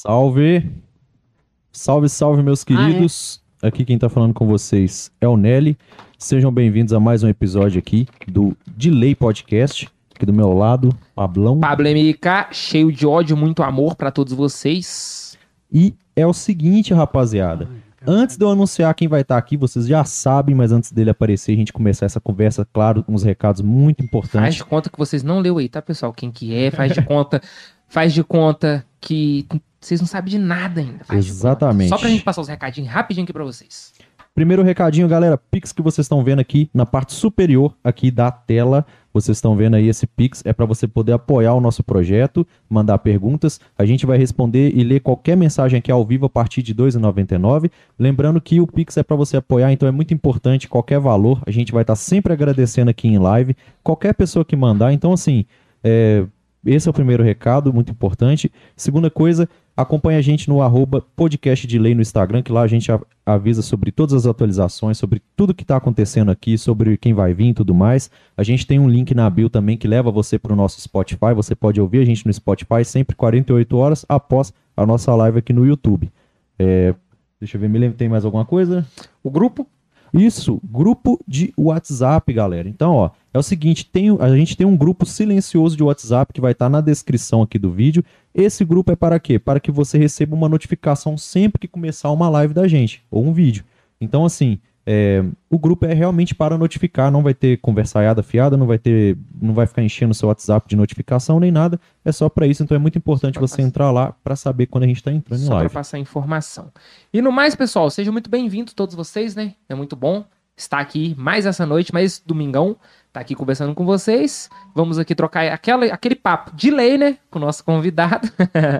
Salve! Salve, salve, meus queridos. Aqui quem tá falando com vocês é o Nelly. Sejam bem-vindos a mais um episódio aqui do Delay Podcast. Aqui do meu lado, Pablão. Pablo MK, cheio de ódio, muito amor pra todos vocês. E é o seguinte, rapaziada. Antes de eu anunciar quem vai estar aqui, vocês já sabem, mas antes dele aparecer, a gente começar essa conversa, claro, com uns recados muito Faz importantes. de conta que vocês não leu aí, tá, pessoal? Quem que é, faz de conta, faz de conta que vocês não sabem de nada ainda. Exatamente. Só pra gente passar os recadinhos rapidinho aqui pra vocês. Primeiro recadinho, galera, Pix que vocês estão vendo aqui na parte superior aqui da tela. Vocês estão vendo aí esse Pix, é para você poder apoiar o nosso projeto, mandar perguntas. A gente vai responder e ler qualquer mensagem aqui ao vivo a partir de R$ 2,99. Lembrando que o Pix é para você apoiar, então é muito importante qualquer valor. A gente vai estar sempre agradecendo aqui em live. Qualquer pessoa que mandar. Então, assim, é, esse é o primeiro recado, muito importante. Segunda coisa, acompanhe a gente no arroba podcast de lei no Instagram, que lá a gente avisa sobre todas as atualizações, sobre tudo que está acontecendo aqui, sobre quem vai vir e tudo mais. A gente tem um link na bio também que leva você para o nosso Spotify. Você pode ouvir a gente no Spotify sempre 48 horas após a nossa live aqui no YouTube. É, deixa eu ver, me lembro, tem mais alguma coisa? O grupo, Isso, grupo de WhatsApp, galera. Então, ó, é o seguinte, tem, a gente tem um grupo silencioso de WhatsApp que vai estar na descrição aqui do vídeo. Esse grupo é para quê? Para que você receba uma notificação sempre que começar uma live da gente, ou um vídeo. Então, assim, é, o grupo é realmente para notificar, não vai ter conversaiada fiada, não vai ter, não vai ficar enchendo o seu WhatsApp de notificação nem nada. É só para isso, então é muito importante Pra você passar. entrar lá para saber quando a gente está entrando em só pra live. passar informação. E no mais, pessoal, sejam muito bem-vindos todos vocês, né? É muito bom estar aqui mais essa noite, mais domingão, tá aqui conversando com vocês. Vamos aqui trocar aquela, aquele papo de lei, né? Com o nosso convidado.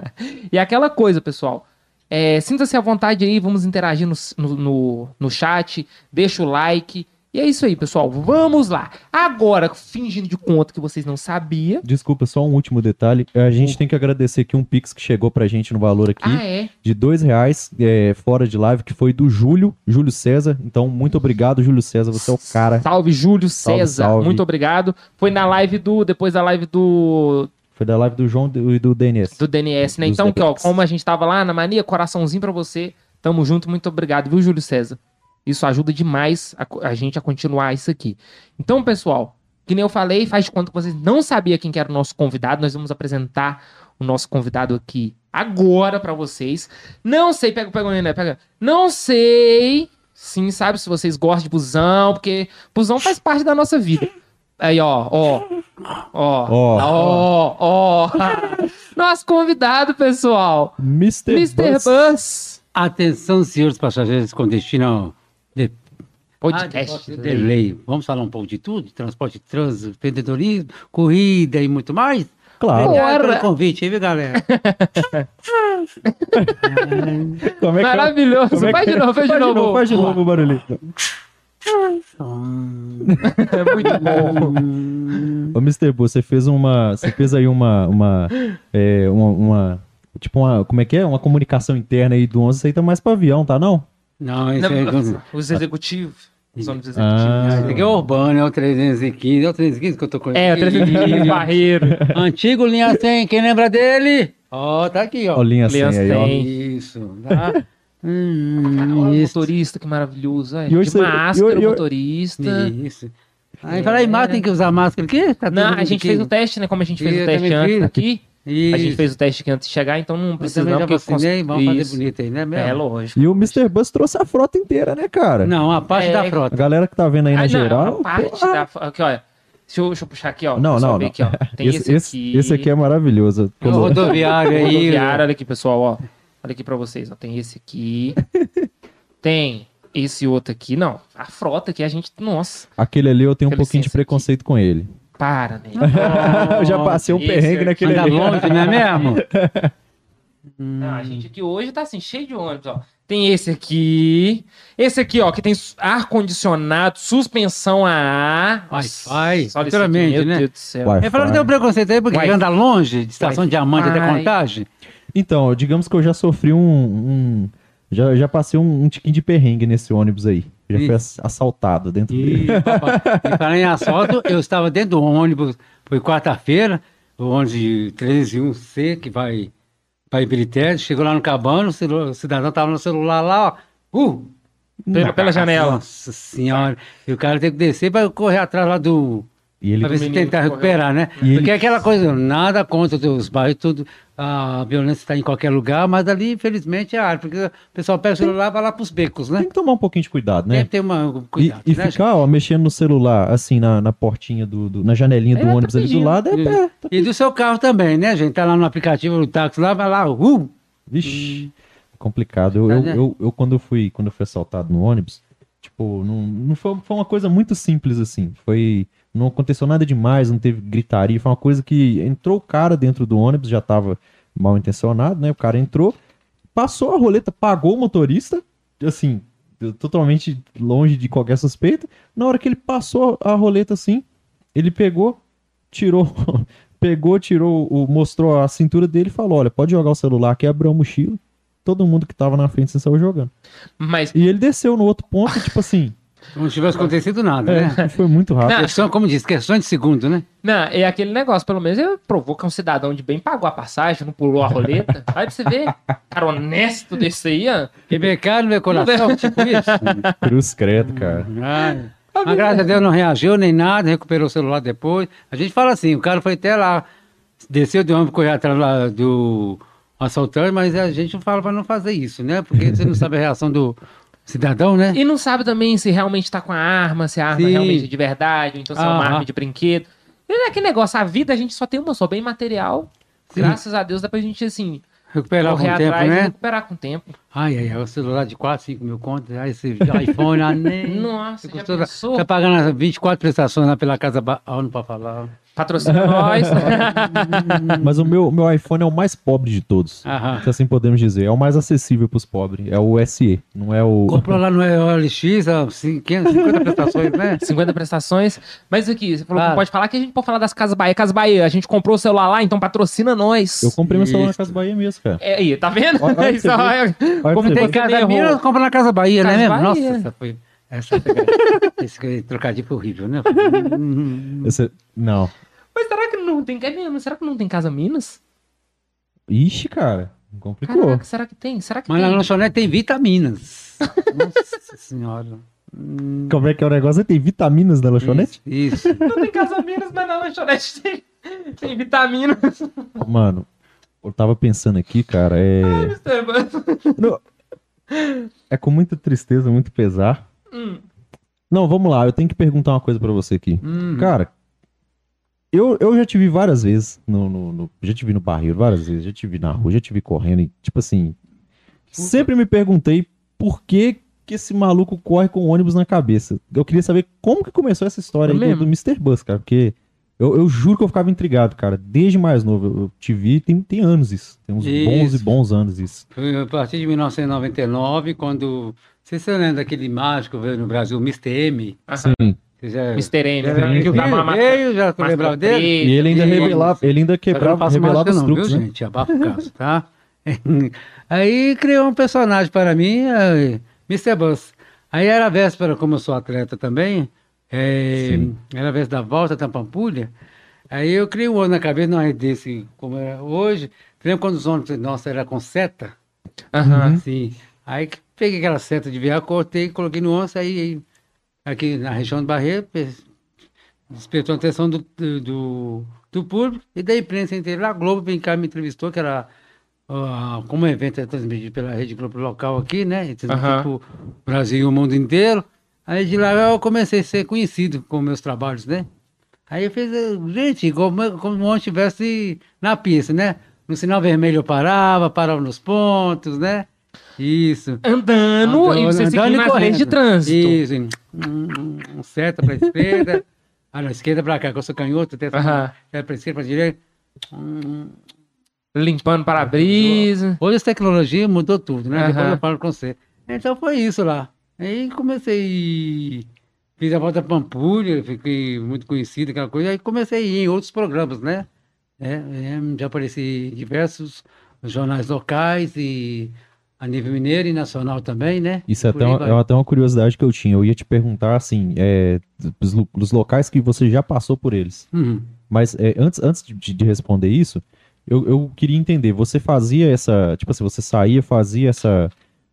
e aquela coisa, pessoal. É, Sinta-se à vontade aí, vamos interagir no, no, no, chat, deixa o like. E é isso aí, pessoal. Vamos lá. Agora, fingindo de conta que vocês não sabiam. Desculpa, só um último detalhe. A gente tem que agradecer aqui um Pix que chegou pra gente no valor aqui. Ah, é? de dois reais é, fora de live, que foi do Júlio, Júlio César. Então, muito obrigado, Júlio César. Você é o cara. Salve, Júlio Salve, César. salve. Muito obrigado. Foi na live do. Depois da live do. Foi da live do João e do DNS. Do DNS, né? Dos Então, que, ó, como a gente tava lá na mania, coraçãozinho pra você. Tamo junto, muito obrigado, viu, Júlio César? Isso ajuda demais a, a gente a continuar isso aqui. Então, pessoal, que nem eu falei, faz de conta que vocês não sabiam quem que era o nosso convidado. Nós vamos apresentar o nosso convidado aqui agora pra vocês. Não sei, pega, pega, né? Pega. Não sei, sim, sabe, se vocês gostam de busão, porque busão faz parte da nossa vida. Aí, ó, ó, ó, Ó. ó, ó. Nosso convidado, pessoal. Mr. Mr. Buzz. Bus. Atenção, senhores passageiros com destino de... Podcast. Ah, de lei. Vamos falar um pouco de tudo? De transporte, trânsito, empreendedorismo, corrida e muito mais? Claro. Obrigado pelo convite, hein, viu, galera? Como é que é? Maravilhoso. Como é que Faz de é? novo, faz de novo. Faz de novo o barulhinho. É muito bom. Ô, Mr. Buzz, você fez uma. Você fez aí uma. Uma. é, uma, uma- tipo uma. Como é que é? Uma comunicação interna aí do 11. Isso aí tá mais pra avião, tá não? Não, esse, é, Não, Os executivos. Os ônibus Ah. executivos. esse aqui é o urbano, é o 315, é o 315 que eu tô com É, o 315 Barreiro. Antigo linha 100, quem lembra dele? Ó, tá aqui, ó. Ó, linha 100 Linha aí, ó. 100. Isso, tá? Hum, Olha motorista, que maravilhoso. Olha, E hoje de você- máscara, e hoje- o motorista. isso. Aí fala aí, máscara, tem que usar máscara aqui? Tá Não, a gente fez o teste, né? Como a gente fez Eu o teste também antes fiz. aqui. Isso. A gente fez o teste aqui antes de chegar, então não Eu precisa não. Porque eu vacinei, cons- vamos fazer Isso. bonito aí, né mesmo? É, lógico. E o Mr. Buzz trouxe a frota inteira, né, cara? Não, a parte É. da A frota. galera que tá vendo aí na Ah, não, geral. a parte pô, da. Aqui, olha. Deixa eu, deixa eu puxar aqui, ó. Não, Pessoal, não, vê não. Aqui, ó. Tem esse, esse, aqui. esse aqui é maravilhoso. O rodoviário aí. Rodoviário, olha aqui, pessoal, ó. Olha aqui pra vocês, ó. Tem esse aqui. tem esse outro aqui. Não, a frota aqui, a gente. Nossa, Aquele ali eu tenho um pouquinho de licença aqui. preconceito com ele. para, né? eu já passei um esse perrengue aqui. naquele Anda ali. longe, não é mesmo? Não, a gente aqui hoje tá assim, cheio de ônibus, ó. Tem esse aqui. Esse aqui, ó, que tem ar-condicionado, suspensão a ar. Wi-Fi, aqui, futuramente, meu né? Deus do céu. Eu falo que tem um preconceito aí porque anda longe de estação Wi-Fi. diamante até contagem. Então, digamos que eu já sofri um. um- já, já passei um, um tiquinho de perrengue nesse ônibus aí. Já fui Ih. ass- assaltado dentro dele. E, papai, e falar em assalto, eu estava dentro do ônibus, foi quarta-feira, o ônibus de 13 1C, que vai para Ibirité, chegou lá no cabano, o, cidadão tava no celular lá, ó. Uh! Pela, pela janela. Nossa senhora. E o cara tem que descer para correr atrás lá do. E ele Pra ver se tentar recuperar, né? E ele- Porque é aquela coisa, nada contra os bairros, tudo. A violência está em qualquer lugar, mas ali, infelizmente, é a área. Porque o pessoal pega o celular e vai lá pros becos, né? tem que tomar um pouquinho de cuidado, né? Tem que ter uma E, cuidado. e né, ficar, ó, mexendo no celular, assim, na, na portinha do, do- na janelinha do É, tá ônibus ali do lado, é, gente? é, tá- E do seu carro também, né, gente? Tá lá no aplicativo do táxi lá, vai lá, uh! Vixe, complicado. Eu, Tá, eu, eu, eu, quando eu fui, quando eu fui assaltado no ônibus, tipo, não, não foi, foi uma coisa muito simples assim. Foi, não aconteceu nada demais, não teve gritaria, foi uma coisa que entrou o cara dentro do ônibus, já tava mal intencionado, né? O cara entrou, passou a roleta, pagou o motorista, assim, totalmente longe de qualquer suspeita. Na hora que ele passou a roleta assim, ele pegou, tirou, pegou, tirou, mostrou a cintura dele e falou: Olha, pode jogar o celular aqui, abriu a mochila. Todo mundo que tava na frente saiu jogando. Mas, E ele desceu no outro ponto, tipo assim. Se tivesse acontecido nada, né? É, foi muito rápido. Não. Questão, como diz, questões de segundo, né? não, é aquele negócio, pelo menos eu provoca um cidadão de bem, pagou a passagem, não pulou a roleta. Aí pra você ver, cara honesto desse aí, ó. Que pecado no meu coração, tipo isso. Cruz credo, cara. Ai. Mas graças a Deus não reagiu nem nada, recuperou o celular depois. A gente fala assim, o cara foi até lá, desceu de ônibus, correu atrás lá do assaltante, mas a gente não fala para não fazer isso, né? Porque você não sabe a reação do cidadão, né? E não sabe também se realmente tá com a arma, se a arma Sim. realmente é de verdade, ou então se é uma Aham. arma de brinquedo. E é aquele negócio, a vida a gente só tem uma só, bem material. Sim. Graças a Deus dá pra gente, assim, Recuperar com correr o tempo, atrás e né? recuperar com o tempo. Ai, ai, ai, o celular de 4, 5 mil contas, aí esse iPhone, ah, nem... Nossa, já pensou? Tá pagando as 24 prestações lá pela casa... Ba... Ah, não pode falar. Patrocina nós. Mas o meu, meu iPhone é o mais pobre de todos. Aham. Se assim podemos dizer. É o mais acessível pros pobres. É o SE, não é o. Comprou lá no OLX, ó, 50 prestações, né? 50 prestações. Mas aqui, você falou que Claro. não pode falar que a gente pode falar das Casas Bahia. Casas Bahia, a gente comprou o celular lá, então patrocina nós. Eu comprei meu celular na Isso. Casa Bahia mesmo, cara. É aí, tá vendo? Olha- olha Isso, pra você olha. Olha pra Como você tem ver. que- Casa errou. Bahia, compra na Casa Bahia, Casa né mesmo? Bahia. Nossa, essa foi... Essa foi... Esse trocadilho foi horrível, né? Esse- Não. Mas será que não tem? É mesmo? Será que não tem Casa Minas? Ixi, cara. Complicou. Caraca, será que tem? Será que Mas na tem? lanchonete tem vitaminas. Nossa senhora. Hum, Como é que é o negócio? Tem vitaminas na lanchonete? Isso. isso. Não tem Casa Minas, mas na lanchonete tem, tem vitaminas. Mano, eu tava pensando aqui, cara, é. Não, É com muita tristeza, muito pesar. Hum. Não, vamos lá, eu tenho que perguntar uma coisa pra você aqui. Hum. Cara, eu, eu já te vi várias vezes no, no- no- Já te vi no barril várias vezes, já te vi na rua, já te vi correndo. E, tipo assim. Sempre me perguntei por que, que esse maluco corre com o ônibus na cabeça. Eu queria saber como que começou essa história aí do, Mr. Bus, cara. Porque eu, eu juro que eu ficava intrigado, cara. Desde mais novo. Eu, te vi, tem, tem anos isso. Tem uns bons e Isso. bons anos isso. Foi a partir de 1999, quando. Não sei se você lembra daquele mágico veio no Brasil, Mr. M. Sim. Já, Mr. M. já, né? usava uma veio, já lembrava dele? E ele ainda revelava, ele ainda quebrava, revelava os não, truques, viu, né? gente? Abafa o caso, tá? Aí criou um personagem para mim, eh, Mr. Bus. Aí era a véspera, como eu sou atleta também, Sim. era a véspera da volta da Pampulha. Aí eu criei um olho na cabeça, não é desse como era hoje. Lembra quando os ônibus, nossa, era com seta? Aham. Sim. Aí peguei aquela seta de viagem, cortei, coloquei no ônibus, aí aqui na região do Barreiro, pe- despertou a atenção do, do, do, público e da imprensa inteira. A Globo vem cá me entrevistou, que era ah, como o evento é transmitido pela Rede Globo local aqui, né? Transmitido Aham. pro Brasil e o mundo inteiro. Aí de lá eu comecei a ser conhecido com meus trabalhos, né? Aí eu fiz, eh, gente, como, como se o estivesse na pista, né? No sinal vermelho eu parava, parava nos pontos, né? Isso. Andando e você Andando seguindo e as correndo. leis de trânsito. Isso. hein? Hum, hum, Seta para esquerda. ah, não, esquerda para cá, que eu sou canhoto. Tem para esquerda, para direita. Hum. Limpando para-brisa. Hoje a tecnologia mudou tudo, né? Depois Aham. eu falo com você. Então foi isso lá. Aí comecei. Fiz a volta Pampulha, fiquei muito conhecido, aquela coisa. Aí comecei a ir em outros programas, né? É, é, já apareci em diversos jornais locais e a nível mineiro e nacional também, né? Isso é até, uma, é até uma curiosidade que eu tinha. Eu ia te perguntar, assim, é, dos, dos locais que você já passou por eles. Uhum. Mas é, antes, antes de, de responder isso, eu, eu queria entender, você fazia essa, tipo assim, você saía, fazia essa,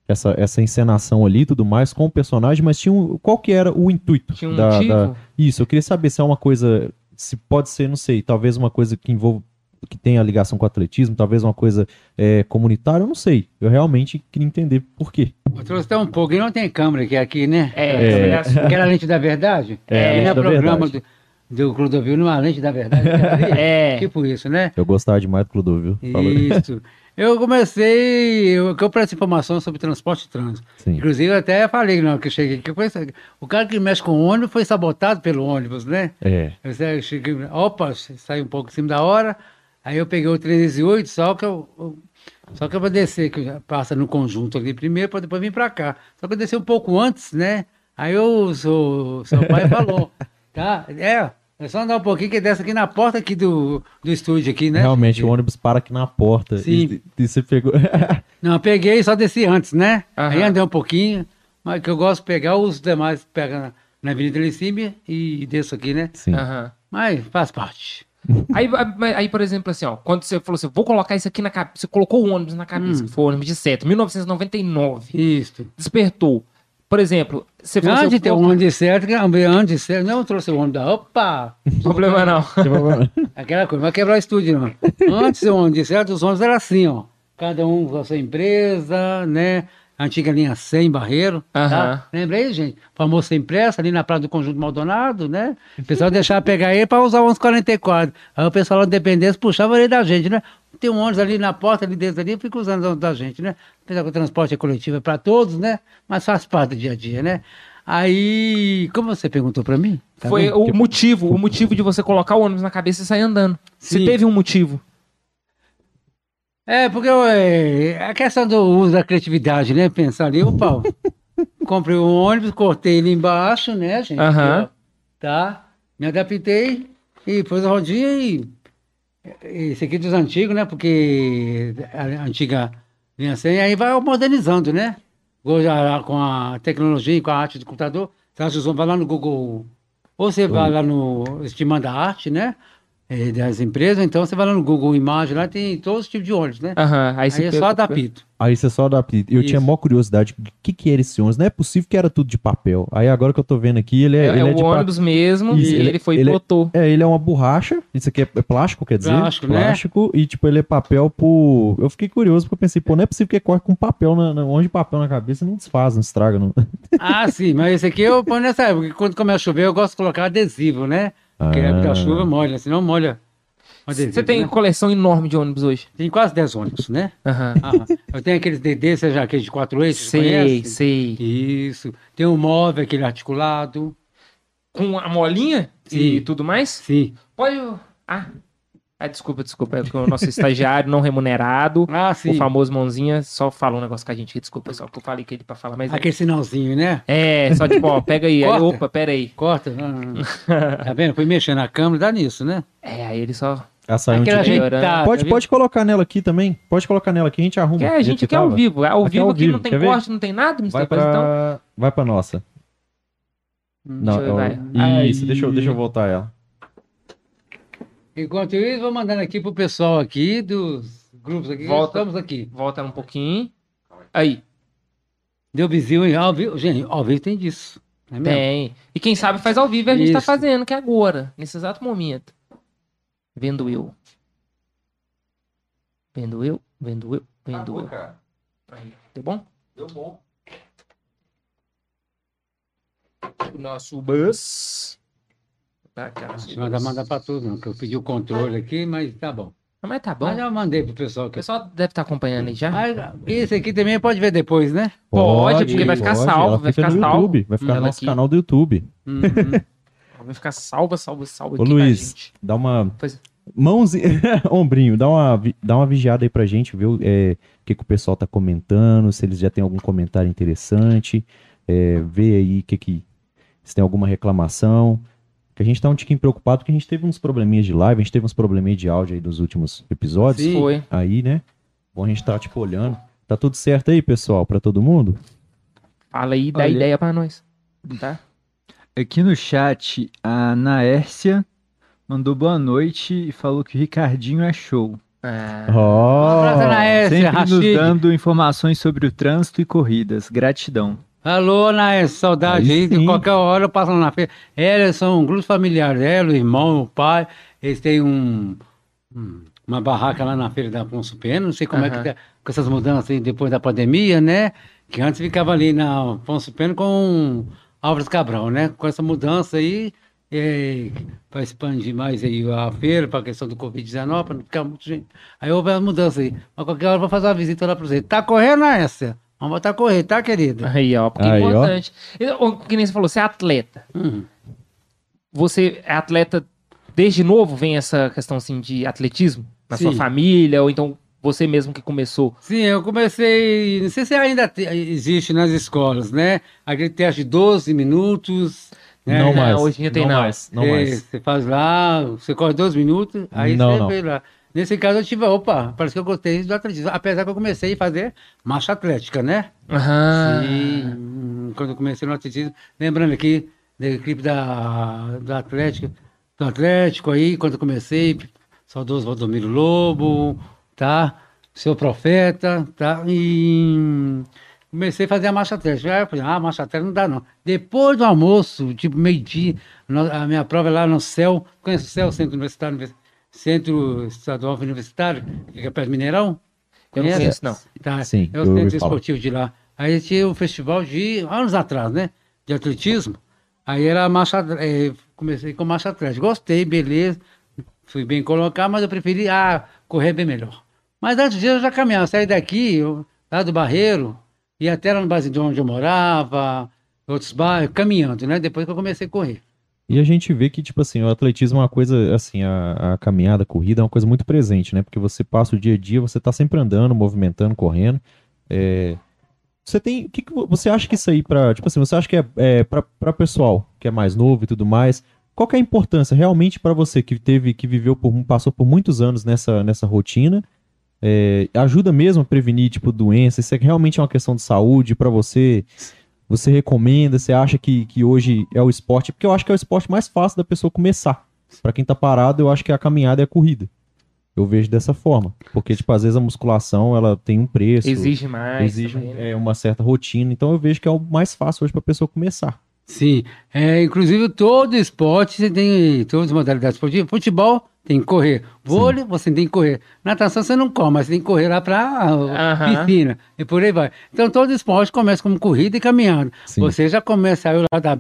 essa, essa encenação ali e tudo mais com o personagem, mas tinha um, qual que era o intuito Tinha um da, motivo? da- Isso, eu queria saber se é uma coisa, se pode ser, não sei, talvez uma coisa que envolva, que tenha ligação com o atletismo, talvez uma coisa é, comunitária, eu não sei. Eu realmente queria entender por quê. Eu trouxe até um pouco, e não tem câmera aqui, aqui né? É, É. é. Aquela lente da verdade? É, a lente não é da programa verdade. do, do Clodovil, não é a lente da verdade. É. Tipo isso, né? Eu gostava demais do Clodovil. Isso. Eu comecei, eu, que eu presto informação sobre transporte e trânsito. Sim. Inclusive, eu até falei não, que eu cheguei aqui. foi- o cara que mexe com o ônibus foi sabotado pelo ônibus, né? É. Eu cheguei, opa, saí um pouco em cima da hora. Aí eu peguei o 308, só que eu, eu- só que eu vou descer, que passa no conjunto ali primeiro, para depois vir para cá. Só que eu desci um pouco antes, né? Aí o seu, seu pai falou, tá? É, é só andar um pouquinho que desce aqui na porta aqui do, do estúdio aqui, né? Realmente, o ônibus para aqui na porta. Sim. E, e você pegou. Não, eu peguei, só desci antes, né? Aham. Aí andei um pouquinho, mas que eu gosto de pegar, os demais pegam na, na avenida cima e desço aqui, né? Sim. Aham. Mas faz parte. Aí, aí, por exemplo, assim, ó, quando você falou assim, vou colocar isso aqui na cabeça, você colocou o ônibus na cabeça, Hum. que foi o ônibus de seta, 1999, Isso. despertou. Por exemplo, você falou Antes assim, de ter o ônibus de que- antes de certo, não trouxe o ônibus da. Opa! problema não. Aquela coisa, não vai quebrar o estúdio, não. Antes do ônibus de certo, os ônibus eram assim, ó. Cada um com a sua empresa, né? Antiga linha 100 Barreiro. Tá? Lembra aí, gente? Famoso sem pressa, ali na Praia do Conjunto Maldonado, né? O pessoal deixava pegar ele para usar o 1144. Aí o pessoal da Independência puxava ele da gente, né? Tem um ônibus ali na porta, ali dentro ali, eu fico usando da gente, né? Apesar que o transporte é coletivo é para todos, né? Mas faz parte do dia a dia, né? Aí, como você perguntou para mim? Tá Foi o motivo, o motivo de você colocar o ônibus na cabeça e sair andando. Se Sim. teve um motivo. É, porque é, a questão do uso da criatividade, né? Pensar ali, opa, comprei um ônibus, cortei ele embaixo, né, gente? Ó, Tá? Me adaptei e pus a rodinha e. Esse aqui é dos antigos, né? Porque a antiga linha 100, aí vai modernizando, né? Com a tecnologia, com a arte do computador, você acha que vai lá no Google, ou você vai lá no Estimando a Arte, né? Eh, Das empresas, então você vai lá no Google Imagem, lá tem todos os tipos de ônibus, né? Aham. Aí, Aí, você é só adapito. Aí você só dá. Eu tinha Isso. maior curiosidade. O que, que era esse ônibus? Não é possível que era tudo de papel. Aí agora que eu tô vendo aqui, ele é, É, ele é é o de ônibus mesmo Isso, e ele- ele, foi e ele é- botou. É, ele é uma borracha. Isso aqui é é plástico, quer dizer? Plástico, né? Plástico. E, tipo, ele é papel por. Eu fiquei curioso porque eu pensei, pô, não é possível que corre com papel na, na, onde papel na cabeça não desfaz, não estraga. Não... Ah, sim, mas esse aqui eu ponho nessa época, porque quando começa a chover eu gosto de colocar adesivo, né? Porque Ah. a chuva molha, senão molha. Você tem né? coleção enorme de ônibus hoje. Tem quase 10 ônibus, né? Aham. Aham. Eu tenho aqueles DD, seja aqueles de quatro eixos, Sei, conhece? sei. Isso. Tem um móvel, aquele articulado. Com a molinha e Sim. tudo mais? Sim. Pode. Ah. Ah, desculpa, desculpa. É que o nosso estagiário não remunerado, Ah, o sim. famoso mãozinha, só falou um negócio com a gente aqui. Desculpa, pessoal, que eu falei que ele pra falar, mas. Aquele sinalzinho, né? É, só tipo, ó, pega aí. aí opa, pera aí. Corta. Ah, tá vendo? Fui mexendo na câmera, dá nisso, né? É, aí ele só. Ah, saiu um Aquela de- ajeitada. Pode, viu? pode colocar nela aqui também. Pode colocar nela aqui, a gente arruma. Que é, a gente que aqui é ao tava. vivo. Ao Aqui é vivo ao aqui vivo, não tem quer ver? corte, não tem nada, Mr. Vai Coisa, então. pra... Vai pra nossa. Não, Deixa eu ver, vai. Isso, deixa eu, deixa eu voltar ela. Enquanto isso, vou mandando aqui pro pessoal aqui dos grupos aqui. Volta. Estamos aqui. Volta um pouquinho. Aí, Deu vizinho hein? ao vivo. Gente, ao vivo tem disso. É mesmo? tem. E quem sabe faz ao vivo e a gente tá Isso. fazendo, que é agora, nesse exato momento. Vendo eu. Vendo eu, vendo eu, vendo eu. Aí, deu bom? Deu bom. O nosso bus. Tá, cara, Não vai dar mandar pra todos, não, que eu pedi o controle aqui, mas tá bom. Ah, Mas tá bom. Mas já mandei pro pessoal O pessoal deve estar acompanhando aí já. Ah, esse aqui também pode ver depois, né? Pode, porque vai ficar salvo, ela vai fica ficar no salvo. YouTube, vai ficar no nosso aqui. canal do YouTube. Uhum. Vai ficar salva, salva, salva Ô aqui Luiz, pra gente. dá uma Pois- mãozinha, ombrinho, dá uma, dá uma vigiada aí pra gente, ver o é, o que, que o pessoal tá comentando, se eles já têm algum comentário interessante, é, ver aí que que, se tem alguma reclamação. Que a gente tá um tiquinho preocupado porque a gente teve uns probleminhas de live, a gente teve uns probleminhas de áudio aí nos últimos episódios. Sim. Foi. Aí, né? Bom, a gente tá tipo olhando. Tá tudo certo aí, pessoal, pra todo mundo? Fala aí, dá Olha- ideia pra nós. Tá? Aqui no chat, a Naércia mandou boa noite e falou que o Ricardinho é show. Ah, Ó, Um abraço, Anaésia, Sempre nos Rachid. dando informações sobre o trânsito e corridas. Gratidão. Alô, Anaésia, saudade Aí sim. Qualquer hora eu passo lá na feira. Elas são um grupo familiar dela, o irmão, o pai. Eles têm um, um- uma barraca lá na feira da Afonso Pena. Não sei como é que tá com essas mudanças aí depois da pandemia, né? Que antes ficava ali na Afonso Pena com Álvares Cabral, né? Com essa mudança aí, é, para expandir mais aí a feira, para a questão do Covid-19, para não ficar muito gente. Aí houve a mudança aí. Mas qualquer hora eu vou fazer uma visita lá para você. Tá correndo essa? Vamos botar a correr, tá, querida? Aí, ó, porque é Aí, ó. importante. Ó, Que nem você falou, você é atleta. Hum. Você é atleta desde novo? Vem essa questão assim de atletismo na sua Sim. família? Ou então você mesmo que começou? Sim, eu comecei, não sei se ainda te- existe nas escolas, né? Aquele teste de 12 minutos. Né? Não mais. hoje em dia tem não não. mais. Não É, mais. Você faz lá, você corre 12 minutos, aí Não, você não. vê lá. Nesse caso eu tive, opa, parece que eu gostei do atletismo. Apesar que eu comecei a fazer marcha atlética, né? Aham. Sim, quando eu comecei no atletismo, lembrando aqui da equipe da, da Atlético, do Atlético aí, quando eu comecei, saudoso Valdomiro Lobo, tá? Seu Profeta, tá? E comecei a fazer a marcha atlética. Aí eu falei, ah, marcha atlética não dá não. Depois do almoço, tipo meio-dia, a minha prova é lá no CEL, conhece o CEL, Centro Universitário, Univers- Centro Estadual Universitário, que é perto do Mineirão? Eu não conheço, não. Tá, Sim, é o centro esportivo de lá. Aí tinha um festival de anos atrás, né? De atletismo. Aí era marcha, eh, comecei com marcha atlética. Gostei, beleza. Fui bem colocar, mas eu preferi ah, correr bem melhor. Mas antes disso eu já caminhava, saí daqui, eu, lá do Barreiro, ia até lá no base de onde eu morava, outros bairros, caminhando, né? Depois que eu comecei a correr. E a gente vê que, tipo assim, o atletismo é uma coisa, assim, a, a caminhada, a corrida é uma coisa muito presente, né? Porque você passa o dia a dia, você tá sempre andando, movimentando, correndo. É, Você tem. O que, que vo- você acha que isso aí pra. Tipo assim, você acha que é, é pra, pra pessoal que é mais novo e tudo mais? Qual que é a importância realmente pra você que teve, que viveu por, passou por muitos anos nessa, nessa rotina? É, ajuda mesmo a prevenir, tipo, doenças? Isso é realmente uma questão de saúde pra você? Você recomenda? Você acha que, que hoje é o esporte? Porque eu acho que é o esporte mais fácil da pessoa começar. Pra quem tá parado, eu acho que a caminhada é a corrida. Eu vejo dessa forma. Porque, tipo, às vezes a musculação, ela tem um preço. Exige mais. exige também, né? é, uma certa rotina. Então eu vejo que é o mais fácil hoje pra pessoa começar. Sim, é, inclusive todo esporte você tem todas as modalidades esportivas. Futebol tem que correr, vôlei você tem que correr, natação você não corre, mas você tem que correr lá para a Aham. piscina e por aí vai. Então todo esporte começa como corrida e caminhando. Sim. Você já começa, saiu lá da,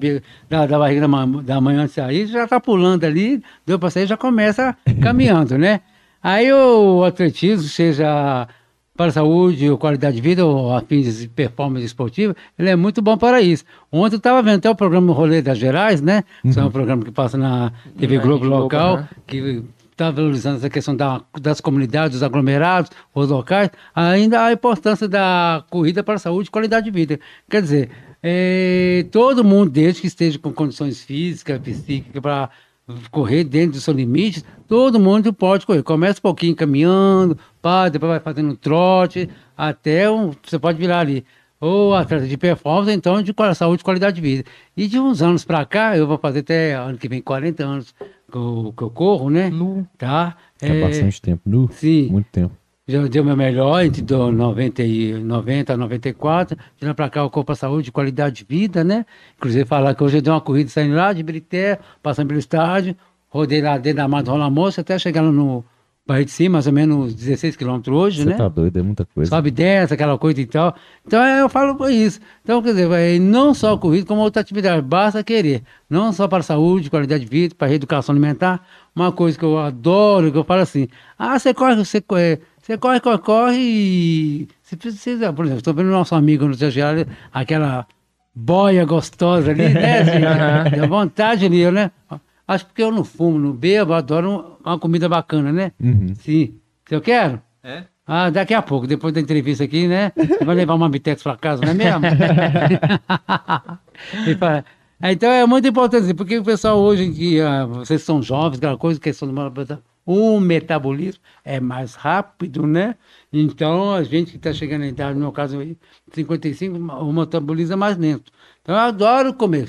da, da barriga da, ma- da manhã antes de sair, já está pulando ali, deu para sair, já começa caminhando, né? Aí o atletismo, seja para a saúde ou qualidade de vida ou a fins de performance esportiva, ele é muito bom para isso. Ontem eu estava vendo até o programa Rolê das Gerais, né? Isso é um programa que passa na TV Globo, local, né? que está valorizando essa questão da- das comunidades, dos aglomerados, os locais, ainda a importância da corrida para a saúde e qualidade de vida. Quer dizer, eh, todo mundo, desde que esteja com condições físicas, psíquicas, para correr dentro dos seus limites, todo mundo pode correr. Começa um pouquinho caminhando, pá, depois vai fazendo um trote, até um, você pode virar ali. Ou atleta de performance, então de saúde e qualidade de vida. E de uns anos para cá, eu vou fazer até ano que vem 40 anos que eu, que eu corro, né? Nu. Tá? É, É, bastante tempo. Nu, sim. Muito tempo. Já deu meu melhor entre do 90, e 90 a 94. De lá pra cá, o Corpo à Saúde, qualidade de vida, né? Inclusive, falar que hoje eu dei uma corrida saindo lá de Brité, passando pelo estádio, rodei lá dentro da Mata Rola Moça, até chegar lá no Barreiro de Cima, mais ou menos 16 quilômetros hoje, Você né? tá doido, é muita coisa. Sobe e desce, aquela coisa e tal. Então é, eu falo isso. Então, quer dizer, vai, não só a corrida, como outra atividade, basta querer. Não só para a saúde, qualidade de vida, para a reeducação alimentar. Uma coisa que eu adoro, que eu falo assim, ah, você corre, você corre, você corre, corre, corre e você precisa, por exemplo, estou vendo nosso amigo no seu geral, aquela boia gostosa ali, né, gente? Dá vontade ali, né? Acho que porque eu não fumo, não bebo, adoro uma comida bacana, né? Uhum. Sim. Eu quero? É? Ah, daqui a pouco, depois da entrevista aqui, né? Você vai levar uma bitex para casa, não é mesmo? E fala- Ah, então é muito importante, assim, porque o pessoal hoje, que ah, vocês são jovens, aquela coisa, questão do o metabolismo é mais rápido, né? Então, a gente que está chegando na idade, no meu caso, aí, 55, o metabolismo é mais lento. Então, eu adoro comer.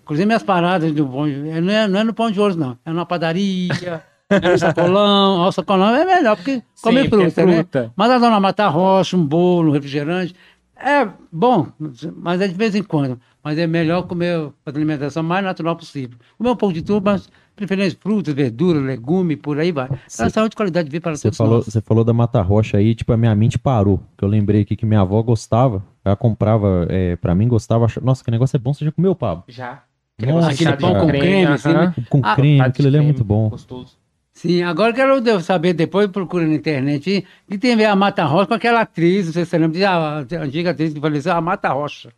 Inclusive, minhas paradas do pão de, não, é, não é no pão de ouro, não. É numa padaria, É o sacolão, ó, o sacolão é melhor, porque come Sim, porque é fruta, né? fruta. Mas a dona Mata Rocha, um bolo, um refrigerante, é bom, mas é de vez em quando. Mas é melhor comer a alimentação mais natural possível. Comer um pouco de tudo, mas preferência frutas, verduras, legume, por aí vai. Cê- É saúde e qualidade de vida para Você todos falou, você falou da Mata Rocha aí, tipo, a minha mente parou. Que eu lembrei aqui que minha avó gostava. Ela comprava, é, pra mim, gostava. achava- Nossa, que negócio é bom. Você já comeu, Pablo? Já. Nossa, Aquele pão com creme, assim, aham. né? Com Ah, creme, aquilo ali é creme, muito bom. Gostoso. Sim, agora quero saber, depois procura na internet, que tem a ver a Mata Rocha com aquela atriz, não sei se você lembra, a, a antiga atriz que faleceu, a Mata Rocha,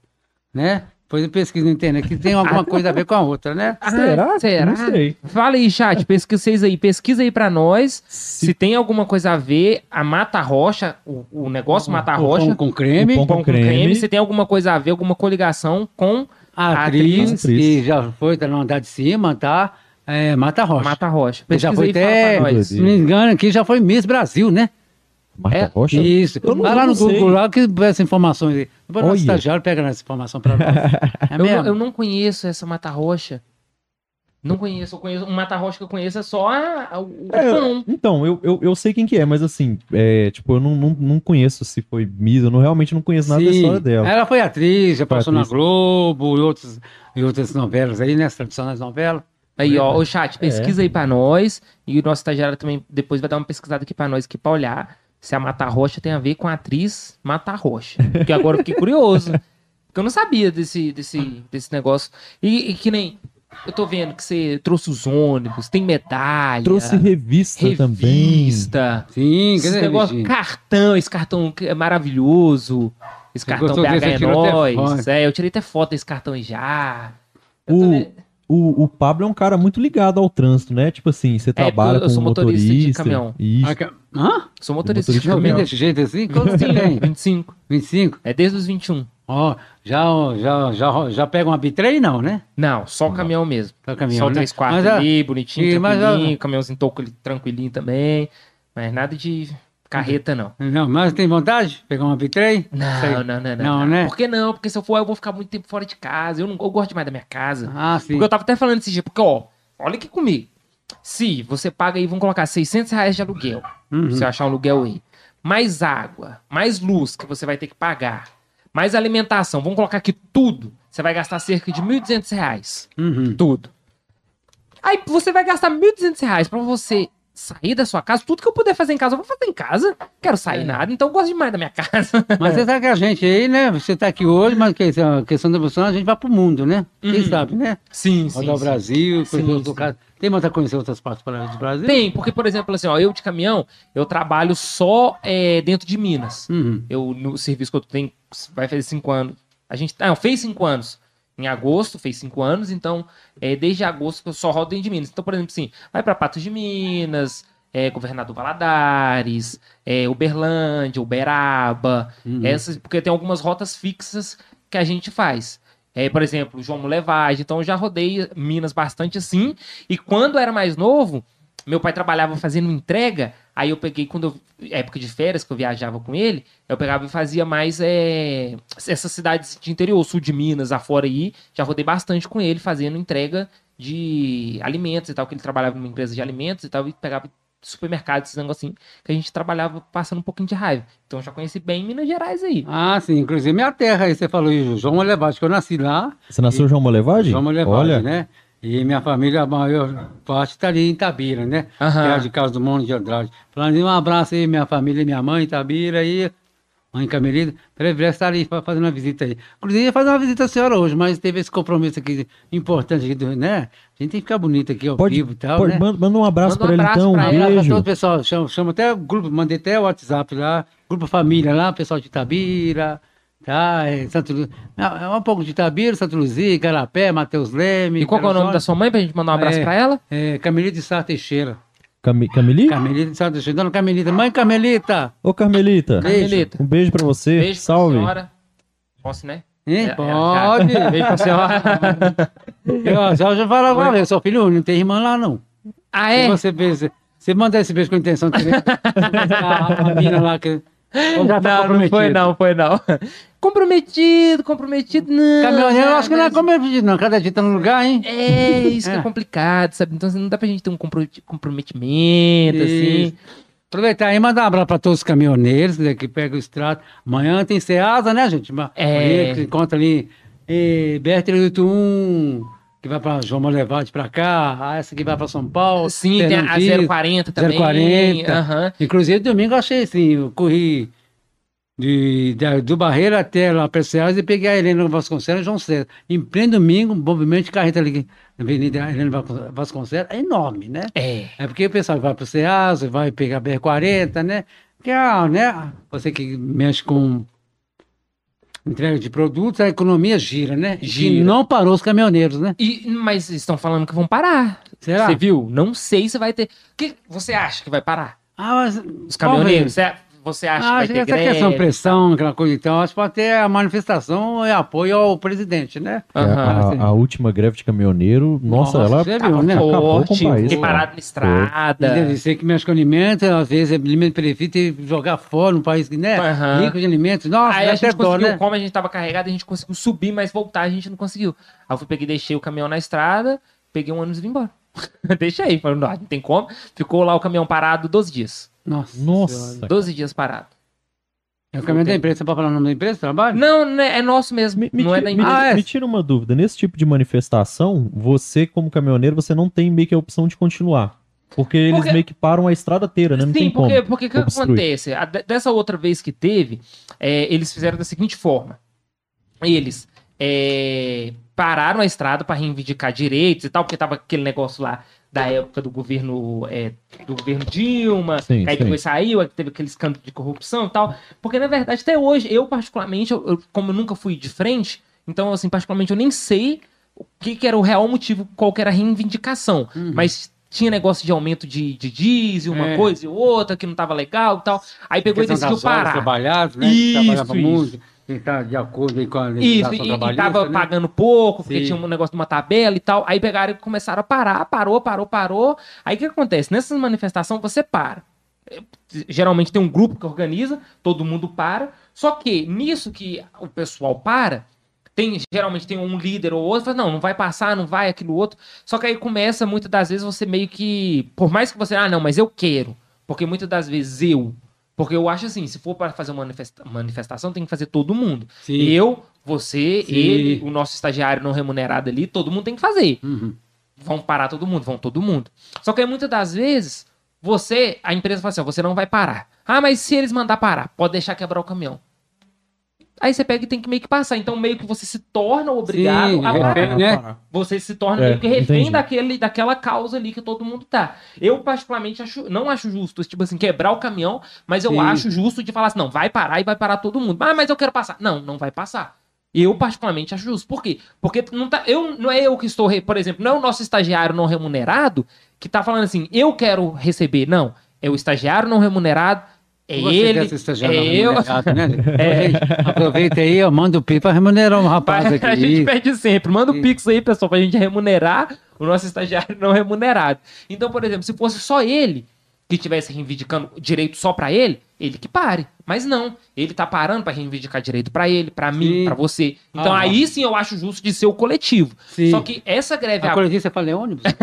né? Depois eu pesquiso na internet, que tem alguma coisa a ver com a outra, né? Será? Ah, será? Não sei. Fala aí, chat. Pesquisa vocês aí. Pesquisa aí pra nós se, Se- tem alguma coisa a ver. A Mata Rocha, o, o negócio Mata O Rocha, pão com creme, o pão pão com com creme. creme. Se tem alguma coisa a ver, alguma coligação com a a atriz, atriz. que já foi, tá no andar de cima, tá? É, Mata Rocha. Mata Rocha. Que já Pesquisa foi até, pra nós. se não me engano, aqui já foi Miss Brasil, né? Marta É, Rocha? Isso. Vai lá no Google lá que vê essa informação aí. Depois o nosso Olha. estagiário pega essa informação pra nós. É Eu, não, eu não conheço essa Mata Rocha. Não conheço. Eu conheço. Um Mata Rocha que eu conheço é só a, a- o É. Então, eu, eu, eu sei quem que é, mas assim, é, tipo, eu não, não, não conheço se foi Miss, eu não, realmente não conheço nada da Sim. história dela. Ela foi atriz, já Foi passou atriz. na Globo e, outros, e outras novelas aí, né? As tradicionais novelas. Aí, ó, o chat, pesquisa aí pra nós. E o nosso estagiário também depois vai dar uma pesquisada aqui pra nós, aqui pra olhar se a Mata Rocha tem a ver com a atriz Mata Rocha. Porque agora eu fiquei curioso. Porque eu não sabia desse, desse, desse negócio. E, e que nem. Eu tô vendo que você trouxe os ônibus, tem medalha. Trouxe revista, também. revista. Sim, Esse dizer, negócio, cartão, esse cartão que é maravilhoso. Esse Você cartão BH é foto. É, eu tirei até foto desse cartão aí já. Eu O- O, o Pablo é um cara muito ligado ao trânsito, né? Tipo assim, você trabalha É, eu com sou motorista de motorista. caminhão. Isso. Ah, que- Hã? Sou motorista de Motorista de vim caminhão. desse jeito assim? Quanto você tem? 25. 25? É desde os 21. Ó, já, já, já, já pega uma bitrem, não, né? Não, só o caminhão mesmo. Só caminhão, só o né? 3 quartos Mas, ah, ali, bonitinho, e- mas, tranquilinho, caminhãozinho toco ali, tranquilinho também. Mas nada de carreta, não. Não, mas tem vontade de pegar uma bitrem? Não, não, não, Não, não. né? Por que não? Porque se eu for, eu vou ficar muito tempo fora de casa. Eu, não, eu gosto demais da minha casa. Ah, sim. Porque eu tava até falando esse dia, porque, ó, olha aqui comigo. Se você paga aí, vamos colocar 600 reais de aluguel, Uhum. você achar um aluguel aí. Mais água, mais luz que você vai ter que pagar, mais alimentação, vamos colocar aqui tudo. Você vai gastar cerca de 1.200 reais. Uhum. Tudo. Aí você vai gastar 1.200 reais pra você sair da sua casa. Tudo que eu puder fazer em casa, eu vou fazer em casa. Quero sair É. nada, então eu gosto demais da minha casa. Mas você sabe que a gente aí, né? Você tá aqui hoje, mas que, a questão da evolução, a gente vai pro mundo, né? Quem Uhum. sabe, né? Sim, Rodar o Brasil, Sim, outros sim. lugares. Tem vontade de conhecer outras partes do Brasil? Tem, porque, por exemplo, assim, ó, eu de caminhão, eu trabalho só é, dentro de Minas. Uhum. Eu, no serviço que eu tenho, vai fazer cinco anos. A gente, não, fez cinco anos. Em agosto, fez cinco anos, então, é, desde agosto que eu só rodo dentro de Minas. Então, por exemplo, assim, vai para Patos de Minas, é, Governador Valadares, é, Uberlândia, Uberaba, Uhum. essas, porque tem algumas rotas fixas que a gente faz. É, por exemplo, João Mulevage. Então, eu já rodei Minas bastante assim. E quando eu era mais novo, meu pai trabalhava fazendo entrega. Aí eu peguei, quando eu, época de férias, que eu viajava com ele, eu pegava e fazia mais é, essas cidades de interior, sul de Minas, afora aí. Já rodei bastante com ele, fazendo entrega de alimentos e tal, que ele trabalhava numa empresa de alimentos e tal, e pegava supermercado, esses negocinhos, que a gente trabalhava passando um pouquinho de raiva. Então eu já conheci bem Minas Gerais aí. Ah, sim. Inclusive minha terra aí, você falou isso, João Molevade, que eu nasci lá, Você nasceu João Molevade? João Molevade, Olha, né? E minha família, a maior parte está ali em Itabira, né? Aham. Perto de casa do Monte de Andrade. Falando um abraço aí, minha família, minha mãe, Itabira aí, mãe Camelida. Breve estar ali fa- fazendo uma visita aí. Inclusive, ia fazer uma visita à senhora hoje, mas teve esse compromisso aqui importante aqui, do, né? A gente tem que ficar bonito aqui ao pode, vivo e tal, pode- né? manda, manda um abraço Manda um pra ele abraço então, pra um ele. Aí, lá pra beijo. todo o pessoal, chama, chama até o grupo, mandei até o WhatsApp lá, grupo família lá, pessoal de Itabira, tá? É, Santo Lu... é um pouco de Itabira, Santo Luzia, Carapé, Mateus Leme. E qual é o nome da sua mãe pra gente mandar um abraço É. pra ela? É, de Sá Teixeira. Cami- Cameli? Carmelita de Teixeira. Dona Carmelita, mãe Carmelita! Ô, Carmelita. Beijo. Carmelita. Um beijo pra você. Beijo Salve. pra senhora. Posso, né? Hein? É, é, Pode! já. Beijo pra senhora. Eu já, já falava uma vez, seu filho, não tem irmã lá não. ah, Se é? você, fez, você manda esse beijo com a intenção de querer- a, a mina lá que já tá não, não foi não, foi não. Comprometido, comprometido, não. Caminhoneiro, eu acho que não é comprometido, não. Cada dia tá no lugar, hein? É, isso que é É. complicado, sabe? Então assim, não dá pra gente ter um compro- comprometimento, assim. Isso. Aproveitar aí e mandar um abraço para todos os caminhoneiros né, que pegam o extrato. Amanhã tem Ceasa, né, gente? É. Que encontra ali eh, BR-381, que vai para João Molevade para cá. Ah, essa aqui vai para São Paulo. Sim, tem a Fernandinho, 040 também. 040. Aham. Inclusive, domingo eu achei assim, eu corri de, da- do Barreira até lá para Ceasa e peguei a Helena Vasconcelos e João César. Em pleno domingo, um movimento de carreta ali na Avenida Helena Vascon- Vasconcelos é enorme, né? É. É porque o pessoal vai para o Ceasa, vai pegar a BR-40, né? Que é, né? Você que mexe com entrega de produtos, a economia gira, né? E Gira. não parou os caminhoneiros, né? E, mas estão falando que vão parar. Será? Você viu? Não sei se vai ter. O que você acha que vai parar? Ah, mas, Os caminhoneiros? Você, você acha Ah, que vai ter que essa greve? questão, pressão, aquela coisa então, acho que pode ter a manifestação e apoio ao presidente, né? É, a, a última greve de caminhoneiro, nossa, Nossa, ela viu, né? Acabou com o forte, país, fiquei cara. parado na estrada. Deve ser que mexe com alimento, às vezes alimento prefeito e jogar fora um país que, né? Aham. Rico de alimentos. Nossa, Aí a gente dó, conseguiu, né? como a gente tava carregado, a gente conseguiu subir, mas voltar a gente não conseguiu. Aí eu fui, peguei, deixei o caminhão na estrada, peguei um ônibus e vim embora. Deixei, falei, não, não tem como. Ficou lá o caminhão parado 12 dias. Nossa. Nossa. Senhora. 12 dias parado. É o caminhão da empresa, você pode falar o nome da empresa, trabalho? Não, é, é nosso mesmo, Me, me não é da me- empresa. Ah, é. me tira uma dúvida. Nesse tipo de manifestação, você, como caminhoneiro, você não tem meio que a opção de continuar. Porque eles Porque- meio que param a estrada inteira, né? Não Sim, tem porque como. porque o que obstruir. acontece? A de- dessa outra vez que teve, é, eles fizeram da seguinte forma: eles é, pararam a estrada para reivindicar direitos e tal, porque tava aquele negócio lá da época do governo é, do governo Dilma, Sim, que aí sim. depois saiu, aí teve aquele escândalo de corrupção e tal. Porque na verdade até hoje eu particularmente, eu- eu- como eu nunca fui de frente, então assim particularmente eu nem sei o que, que era o real motivo, qual que era a reivindicação, mas tinha negócio de aumento de, de diesel, uma É. coisa e outra, que não tava legal e tal. Aí pegou e decidiu parar. trabalhadas, né? Isso, Trabalhava isso. muito, quem está de acordo aí com a Isso, legislação e, e trabalhista, tava né? pagando pouco, porque Sim. tinha um negócio de uma tabela e tal. Aí pegaram e começaram a parar, parou, parou, parou. Aí o que acontece? Nessas manifestações você para. Geralmente tem um grupo que organiza, todo mundo para. Só que nisso que o pessoal para, tem geralmente tem um líder ou outro, fala, não, não vai passar, não vai, aquilo outro. Só que aí começa, muitas das vezes, você meio que. Por mais que você, ah, não, mas eu quero. Porque muitas das vezes eu. Porque eu acho assim, se for para fazer uma manifesta- manifestação, tem que fazer todo mundo. Sim. Eu, você, Sim. ele, o nosso estagiário não remunerado ali, todo mundo tem que fazer. Uhum. Vão parar todo mundo, vão todo mundo. Só que aí, muitas das vezes, você, a empresa fala assim, ó, você não vai parar. Ah, mas se eles mandar parar, pode deixar quebrar o caminhão. Aí você pega e tem que meio que passar. Então, meio que você se torna obrigado Sim, a parar. refém, né? Você se torna É, meio que refém entendi. daquele, daquela causa ali que todo mundo tá. Eu, particularmente, acho, não acho justo, tipo assim, quebrar o caminhão, mas eu Sim. acho justo de falar assim, não, vai parar e vai parar todo mundo. Ah, mas eu quero passar. Não, não vai passar. Eu, particularmente, acho justo. Por quê? Porque não, tá, eu, não é eu que estou, por exemplo, não é o nosso estagiário não remunerado que tá falando assim, eu quero receber. Não, é o estagiário não remunerado, é Você ele, é eu. remunerado, né? É. Gente, aproveita aí, ó, manda o PIB para remunerar um rapaz aqui. a gente pede sempre. Manda o. Pix aí, pessoal, pra gente remunerar o nosso estagiário não remunerado. Então, por exemplo, se fosse só ele que estivesse reivindicando direito só pra ele, ele que pare. Mas não, ele tá parando pra reivindicar direito pra ele, pra mim, pra você. Então Ah, aí sim eu acho justo de ser o coletivo. Sim. Só que essa greve A agora. coletiva você fala é ônibus?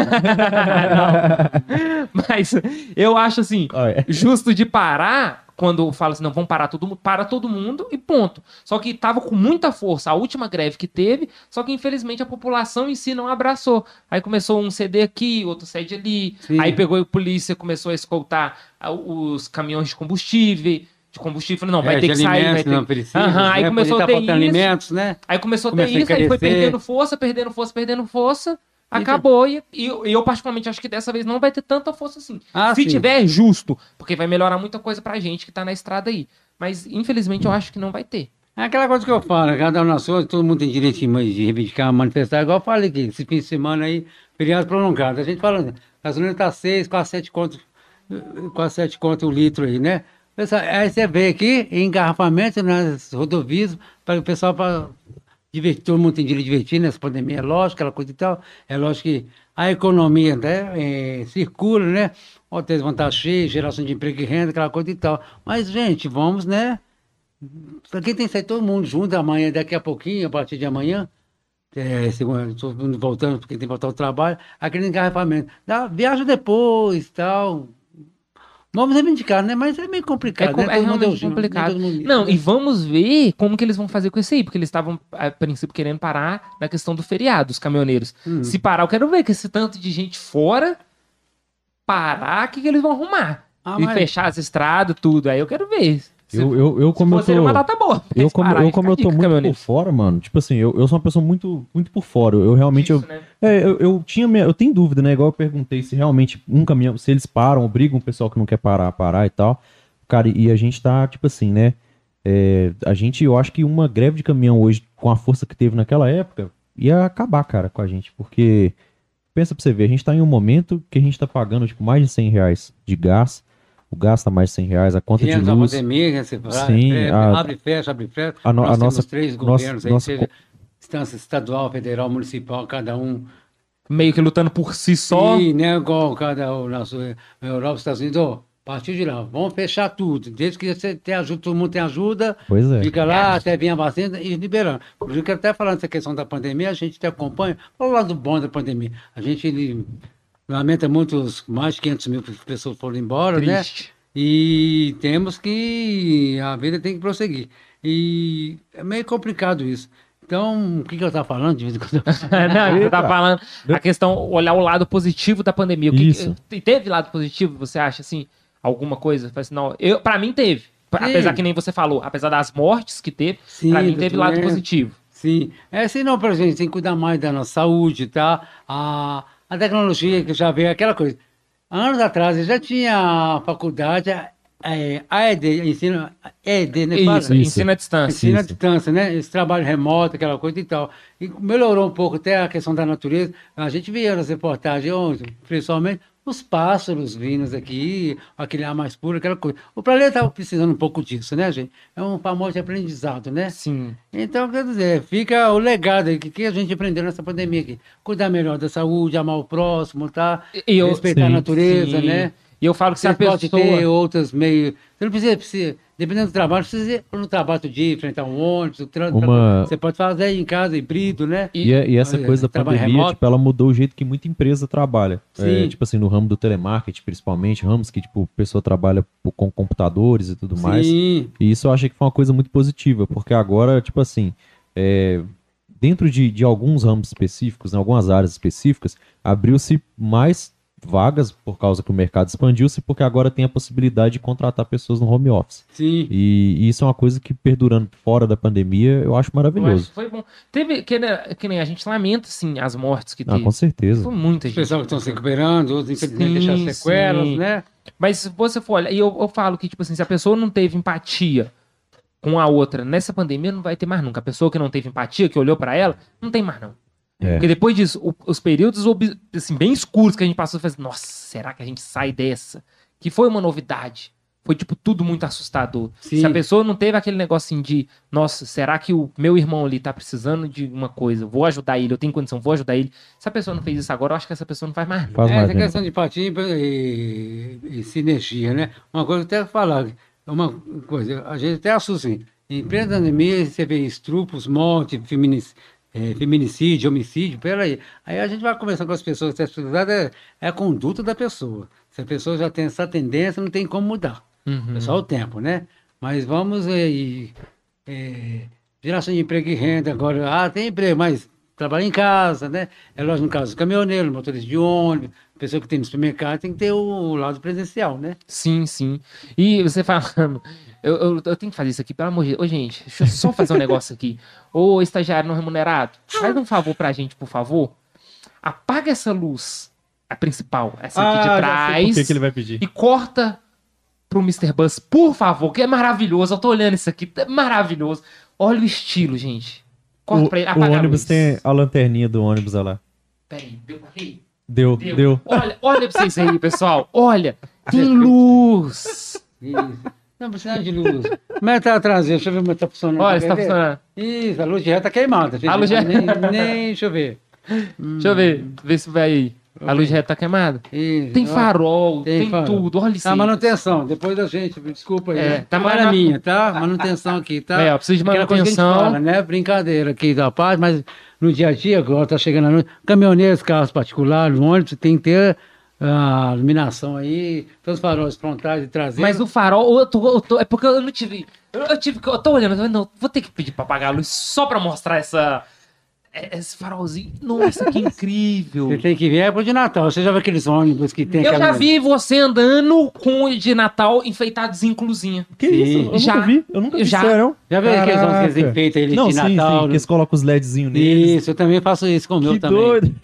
Não. Mas eu acho assim, Olha, justo de parar quando fala assim, não, vamos parar todo mundo, para todo mundo e ponto. Só que tava com muita força a última greve que teve, só que infelizmente a população em si não abraçou. Aí começou um CD aqui, outro cede ali, Sim. aí pegou a polícia, começou a escoltar ah, os caminhões de combustível, combustível, não, vai É, ter que sair, vai ter... não precisa. Aí né? começou Podia a ter isso. alimentos, né? Aí começou a ter isso, aí foi perdendo força, perdendo força, perdendo força, acabou. E, e eu, eu, particularmente, acho que dessa vez não vai ter tanta força assim. Ah, Se sim. tiver, é justo, porque vai melhorar muita coisa pra gente que tá na estrada aí. Mas, infelizmente, eu acho que não vai ter. É aquela coisa que eu falo, cada um na sua, todo mundo tem direito de reivindicar, manifestar, igual eu falei aqui, esse fim de semana aí, feriado prolongado. A gente fala, a gasolina tá 6, quase 7 conto, quase 7 conto o litro aí, né? Aí você vê aqui, engarrafamento nas rodovias, para o pessoal, para divertir, todo mundo tem direito de divertir nessa pandemia, é lógico, aquela coisa e tal. É lógico que a economia né, eh, circula, né? Hotéis vão estar cheios, geração de emprego e renda, aquela coisa e tal. Mas, gente, vamos, né? Aqui tem que sair todo mundo junto amanhã, daqui a pouquinho, a partir de amanhã. É, todo mundo voltando, porque tem que voltar ao trabalho, aquele engarrafamento. Dá, viaja depois, tal. Vamos reivindicar, né? Mas é meio complicado. É, com- né? é mundo realmente junto, complicado. Não, e vamos ver como que eles vão fazer com isso aí, porque eles estavam, a princípio, querendo parar na questão do feriado, os caminhoneiros. Hum. Se parar, eu quero ver que esse tanto de gente fora parar, o que, que eles vão arrumar? Ah, e mas- fechar as estradas, tudo. Aí eu quero ver. Eu, eu, eu como eu seria uma tô... data boa. Eu como, pararem eu, como eu tô muito por fora, mano, tipo assim, eu, eu sou uma pessoa muito, muito por fora. Eu realmente, eu, Disso, né? É, eu, eu tinha, minha- eu tenho dúvida, né? Igual eu perguntei se realmente um caminhão, se eles param, obrigam o pessoal que não quer parar parar e tal. Cara, e a gente tá, tipo assim, né? É, a gente, eu acho que uma greve de caminhão hoje, com a força que teve naquela época, ia acabar, cara, com a gente. Porque, pensa pra você ver, a gente tá em um momento que a gente tá pagando, tipo, mais de 100 reais de gás. O gás tá mais de 100 reais, a conta de Viemos a luz. pandemia, você vai, Sim, é, a- abre e fecha, abre e fecha. a no- Nós a temos nossa- três nossa- governos aí, nossa seja instância estadual, federal, municipal, cada um. Meio que lutando por si só. E, né, igual cada o nosso a Europa, os Estados Unidos, ó, a partir de lá, vamos fechar tudo. Desde que você tem ajuda, todo mundo tem ajuda, Pois é. fica lá até vir a vacina e liberando. Por isso que até falando dessa questão da pandemia, a gente até acompanha, olha o lado bom da pandemia. A gente ele, lamenta muito, os mais de 500 mil pessoas foram embora, né? Triste. E temos que. A vida tem que prosseguir. E é meio complicado isso. Então, o que, que eu estava falando de vez em quando? Não, você tá Eita. falando a questão, olhar o lado positivo da pandemia. O que, Isso. e teve lado positivo, você acha, assim? Alguma coisa? Fala assim, não, eu, pra mim teve. Sim. Apesar que nem você falou, apesar das mortes que teve, Sim, pra mim teve lado doente. positivo. Sim. É, se não, a gente tem que cuidar mais da nossa saúde, tá? A, a tecnologia que já veio, aquela coisa. Anos atrás já tinha a faculdade, é, AED, ensino, ED, né? Isso, ensino à distância. Ensino à distância, né? Esse trabalho remoto, aquela coisa e tal. E melhorou um pouco até a questão da natureza. A gente via nas reportagens principalmente, os pássaros vindos aqui, aquele ar mais puro, aquela coisa. O planeta estava precisando um pouco disso, né, gente? É um famoso aprendizado, né? Sim. Então, quer dizer, fica o legado aí, que, que a gente aprendeu nessa pandemia aqui. Cuidar melhor da saúde, amar o próximo, tá? E eu- Respeitar a Sim, natureza, Sim. né? E eu falo que se Você a pode pessoa... ter outras meio. Você não precisa, precisa- dependendo do trabalho, você precisa ir no trabalho do dia, enfrentar um ônibus, o trânsito. Uma- Você pode fazer em casa, híbrido, né? E, é- e essa coisa da pandemia, remoto. tipo, ela mudou o jeito que muita empresa trabalha. É, Sim. tipo assim, no ramo do telemarketing, principalmente, ramos que, tipo, a pessoa trabalha com computadores e tudo mais. Sim, E isso eu achei que foi uma coisa muito positiva, porque agora, tipo assim, é, dentro de, de alguns ramos específicos, em algumas áreas específicas, abriu-se mais vagas por causa que o mercado expandiu-se, porque agora tem a possibilidade de contratar pessoas no home office. sim. E, e isso é uma coisa que, perdurando fora da pandemia, eu acho Eu acho maravilhoso. que foi bom. Teve, que, que nem a gente lamenta, assim, as mortes que Ah, teve. com certeza. Foi muita gente. pessoal que estão se recuperando, outros infelizmente deixaram sequelas, sim. né? Mas se você for olhar, e eu, eu falo que, tipo assim, se a pessoa não teve empatia com a outra nessa pandemia, não vai ter mais nunca. A pessoa que não teve empatia, que olhou pra ela, não tem mais não. É. Porque depois disso, o- os períodos assim, bem escuros que a gente passou, fez, nossa, será que a gente sai dessa? Que foi uma novidade. Foi, tipo, tudo muito assustador. Sim. Se a pessoa não teve aquele negocinho de, nossa, será que o meu irmão ali tá precisando de uma coisa? Vou ajudar ele, eu tenho condição, vou ajudar ele. Se a pessoa não fez isso agora, eu acho que essa pessoa não faz mais. Faz É, mais essa né? questão de empatia e, e sinergia, né? Uma coisa que eu até falar, uma coisa, a gente até assusta, assim, em plena pandemia você vê estrupos, morte, feminic- eh, feminicídio, homicídio, peraí. Aí a gente vai conversando com as pessoas, se a pessoa- é, é a conduta da pessoa. Se a pessoa já tem essa tendência, não tem como mudar. Uhum. É só o tempo, né? Mas vamos aí. É, geração de emprego e renda agora. Ah, tem emprego, mas trabalha em casa, né? É lógico, no caso, caminhoneiro, motorista de ônibus, pessoa que tem no supermercado, tem que ter o lado presencial, né? Sim, sim. E você falando, eu, eu, eu tenho que fazer isso aqui, pelo amor de Deus. Ô, gente, deixa eu só fazer um negócio aqui. Ô, estagiário não remunerado, faz um favor pra gente, por favor. Apaga essa luz, a principal, essa aqui de trás, Por que, que ele vai pedir? e corta pro Mr. Bus, por favor, que é maravilhoso. Eu tô olhando isso aqui, é maravilhoso. Olha o estilo, gente. Corta O, pra ele, o apaga a ônibus luz. tem a lanterninha do ônibus olha lá. Peraí, rir? Deu, Deu. deu. Olha, olha pra vocês aí, pessoal. Olha, tem luz. Isso. Não precisa de luz. Como é que tá a traseira? Deixa eu ver como é que tá funcionando. Olha, está ver? funcionando. Isso, a luz de ré tá queimada. gente. A luz ré- Nem, nem deixa eu ver. Deixa eu ver, ver se vai aí. A luz reta tá queimada? Isso. Tem farol, tem tem, farol. tudo. Olha isso. Tá, aí. manutenção. Depois da gente, desculpa aí. É, né? tá Trabalho manu- minha, tá? Manutenção aqui, tá? É, ó, precisa de a manutenção. fala, né? Brincadeira aqui da parte, mas no dia a dia, agora tá chegando a noite, caminhoneiros, carros particulares, ônibus, tem que ter a iluminação aí, todos os faróis frontais e traseiros. Mas o farol, eu tô, eu tô- é porque eu não tive. Eu, eu tive. Eu tô olhando, eu não, vou ter que pedir pra apagar a luz só pra mostrar essa. É- Esse farolzinho. Nossa, que incrível. Você tem que ver, é pro de Natal. Você já viu aqueles ônibus que tem Eu aquela... já vi você andando com o de Natal enfeitadozinho com luzinha. Que Sim. isso? Eu Já. nunca vi. Eu nunca vi Já. sério. Já viu aqueles ônibus que eles enfeitam ele Não, de sim, Natal? sim, que eles colocam os LEDzinhos neles. Isso, eu também faço isso com o meu Que também. doido.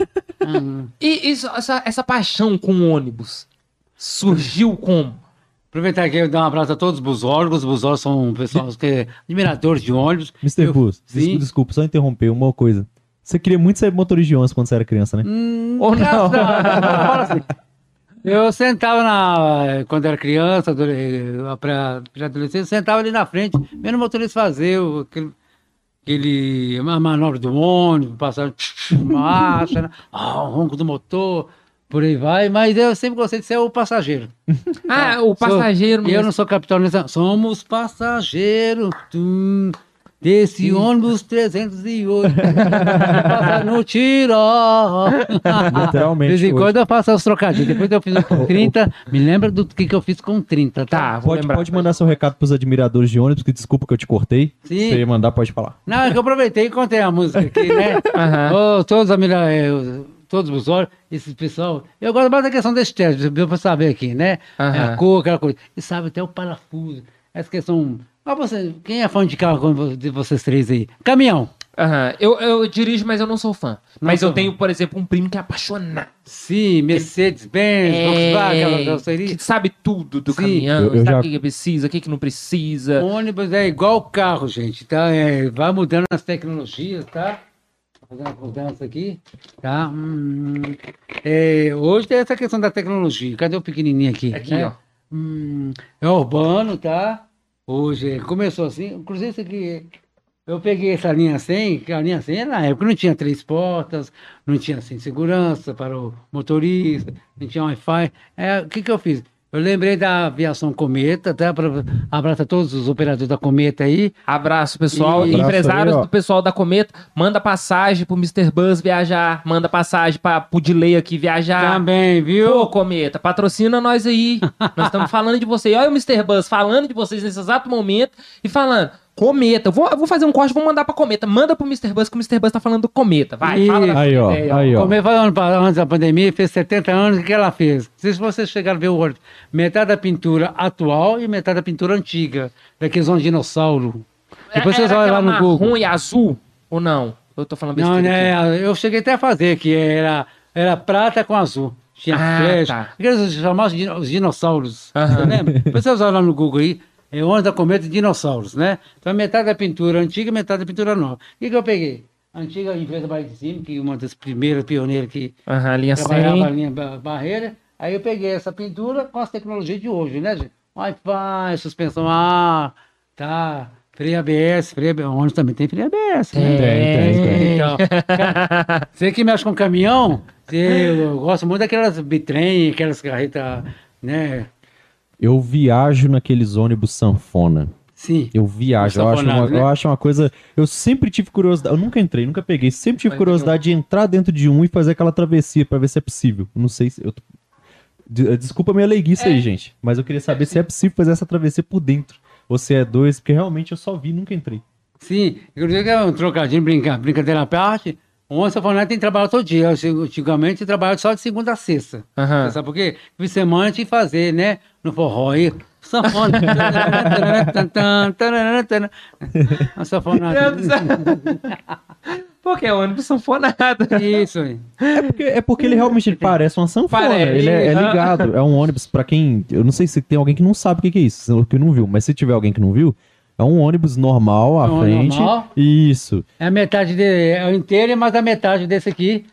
Hum. E isso, essa, essa paixão com o ônibus surgiu como? Aproveitar aqui e dar um abraço a todos os busólogos. Os busólogos são um pessoal que é admiradores de ônibus. Mr. Eu- Bus, Sim. desculpa, só interromper uma coisa. Você queria muito ser motorista de ônibus quando você era criança, né? Hum, Ou não? Assim. Eu sentava na. Quando era criança, adole- pra adolescente, eu sentava ali na frente, vendo o motorista fazer o- aquele, aquele a manobra do ônibus, passar marcha, né? ah, o ronco do motor, por aí vai, mas eu sempre gostei de ser o passageiro. Ah, o Sou- passageiro Eu mesmo. não sou capitão nessa. Somos passageiros tum, desse ônibus 308. Passa no tiro. Literalmente, De vez em quando eu faço os trocadilhos. Depois eu fiz com 30. Me lembra do que, que eu fiz com 30, tá? Tá, vou Pode, lembrar. pode mandar seu recado pros admiradores de ônibus, que desculpa que eu te cortei. Sim. Se você mandar, pode falar. Não, é que eu aproveitei e contei a música aqui, né? Aham. Ô, todos, a mira- os- todos os olhos, esse pessoal. Eu gosto mais da questão desse teste, pra saber aqui, né? É a cor, aquela coisa. E sabe até o parafuso. Essa questão. Ah, você, quem é fã de carro como de vocês três aí? Caminhão. Aham. Eu, eu dirijo, mas eu não sou fã. mas sou eu tenho, por exemplo, um primo que é apaixonado. Sim, Mercedes-Benz, Volkswagen, aquela carroceria. É, que sabe tudo do Sim. caminhão, Eu- eu sabe já- o que que precisa, o que, que não precisa. Ônibus é igual carro, gente, tá? É, vai mudando as tecnologias, tá? Fazendo uma mudança aqui, tá? Hum, é, hoje tem essa questão da tecnologia. Cadê o pequenininho aqui? Aqui, né? ó. Hum, é urbano, tá? Hoje começou assim. Inclusive, isso aqui. Eu peguei essa linha 100, que a linha 100 na época não tinha três portas, não tinha assim, segurança para o motorista, não tinha Wi-Fi. É, o que, que eu fiz? Eu lembrei da aviação Cometa, tá? Abraço a todos os operadores da Cometa aí. Abraço, pessoal. E- Empresários Abraço aí, ó. do pessoal da Cometa, manda passagem pro Mr. Buzz viajar, manda passagem pra, pro Delay aqui viajar. Também, viu? Pô, Cometa, patrocina nós aí. nós estamos falando de você. Olha o Mr. Buzz falando de vocês nesse exato momento e falando. Cometa, eu vou, eu vou fazer um corte, vou mandar pra Cometa. Manda pro Mr. Buzz que o Mr. Buzz tá falando do Cometa. Vai, Ih, fala da Aí, ó. ideia, Aí, ó. Cometa antes da pandemia, fez 70 anos, o que ela fez? Não sei se vocês chegaram a ver o ônibus. Metade da pintura atual e metade da pintura antiga, daqueles um dinossauro. Depois vocês Era olham lá no Google. e azul ou não? Eu tô falando Não, besteira aqui. né? Eu cheguei até a fazer, que era, era prata com azul. Tinha Ah, flash. tá. Aqueles chamavam de os dinossauros. Aham. Você lembra? Depois vocês olham lá no Google aí. É onde da cometa de dinossauros, né? Então metade da pintura antiga e metade da pintura nova. O que, que eu peguei? A antiga empresa Barra de Cima, que uma das primeiras pioneiras que Aham, linha trabalhava a 100. linha ba- barreira. Aí eu peguei essa pintura com as tecnologias de hoje, né, gente? Wi-Fi, suspensão A, tá? Freio ABS, freio. Onde também tem freio ABS, né? Tem, tem, tem. Então, cara, você que mexe com caminhão, eu gosto muito daquelas bitrem, aquelas carretas, né? Eu viajo naqueles ônibus sanfona. Sim. Eu viajo, eu acho, uma, né? eu acho uma coisa. Eu sempre tive curiosidade. Eu nunca entrei, nunca peguei. Sempre tive Mas curiosidade de entrar dentro de um e fazer aquela travessia pra ver se é possível. Não sei se. Eu... De- Desculpa a minha leiguice aí, gente. Mas eu queria saber se é possível fazer essa travessia por dentro. Ou se é dois, porque realmente eu só vi e nunca entrei. Sim, inclusive é um trocadinho, brinca, brincadeira à parte. O sanfoneiro tem que trabalhar todo dia. Eu, Antigamente eu trabalhava só de segunda a sexta. Você Sabe por quê? Fim de semana tinha que fazer, né? No forró aí. Sanfona. A sanfona. Meu Deus do céu. Porque é ônibus sanfonado. Isso aí. É porque, é porque ele realmente ele parece uma sanfona. Parece. Ele é, é ligado. É um ônibus, pra quem. Eu não sei se tem alguém que não sabe o que é isso, que não viu. Mas se tiver alguém que não viu, é um ônibus normal à É um frente. normal. Isso. É a metade de, é o inteiro e mais a metade desse aqui,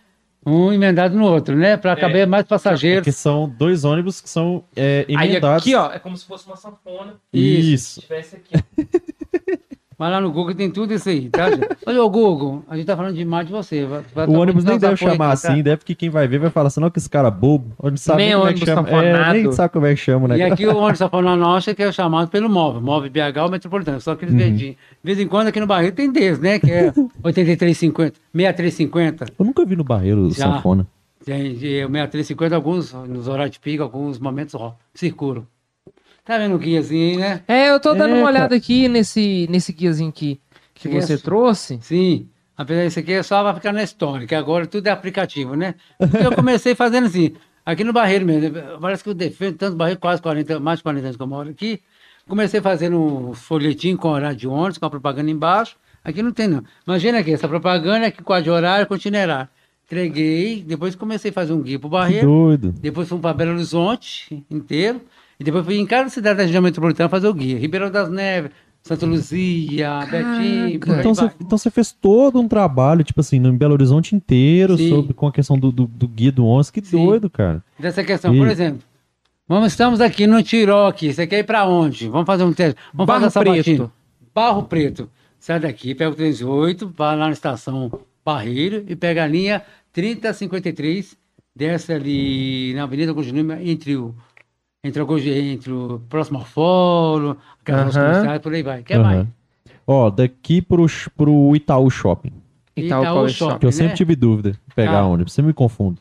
um emendado no outro, né? Para caber mais passageiros. Que são dois ônibus que são é, Aí emendados. aqui, ó, é como se fosse uma sanfona. Isso. Se tivesse aqui, Vai lá no Google, tem tudo isso aí, tá, gente? Olha, ô Google, a gente tá falando demais de você. vai- vai- O tá ônibus nem deve chamar aqui, tá? assim, deve que quem vai ver vai falar assim, não, que esse cara bobo, não sabe Nem nem como é que ônibus chama. É, nem sabe como é que chama, né? E aqui o ônibus Safonal Nossa, que é chamado pelo móvel, móvel BH ou metropolitano, só Uhum. aqueles verdinhos. De vez em quando aqui no Barreiro tem desse, né? Que é 8350, 6350. Eu nunca vi no Barreiro Já. sanfona. Tem de 6350, alguns nos horários de pico, alguns momentos ó, circulam. Tá vendo o guiazinho aí, né? É, eu tô dando É, uma olhada aqui nesse, nesse guiazinho que, que Esse você aqui é- trouxe. Sim. Apesar disso aqui, só vai ficar na história, que agora tudo é aplicativo, né? Porque Eu comecei fazendo assim, aqui no Barreiro mesmo, parece que eu defendo tanto Barreiro, quase 40, mais de 40 anos que eu moro aqui. Comecei fazendo um folhetim com horário de ônibus, com a propaganda embaixo. Aqui não tem, não. Imagina aqui, essa propaganda aqui com a de horário, com itinerário. Entreguei, depois comecei a fazer um guia pro Que Barreiro. doido. Depois fui para Belo Horizonte inteiro. E depois fui em cada cidade da região metropolitana fazer o guia. Ribeirão das Neves, Santa Luzia, Betim, aí Então você, então você fez todo um trabalho, tipo assim, no Belo Horizonte inteiro, Sim. sobre, com a questão do, do, do guia do ônibus. Que Sim. doido, cara. Dessa questão, E- por exemplo. Vamos, estamos aqui no Tiró aqui. Você quer ir para onde? Vamos fazer um teste. Vamos Barro fazer Preto. batina. Barro Preto. Sai daqui, pega o 38, vai lá na estação Barreiro e pega a linha 3053, desce ali na Avenida Continua entre o entre o, Goji- entre o próximo fórum, aquelas comerciais, por aí vai. Quer Aham. mais? Ó, daqui pro, pro Itaú Shopping. Itaú Itaú Shopping. Shop. Que eu né? sempre tive dúvida de pegar Ah. ônibus, sempre me confundo.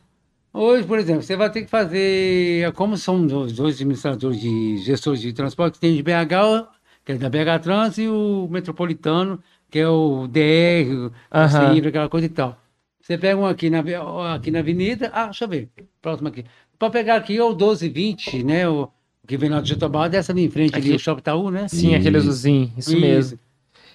Hoje, por exemplo, você vai ter que fazer, como são os dois administradores de gestores de transporte, tem de BH, que é da BH Trans, e o metropolitano, que é o DR, o Aham. CIR, aquela coisa e tal. Você pega um aqui na, aqui na avenida, ah, deixa eu ver, próximo aqui. Para pegar aqui o 1220, né, o que vem lá do Jatobá, dessa ali em frente ali, Aqui. o Shopping Itaú, né? Sim, aquele azulzinho, isso, mesmo.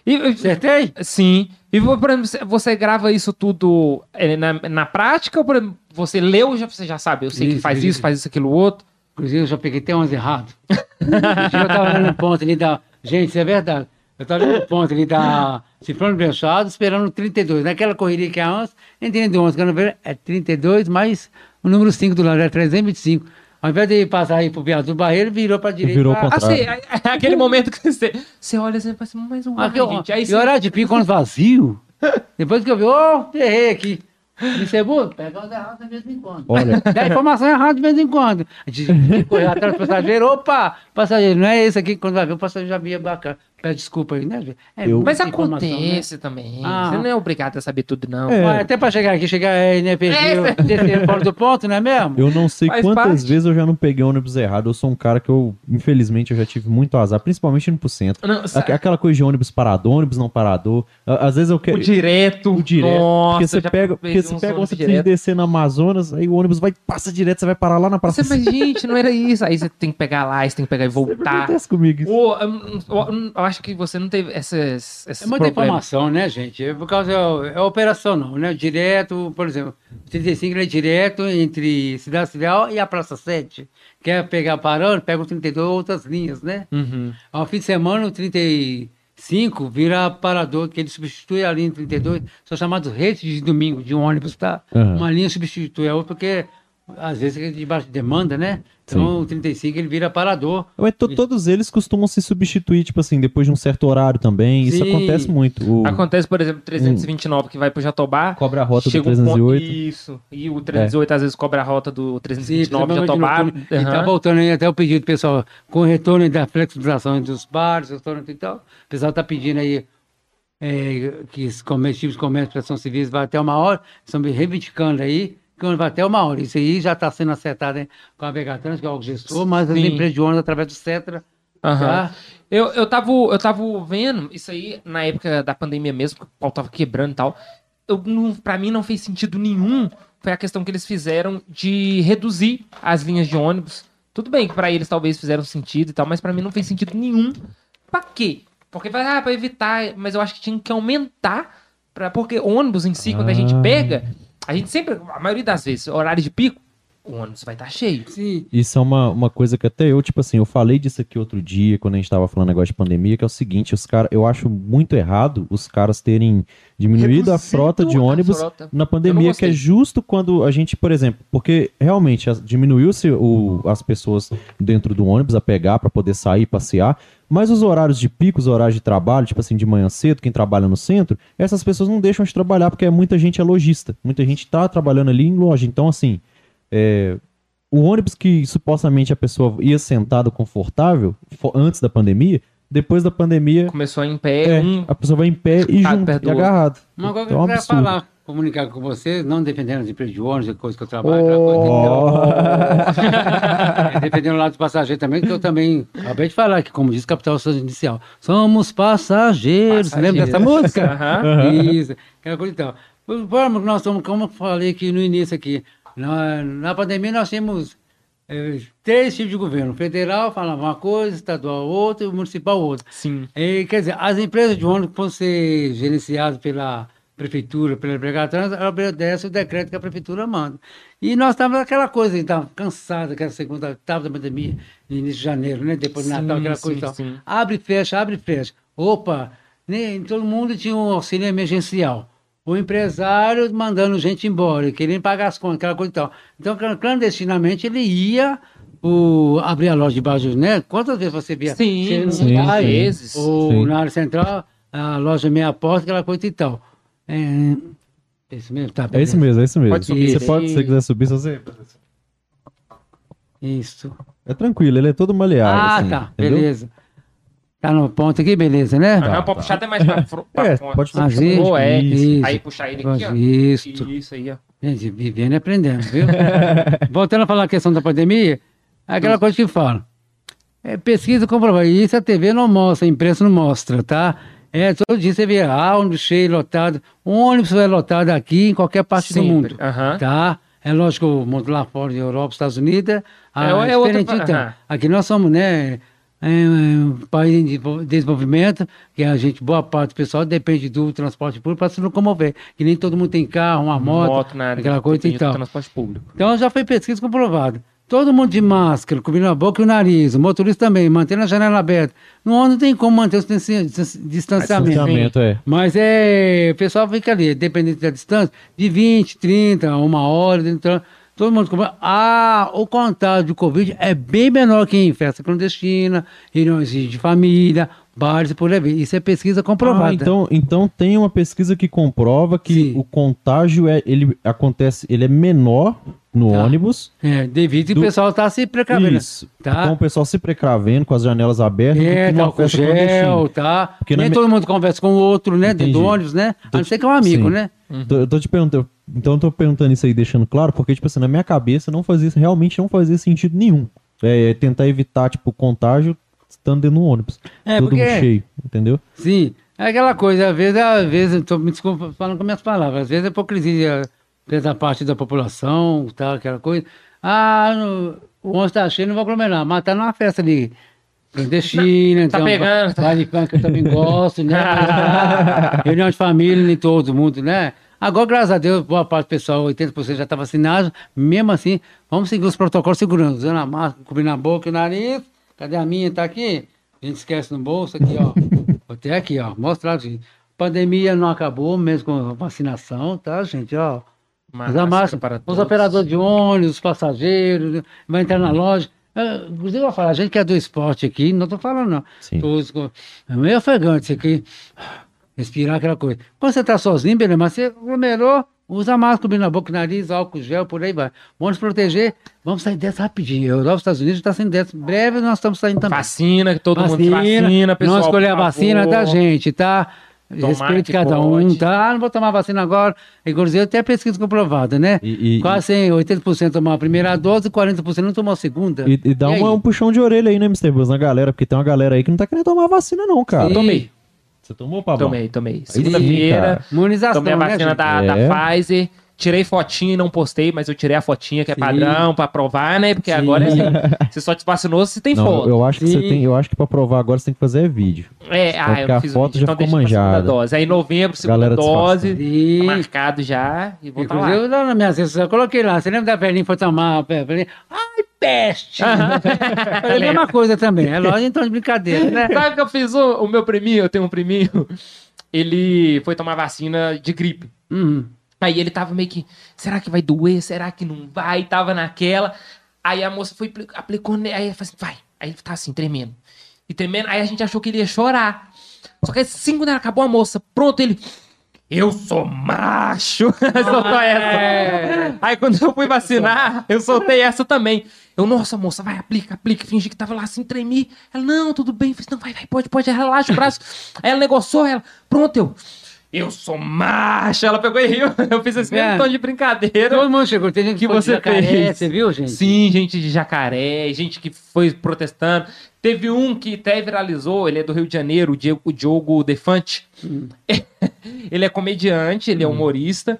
E, Acertei? sim. E, por exemplo, você- grava isso tudo é, na, na prática ou, por exemplo, você leu já você já sabe? Eu sei que Isso, faz isso. isso, faz isso, aquilo, outro. Inclusive, eu já peguei até 11 errado. Eu tava lá no ponto ali da. Gente, isso é verdade. Eu tava ali no ponto ali da Cifrão Brechado, esperando o 32. Naquela correria que é 11, entendeu 11, quando eu vejo, é 32 mais o número 5 do lado, é 325. Ao invés de passar aí pro viaduto do Barreiro, virou pra direita. Virou pra- Assim, é- é aquele momento que você, você olha assim e fala assim, mas o Aqui, gente, aí e você... horário de pico, quando vazio. Depois que eu vi, ô, errei aqui. É bom? Pega os errados de vez em quando. Olha, Dá informação errada de vez em quando. A gente tem que correr atrás do passageiro. Opa, passageiro, não é esse aqui. Quando vai ver, o passageiro já via bacana. Pede desculpa aí, né? É Eu- Mas né? acontece também. Ah. Você não é obrigado a saber tudo, não. É. Mas Até pra chegar aqui, chegar é, né, perdi, É. descer fora do ponto, não é mesmo? eu não sei Faz quantas parte. vezes eu já não peguei ônibus errado. Eu sou um cara que eu, infelizmente, eu já tive muito azar, principalmente indo pro centro. Não, Aquela coisa de ônibus parador, ônibus não parador. Às vezes eu quero. O direto. O direto. Nossa, porque você pega, porque você pega, você precisa descer no Amazonas, aí o ônibus vai, passa direto, você vai parar lá na praça. Você, mas, gente, não era isso. Aí você tem que pegar lá, você tem que pegar e voltar. acontece comigo isso. Eu acho que você não teve essas, esses É muita problemas. informação, né, gente? É por causa é, é operacional, né? Direto, por exemplo, o 35 ele é direto entre Cidade Civil e a Praça 7. Quer pegar parando, pega o 32 outras linhas, né? Uhum. Ao fim de semana, o 35 vira parador, que ele substitui a linha 32, são chamados redes de domingo, de um ônibus, tá? Aham. Uma linha substitui a outra, porque às vezes é de baixa demanda, né? Então o 35 ele vira parador. To- todos eles costumam se substituir, tipo assim, depois de um certo horário também. Isso Sim. acontece muito. O Acontece, por exemplo, 329 que vai pro Jatobá. cobra a rota do chega um ponto- 308. Isso. E o 308 às vezes cobra a rota do Sim, 329 principalmente Jatobá. noturno. E tá voltando aí até o pedido, pessoal, com o retorno da flexibilização dos bares, restaurantes e tal. O pessoal tá pedindo aí é, que os comércios, tipos de comércio, prestação civis vai até uma hora, estão me reivindicando aí, que vai até uma hora. Isso aí já está sendo acertado hein, com a Vegatrans, que é o gestor, mas as empresas de ônibus através do CETRA. Tá? Eu, eu, tava, eu tava vendo isso aí na época da pandemia mesmo, que o pau tava quebrando e tal. Eu, não, pra mim não fez sentido nenhum. Foi a questão que eles fizeram de reduzir as linhas de ônibus. Tudo bem que pra eles talvez fizeram sentido e tal, mas pra mim não fez sentido nenhum. Pra quê? Porque vai, ah, pra evitar, mas eu acho que tinha que aumentar. Pra, porque ônibus em si, quando a gente Ah. pega, a gente sempre, a maioria das vezes, horário de pico, o ônibus vai estar cheio. Sim. Isso é uma, uma coisa que até eu, tipo assim, eu falei disso aqui outro dia, quando a gente tava falando negócio de pandemia, que é o seguinte, os caras, eu acho muito errado os caras terem diminuído a Reduzido frota de a ônibus frota. na pandemia, que é justo quando a gente, por exemplo, porque realmente diminuiu-se o- as pessoas dentro do ônibus a pegar para poder sair, passear, mas os horários de pico, os horários de trabalho, tipo assim, de manhã cedo, quem trabalha no centro, essas pessoas não deixam de trabalhar, porque muita gente é lojista, muita gente tá trabalhando ali em loja, então assim, é, o ônibus que supostamente a pessoa ia sentado confortável fo- antes da pandemia, depois da pandemia, Começou em pé, é, um a pessoa vai em pé e junto, e agarrado. Uma coisa que Então, eu é um queria absurdo. falar, comunicar com você, não defendendo as empresas de ônibus, coisa que eu trabalho, coisa Oh. É, defendendo o lado do passageiro também, que eu também acabei de falar aqui, como diz Capital Inicial. Somos passageiros. Você lembra dessa música? Aham. Isso, aquela coisa então. Vamos, nós estamos, como eu falei aqui no início aqui, na, na pandemia nós tínhamos eh, três tipos de governo. Federal falava uma coisa, estadual outra municipal outra. Sim. E, quer dizer, as empresas de ônibus que vão ser gerenciadas pela prefeitura, pela empregada trans, ela obedece o decreto que a prefeitura manda. E nós estávamos naquela coisa, estávamos cansados daquela segunda etapa da pandemia, no início de janeiro, né? Depois do Sim, Natal, aquela sim, coisa e tal. sim. Abre e fecha, abre e fecha. Opa, nem, todo mundo tinha um auxílio emergencial. O empresário mandando gente embora, querendo pagar as contas, aquela coisa e tal. Então, clan- clandestinamente, ele ia o, abrir a loja de baixo, né? Quantas vezes você via? Sim, sim, lugar, sim. vezes. Ou Sim. na área central, a loja meia porta, aquela coisa e tal. É, esse mesmo? Tá, É isso mesmo, é isso mesmo. Pode subir. Você pode, se você quiser subir, você... Isso. É tranquilo, ele é todo maleável. ah, assim, tá. entendeu? Beleza. Tá no ponto aqui, beleza, né? Tá, pode tá. puxar até mais pra, pra É, fora. pode ser Assim? É. Isso. Aí puxar ele aqui, ó. Isso. Isso aí, ó. Gente, vivendo e aprendendo, viu? Voltando a falar a questão da pandemia, é aquela coisa que fala. É pesquisa comprovada. E isso a TV não mostra, a imprensa não mostra, tá? É, todo dia você vê ah, ônibus cheio, lotado. Um ônibus é lotado aqui em qualquer parte do Sempre. mundo. Aham. Tá? É lógico, o mundo lá fora, Europa, Estados Unidos, ah, É, é, é outra- diferente. então. aham. Aqui nós somos, né? É, um país em desenvol- desenvolvimento, que a gente, boa parte do pessoal depende do transporte público para se locomover. Que nem todo mundo tem carro, uma moto, na área aquela coisa e tal. transporte público. Então já foi pesquisa comprovada. Todo mundo de máscara, cobrindo a boca e o nariz, o motorista também, mantendo a janela aberta. No ônibus não tem como manter o distanci- dis- distanciamento. Distanciamento, é. Mas é, o pessoal fica ali, dependendo da distância, de 20, 30, uma hora, então, todo mundo compra. Ah, o contágio de Covid é bem menor que em festa clandestina, reuniões de família, bares e por aí. Isso é pesquisa comprovada. Ah, então, então tem uma pesquisa que comprova que Sim. o contágio é, ele acontece, ele é menor no Tá. ônibus. É, devido Do- o pessoal estar se precavendo. Isso. Tá. Então o pessoal se precavendo com as janelas abertas É, tá com gel, tá? Porque Nem me- todo mundo conversa com o outro, né? Dentro do Entendi. ônibus, né? Tô A não te- ser que é um amigo, Sim. né? Tô- Eu tô te perguntando, então eu tô perguntando isso aí, deixando claro, porque, tipo assim, na minha cabeça não fazia, realmente não fazia sentido nenhum. É, tentar evitar, tipo, contágio estando dentro do ônibus. É, todo porque- mundo cheio, entendeu? Sim. É aquela coisa, às vezes, às vezes, tô me desculpa falando com minhas palavras, às vezes é hipocrisia da parte da população, tá? Aquela coisa. Ah, no- o ônibus tá cheio, não vou aglomerar, mas tá numa festa ali. Clandestina, Tá então, pegando, tá- Baile funk que eu também gosto, né? Reunião de família, nem todo mundo, né? Agora, graças a Deus, boa parte do pessoal, 80% já está vacinado. Mesmo assim, vamos seguir os protocolos segurando, usando a máscara, cobrindo a boca e o nariz. Cadê a minha? Tá aqui? A gente esquece no bolso aqui, ó. Até aqui, ó. Mostrar, gente. Pandemia não acabou, mesmo com a vacinação, tá, gente? Ó. Usar máscara para Os todos. operadores de ônibus, os passageiros, vai entrar na loja. Ah, Inclusive, eu vou falar, a gente que é do esporte aqui, não tô falando, não. Sim. É meio ofegante isso aqui. Respirar aquela coisa. Quando você tá sozinho, beleza, mas você aglomerou, usa máscara, cobrindo a boca, nariz, álcool gel, por aí vai. Vamos nos proteger, vamos sair dessa rapidinho. A Europa, Estados Unidos está saindo dessa. Em breve nós estamos saindo também. Vacina, que todo mundo vacina, pessoal. não escolher a vacina favor. da gente, tá? Tomar Respeito cada um, pode. tá? Ah, não vou tomar vacina agora. Inclusive, até pesquisa comprovada, né? E- e- Quase 100, 80% tomou a primeira dose e 40% não tomou a segunda. E, e dá E uma- um puxão de orelha aí, né, Mr. Buzz, na galera, porque tem uma galera aí que não tá querendo tomar vacina, não, cara. Sim. Tomei, Você tomou, Pablo? tomei, tomei. Segunda-feira. Imunização, tomei a né, vacina gente? da, É. da Pfizer. Tirei fotinha e não postei, mas eu tirei a fotinha que é Sim. padrão pra provar, né? Porque Sim. agora é assim, você só te vacinou se tem Não, foto. eu acho que você Sim. tem, eu acho que pra provar agora você tem que fazer é vídeo. É, ah, porque eu a fiz foto vídeo, já então ficou manjada. dose. Aí em novembro, segunda Galera dose, tá marcado já e vou estar Inclusive, lá. eu, lá nas minhas redes eu coloquei lá. Você lembra da velhinha foi tomar a velhinha? Ai, peste! É a mesma coisa também. É lógico, então de brincadeira, né? Sabe o que eu fiz? O, o meu priminho, eu tenho um priminho, ele foi tomar vacina de gripe. Uhum. Aí ele tava meio que, será que vai doer? Será que não vai? Tava naquela. Aí a moça foi, apli- aplicou, ne- aí ele falou assim, vai. Aí ele tá assim, tremendo. E tremendo, aí a gente achou que ele ia chorar. Só que assim, quando acabou a moça, pronto, ele... Eu sou macho! Soltou essa. Aí quando eu fui vacinar, eu soltei essa também. Eu, nossa, moça, vai, aplica, aplica. Fingi que tava lá assim, tremi. Ela, não, tudo bem. Eu fiz, não, vai, vai, pode, pode, relaxa o braço. Aí ela negociou, ela, pronto, eu... Eu sou macho! Ela pegou e riu. Eu fiz esse mesmo É. tom de brincadeira. Todo mundo chegou. Tem gente Que que você jacaré, fez. Você viu, gente? Sim, gente de jacaré, gente que foi protestando. Teve um que até viralizou, ele é do Rio de Janeiro, o Diego, o Diogo Defante. ele é comediante, ele é humorista.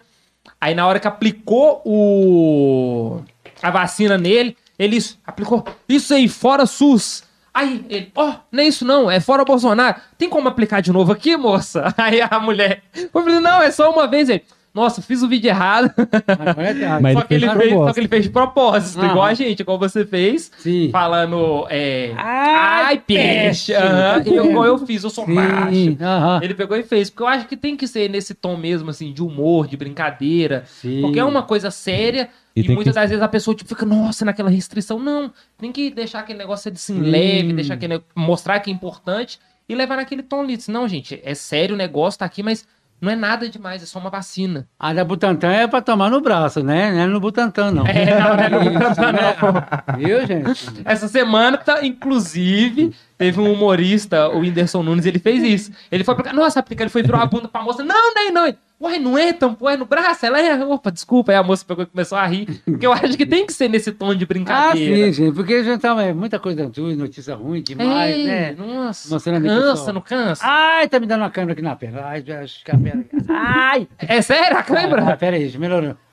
Aí na hora que aplicou o a vacina nele, ele aplicou isso aí, fora SUS. Aí ele, ó, não é isso não, é fora Bolsonaro. Tem como aplicar de novo aqui, moça? Aí a mulher, foi falando, não, é só uma vez. Ele, nossa, fiz o vídeo errado. É. Mas só, que ele fez de só propósito. que ele fez de propósito, igual a gente, igual você fez. Sim. Falando, é. Ai, Ai, peixe! peste! vendo? igual eu fiz, eu sou aham. Ele pegou e fez, porque eu acho que tem que ser nesse tom mesmo, assim, de humor, de brincadeira. Sim. Porque é uma coisa séria E e, muitas que- das vezes a pessoa tipo, fica, nossa, naquela restrição. Não, tem que deixar aquele negócio ser assim, Sim. leve, deixar aquele, mostrar que é importante e levar naquele tom ali. Não, gente, é sério o negócio, tá aqui, mas não é nada demais, é só uma vacina. A da Butantan é pra tomar no braço, né? Não é no Butantan, não. É, não, não é no Butantan, né? não. Viu, gente? Essa semana, tá, inclusive, teve um humorista, o Whindersson Nunes, ele fez isso. Ele foi aplicar, nossa, aplica, ele foi virar a bunda pra moça. Não, não, não. Uai, não é, tampou, é no braço? Ela é, opa, desculpa. Aí a moça pegou e começou a rir. Porque eu acho que tem que ser nesse tom de Ah, brincadeira. sim, gente. Porque gente tava é, muita coisa ruim, notícia ruim demais, É, né? Nossa, Mostrando cansa, não cansa? Ai, tá me dando uma câmera aqui na perna. Ai, acho que a perna. Ai! É sério a Ah, câmera? pera aí, já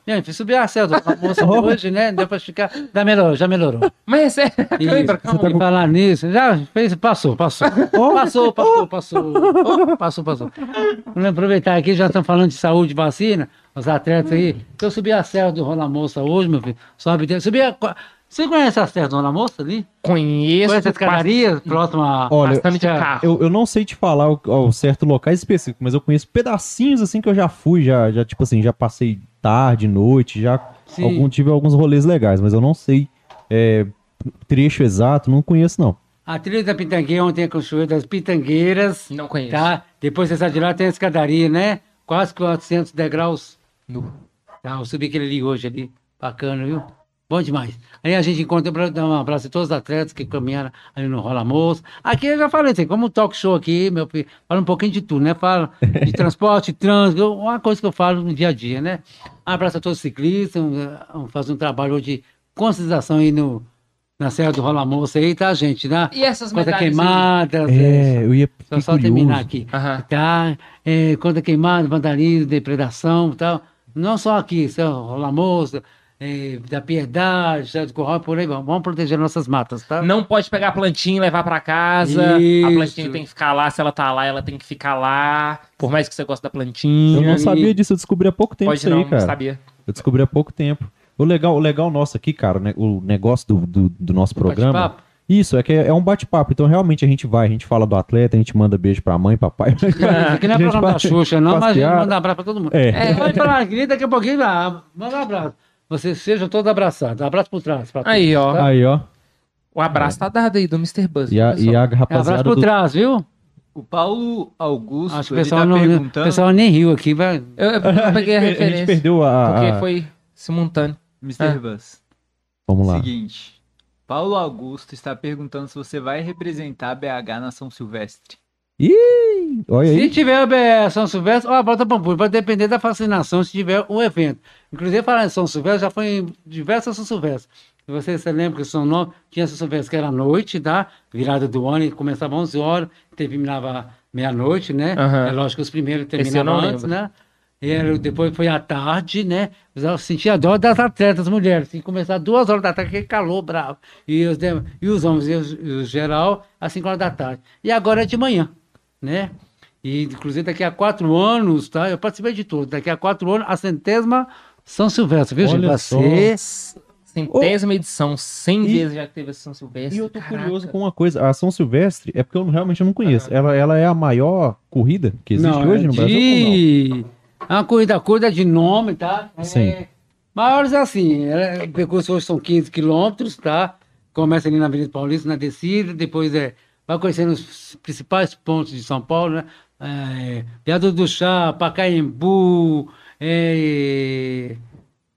Gente, fui subir a célula da moça hoje, né? Deu pra ficar. Já melhorou, já melhorou. Mas é sério a câmera? Isso. Calma. E falar nisso, já fez, passou, passou. Passou, passou, passou. Oh, Passou, passou. Vamos aproveitar aqui, já estamos falando de saúde, vacina, os atletas aí. Eu subi a serra do Rola Moça hoje, meu filho. Sobe dentro. Subi a... Você conhece a serra do Rola Moça ali? Conheço. Conhece as escadarias próxima a... Olha, Bastante de carro. Eu, eu não sei te falar o, o certo locais específicos, mas eu conheço pedacinhos assim que eu já fui, já, já tipo assim, já passei tarde, noite, já Sim. algum, tive alguns rolês legais, mas eu não sei é, trecho exato, não conheço não. A trilha da Pitangueira, onde tem a Cachoeira das Pitangueiras, Não conheço. tá? Depois você sai de lá, tem a escadaria, né? Quase 400 degraus. Nu. Tá, eu subi aquele ali hoje ali. Bacana, viu? Bom demais. Aí a gente encontra, pra dar um abraço a todos os atletas que caminharam ali no Rola Moça. Aqui eu já falei assim, como um talk show aqui, meu filho, fala um pouquinho de tudo, né? Fala de transporte, trânsito, uma coisa que eu falo no dia a dia, né? Um abraço a todos os ciclistas, um, um, fazer um trabalho hoje de conscientização aí no, na Serra do Rola Moça aí, tá, gente? Né? E essas Conta medalhas aí? queimada, É, eu ia só, só terminar aqui. Aham. Tá? É, conta queimada, vandalismo, depredação e tal. Não só aqui, São Rola Moça, é, da Piedade, do Corral, por aí, vamos, proteger nossas matas, tá? Não pode pegar a plantinha e levar pra casa. Isso. A plantinha tem que ficar lá. Se ela tá lá, ela tem que ficar lá. Por mais que você goste da plantinha. Eu não sabia disso, eu descobri há pouco tempo Pode isso não, aí, não cara. sabia. Eu descobri há pouco tempo. O legal, o legal nosso aqui, cara, né, o negócio do, do, do nosso programa. Bate-papo? Isso, é que é, é um bate-papo. Então, realmente, a gente vai, a gente fala do atleta, a gente manda beijo pra mãe, papai. Isso aqui não é A gente programa da Xuxa, não, mas a gente manda um abraço pra todo mundo. É. É, pode falar aqui, daqui a pouquinho, manda um abraço. Vocês sejam todos abraçados. Abraço por trás. pra todos, Aí, ó. tá? Aí, ó. O abraço tá dado aí do Mr. Buzz. E a, e a É, abraço rapaziada por do... trás, viu? O Paulo Augusto, Acho que o ele pessoal, tá não, o perguntando... pessoal nem riu aqui, vai. Eu, eu peguei a A gente referência. perdeu a... Porque a- foi simultâneo. Mr. Ah. Buzz, Vamos lá. seguinte. Paulo Augusto está perguntando se você vai representar BH na São Silvestre. Ih, olha Se aí. tiver a São Silvestre, ó, volta Pampulha, vai depender da vacinação se tiver um evento. Inclusive, falar em São Silvestre, já foi em diversas São Silvestre. Se você se lembra que São Nome tinha São Silvestre que era à noite, tá? Virada do ano, começava 11 horas, terminava meia-noite, né? Aham. É lógico que os primeiros terminavam antes, lembro. né? E era- depois foi à tarde, né? Eu sentia a dor das atletas mulheres. Tinha que começar duas horas da tarde, aquele calor bravo. E os, e os homens e os, e os geral, às cinco horas da tarde. E agora é de manhã, né? E, inclusive, daqui a quatro anos, tá? Eu participei de tudo. Daqui a quatro anos, a centésima São Silvestre, viu, gente? Olha Vai só. ser Centésima edição, 100 E- vezes já teve a São Silvestre. E eu tô Caraca. curioso com uma coisa. A São Silvestre é porque eu realmente não conheço. Ela, ela é a maior corrida que existe Não, hoje é no Brasil? ou de... É uma corrida curta de nome, tá? É... Sim. Maiores assim, é... o percurso hoje são 15 quilômetros, tá? Começa ali na Avenida Paulista, na descida, depois é... vai conhecendo os principais pontos de São Paulo, né? É... Do Chá, Pacaembu, é...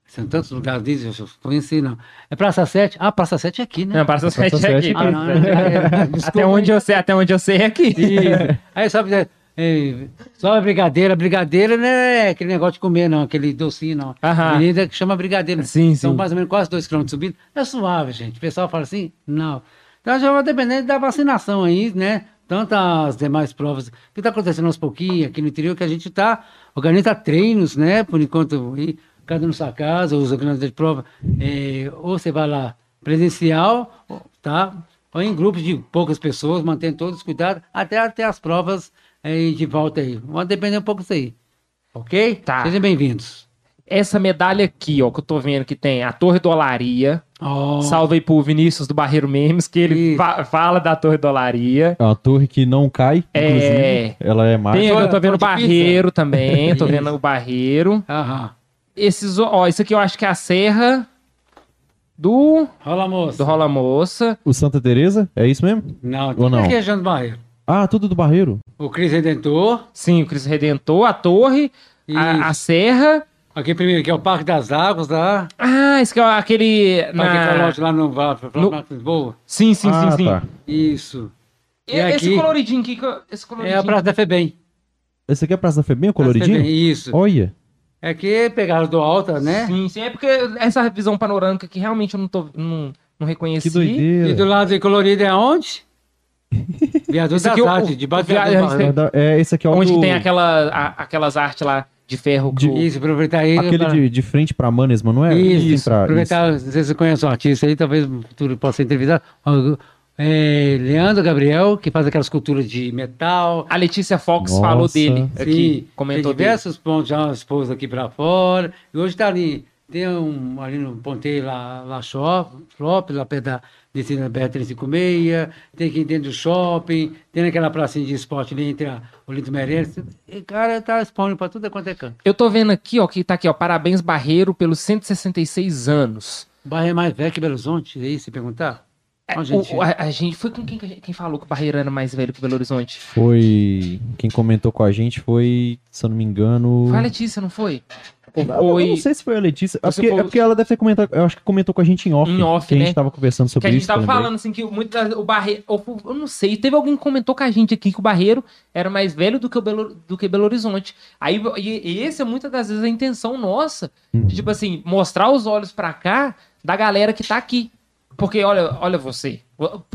São tantos lugares disso, eu conheci, não. É Praça 7? Ah, Praça 7 é aqui, né? Não, Praça 7 Praça é 7 aqui. é Ah, não, é- desculpa, até onde eu sei, até onde eu sei é aqui. Isso. Aí sobe, é, é, a brigadeira. Brigadeira não é aquele negócio de comer, não, aquele docinho, não. Aham. Avenida que chama brigadeira. Sim, São sim. mais ou menos quase dois quilômetros subindo. É suave, gente. O pessoal fala assim, não. Então já vai depender da vacinação aí, né? Tanto as demais provas. Que está acontecendo aos pouquinhos aqui no interior, que a gente está, organiza treinos, né? Por enquanto, aí, cada um na sua casa, os organizadores de prova, é, ou você vai lá presencial, tá? Ou em grupos de poucas pessoas, mantendo todos os cuidados, até, até as provas é, de volta aí. Vai depender um pouco disso aí. Ok? Tá. Sejam bem-vindos. Essa medalha aqui, ó, que eu tô vendo que tem a Torre do Olaria. Ó, Salve aí pro Vinícius do Barreiro Memes, que ele fa- fala da Torre do Olaria. É uma torre que não cai, É. inclusive. Ela é mais. Tem, eu tô vendo o pizza. Barreiro também, tô vendo o Barreiro. Aham. Esses, ó, isso aqui eu acho que é a serra do, Rola, moça. do Rola Moça. O Santa Teresa? É isso mesmo? Não, Ou tudo não? aqui é Jean do Barreiro. Ah, tudo do Barreiro. O Cris Redentor. Sim, o Cristo Redentor, a torre, a, a serra. Aqui primeiro, que é o Parque das Águas, tá? Ah, esse que é aquele... Parque Na... Ecológico lá no Marcos Lisboa. Sim, sim, ah, sim, sim. tá. Isso. E E esse aqui- coloridinho aqui, que eu- esse É coloridinho. a Praça da FEBEM. Esse aqui é a Praça da Febem, o coloridinho? FEBEM, Isso. Olha. É que pegaram do alta, né? Sim, sim, é porque essa visão panorâmica que realmente eu não, tô, não, não reconheci. Que doideira. E do lado de colorido é onde? Viaduto Esse das aqui é Artes, o debaixo do via- Viaduto esse- das Artes. É, esse aqui é o Onde do... tem aquela, a- aquelas artes lá de ferro. De- o- Isso, aproveitar aí. Aquele pra- de, de frente pra Manesma, não é? Isso, Assim, pra- aproveitar, não sei se você conhece o artista aí, talvez futuro possa. Ó, É, Leandro Gabriel, que faz aquelas esculturas de metal. A Letícia Fox Nossa. falou dele aqui, Sim, comentou tem dele. diversos pontos já expostos aqui para fora. E hoje está ali, tem um ali no ponteiro lá, lá shop, shop, lá perto da descida BR-356, tem aqui dentro do shopping, tem naquela pracinha de esporte ali entre a Olinto Meirense. E, cara, tá expondo para tudo quanto é canto. Eu tô vendo aqui, ó, que tá aqui, ó, parabéns Barreiro pelos 166 anos. O bairro é mais velho que Belo Horizonte, é isso, se perguntar? É, gente, o- a, a gente foi com quem, que a gente- quem falou que o Barreiro era mais velho que o Belo Horizonte? Foi. Quem comentou com a gente foi, se eu não me engano. Foi a Letícia, não foi? Ou Eu foi não sei se foi a Letícia. É porque, foi- é porque ela deve ter comentado. Eu acho que comentou com a gente em off. Em off, que a né? gente tava conversando que sobre a gente isso. tava falando assim que muitas o Barreiro, eu não sei, teve alguém que comentou com a gente aqui que o Barreiro era mais velho do que o Belo, do que Belo Horizonte. Aí e, e esse é muitas das vezes a intenção nossa, Uhum. de, tipo assim, mostrar os olhos pra cá da galera que tá aqui. Porque olha, olha você,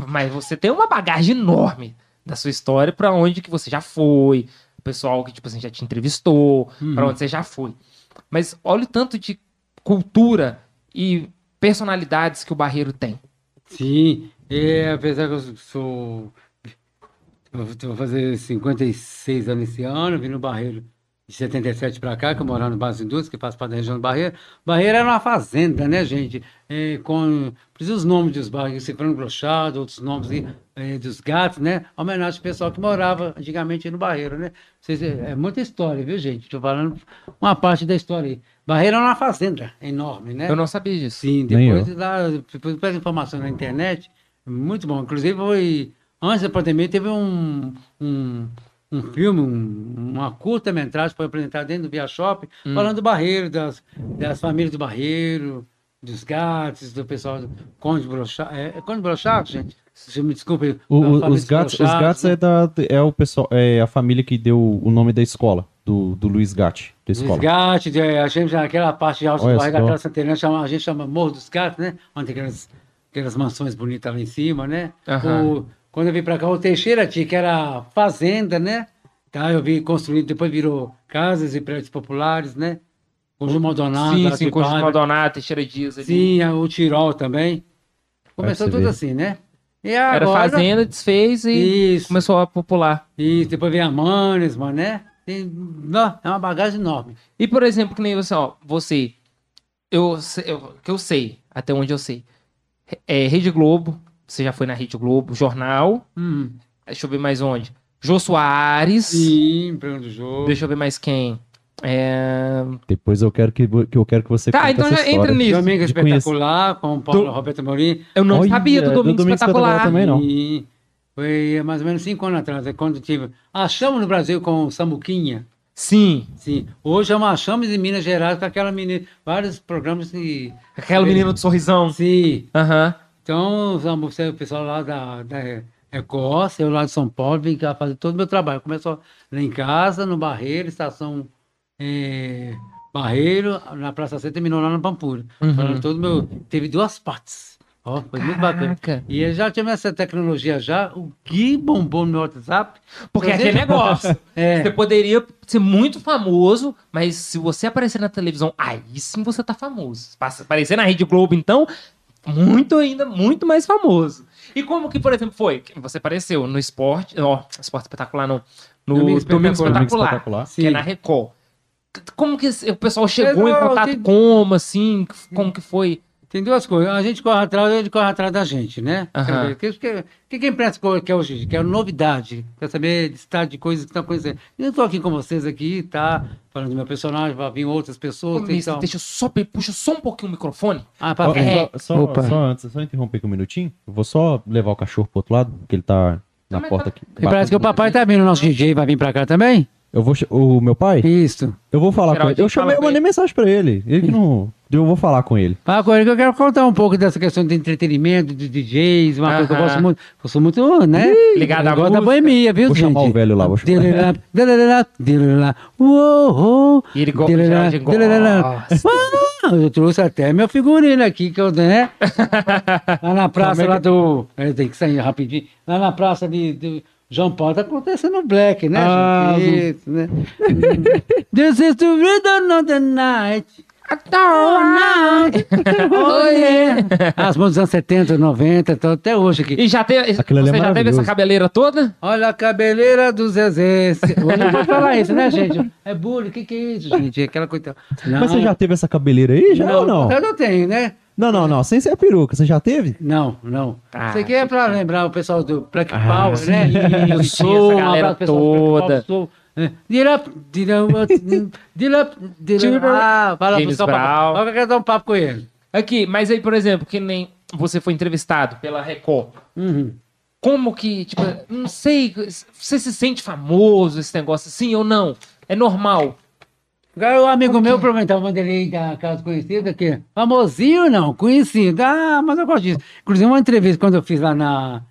mas você tem uma bagagem enorme da sua história pra onde que você já foi, o pessoal que tipo assim já te entrevistou, pra onde você já foi. Mas olha o tanto de cultura e personalidades que o Barreiro tem. Sim, é, apesar que eu sou. Eu vou fazer 56 anos esse ano, vim no Barreiro de 77 para cá, que eu moro no Base Indústria, que faz parte da região do Barreiro. Barreiro era uma fazenda, né, gente? É, com precisa os nomes dos bairros, Cifrano Brochado, outros nomes aí, é, dos gatos, né? Homenagem ao pessoal que morava antigamente no Barreiro, né? Vocês, é, é muita história, viu, gente? Estou falando uma parte da história aí. Barreiro era uma fazenda enorme, né? Eu não sabia disso. Sim, depois, lá, depois pega informação na internet, muito bom. Inclusive, foi, antes da pandemia, teve um, um, um filme, um- uma curta-metragem foi apresentada dentro do Via Shop, Hum. falando do Barreiro, das, das famílias do Barreiro, dos gatos, do pessoal do Conde Brochato. É, é Conde Brochato, gente? Se me desculpe. O- os gatos, os gatos né? é, da, é o pessoal, é a família que deu o nome da escola, do, do Luiz Gatti, da escola. Os gatos, de- a gente, aquela parte de alto do barriga, aquela Santelena, chama, a gente chama Morro dos Gatos, né? Onde tem aquelas, aquelas mansões bonitas lá em cima, né? O- quando eu vim pra cá, o Teixeira tinha, que era fazenda, né? Tá, eu vi construído, depois virou casas e prédios populares, né? Conjunto Maldonado, sim, sim, Conjunto. Maldonado, Teixeira Dias ali. Sim, o Tirol também. Começou tudo assim, né? E Era agora, fazenda, desfez e Isso, começou a popular. isso. Depois veio a Manesman, né? Tem, não, é uma bagagem enorme. E, por exemplo, que nem você, ó, você, eu, eu, que eu sei, até onde eu sei, é Rede Globo, você já foi na Rede Globo, Jornal, Hum. deixa eu ver mais onde, Jô Soares, Sim, do jogo. deixa eu ver mais quem, é... Depois eu quero que, que eu quero que você Tá, conte então essa já entra nisso. Domingo de Espetacular, com o Paulo Do- Roberto Mourinho. Eu não Olha, sabia do do Domingo, Domingo Espetacular. Espetacular também. não. E foi mais ou menos cinco anos atrás, é quando tive. Achamos no Brasil com o Samuquinha. Sim, Sim. Hoje é uma achamos em Minas Gerais com aquela menina. Vários programas e. aquela menina do sorrisão. Sim. Aham. Então, o pessoal lá da, da Record, eu lá de São Paulo, vim cá fazer todo o meu trabalho. Começou lá em casa, no Barreiro, estação eh, Barreiro, na Praça C, terminou lá no Pampulha. Uhum. Todo o meu. Teve duas partes. Ó, foi muito bacana. Caraca. E eu já tinha essa tecnologia já, o que bombou no meu WhatsApp. Porque é aquele negócio. É. Você poderia ser muito famoso, mas se você aparecer na televisão, aí sim você tá famoso. Passa- Aparecer na Rede Globo, então, muito ainda, muito mais famoso. E como que, por exemplo, foi? Você apareceu no esporte, ó, esporte espetacular não, no Domingo Espetacular. Espetacular, Domingo Espetacular. que é na Record. Como que o pessoal chegou em Legal, contato tem- como, assim, como que foi? Tem duas coisas. A gente corre atrás, ele corre atrás da gente, né? Ver? O que, que, que, que a imprensa quer hoje? Quer novidade, quer saber de estado de coisas que estão acontecendo. Eu estou aqui com vocês aqui, tá? Falando do meu personagem, vai vir outras pessoas. Ô, então... Deixa eu só, puxa só um pouquinho o microfone. Ah, pra frente. É. só, só, Opa. só antes, só interromper aqui um minutinho. Eu vou só levar o cachorro pro outro lado, porque ele tá na Também porta tá. aqui. E parece que o papai tá vindo, o nosso DJ vai vir pra cá também? Eu vou, o meu pai? Isso. Eu vou falar com ele. Eu chamei, fala eu mandei mensagem pra ele. Ele que não. Eu vou falar com ele. Fala com ele que eu quero contar um pouco dessa questão de entretenimento, de DJs, uma coisa que eu gosto muito. Eu sou muito, né? Ligado eu à da boemia, viu, Vou gente? chamar o velho lá, vou chamar. E ele gosta. Ah, Eu trouxe até meu figurino aqui, que eu, né? Lá na praça lá do. Eu tenho que sair rapidinho. Lá na praça de. de João Paulo tá acontecendo o Black, né, Ah, gente? Isso, né? This is the rhythm of the night. Oh. Oh, yeah. As músicas dos anos 70, 90, então até hoje aqui. E já teve, Aquilo é você já teve essa cabeleira toda? Olha a cabeleira do Zezé. Hoje não pode falar isso, né, gente? É bullying, o que, que é isso, gente? É Aquela coisa. Mas você já teve essa cabeleira aí? Já ou não? Eu não tenho, né? Não, não, não. Sem ser peruca. Você já teve? Não, não. Ah, Isso aqui é pra lembrar o pessoal do Black Ah, Power, sim, né? sim, Do essa Soul, um galera Black toda. Power, Soul. Get up, get up, get up, get up. Ah, fala pro James pessoal. Brown. Que eu quero dar um papo com ele. Aqui, mas aí, por exemplo, que nem você foi entrevistado pela Record. Uhum. Como que, tipo, não sei, você se sente famoso esse negócio assim ou não? É normal. O amigo meu o Vanderlei da Casa Conhecida, que famosinho não, conhecido. Ah, mas eu gosto disso. Inclusive, uma entrevista quando eu fiz lá na,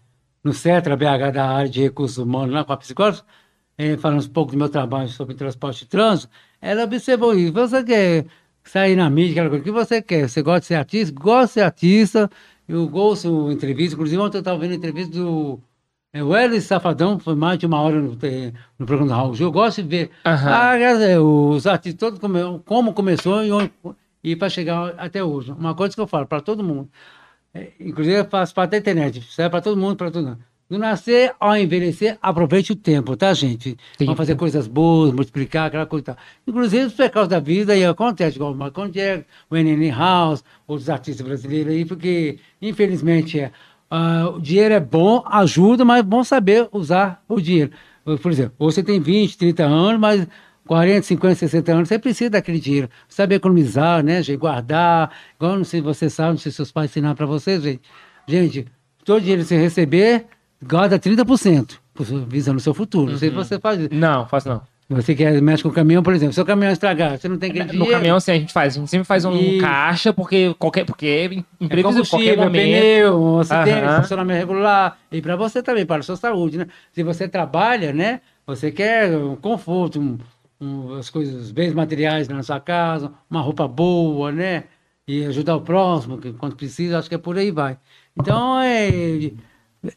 no CETRA, BH, da área de recursos humanos, lá com a psicóloga, eh, falando um pouco do meu trabalho sobre transporte e trânsito, ela observou isso. Você quer sair na mídia, coisa, o que você quer? Você gosta de ser artista? Gosta de ser artista. Eu gosto de entrevista. Inclusive, ontem eu estava vendo a entrevista do é, o Hélio Safadão, foi mais de uma hora no, eh, no programa do Raul Gil. Eu gosto de ver Aham. ah, os artistas todos come, como começou e, e para chegar até hoje. Uma coisa que eu falo para todo mundo, é, inclusive eu faço parte da internet, serve para todo mundo, para todo mundo. Do nascer ao envelhecer, aproveite o tempo, tá, gente? Sim. Vamos fazer coisas boas, multiplicar, aquela coisa e tal. Inclusive, os pecados da vida aí acontece, igual o Michael Jackson, o N.N. House, outros artistas brasileiros aí, porque, infelizmente, é, ah, o dinheiro é bom, ajuda, mas é bom saber usar o dinheiro. Por exemplo, você tem 20, 30 anos, mas 40, 50, 60 anos, você precisa daquele dinheiro. Saber economizar, né, gente? Guardar. Igual, não sei se você sabe, não sei se seus pais ensinaram para vocês, gente. Gente, todo dinheiro que você receber, guarda 30%, visando o seu futuro. Não sei se você faz isso. Não, faço não. Você quer mexe com o caminhão, por exemplo. Seu caminhão estragar, você não tem aquele No dinheiro. caminhão, assim, a gente faz. A gente sempre faz um E- caixa, porque qualquer, porque é É imprevisível, qualquer momento. pneu, um acidente, Aham. funcionamento regular. E para você também, para a sua saúde, né? Se você trabalha, né? Você quer um conforto, um- um- as coisas, os bens materiais na sua casa, uma roupa boa, né? E ajudar o próximo, quando precisa, acho que é por aí vai. Então, é,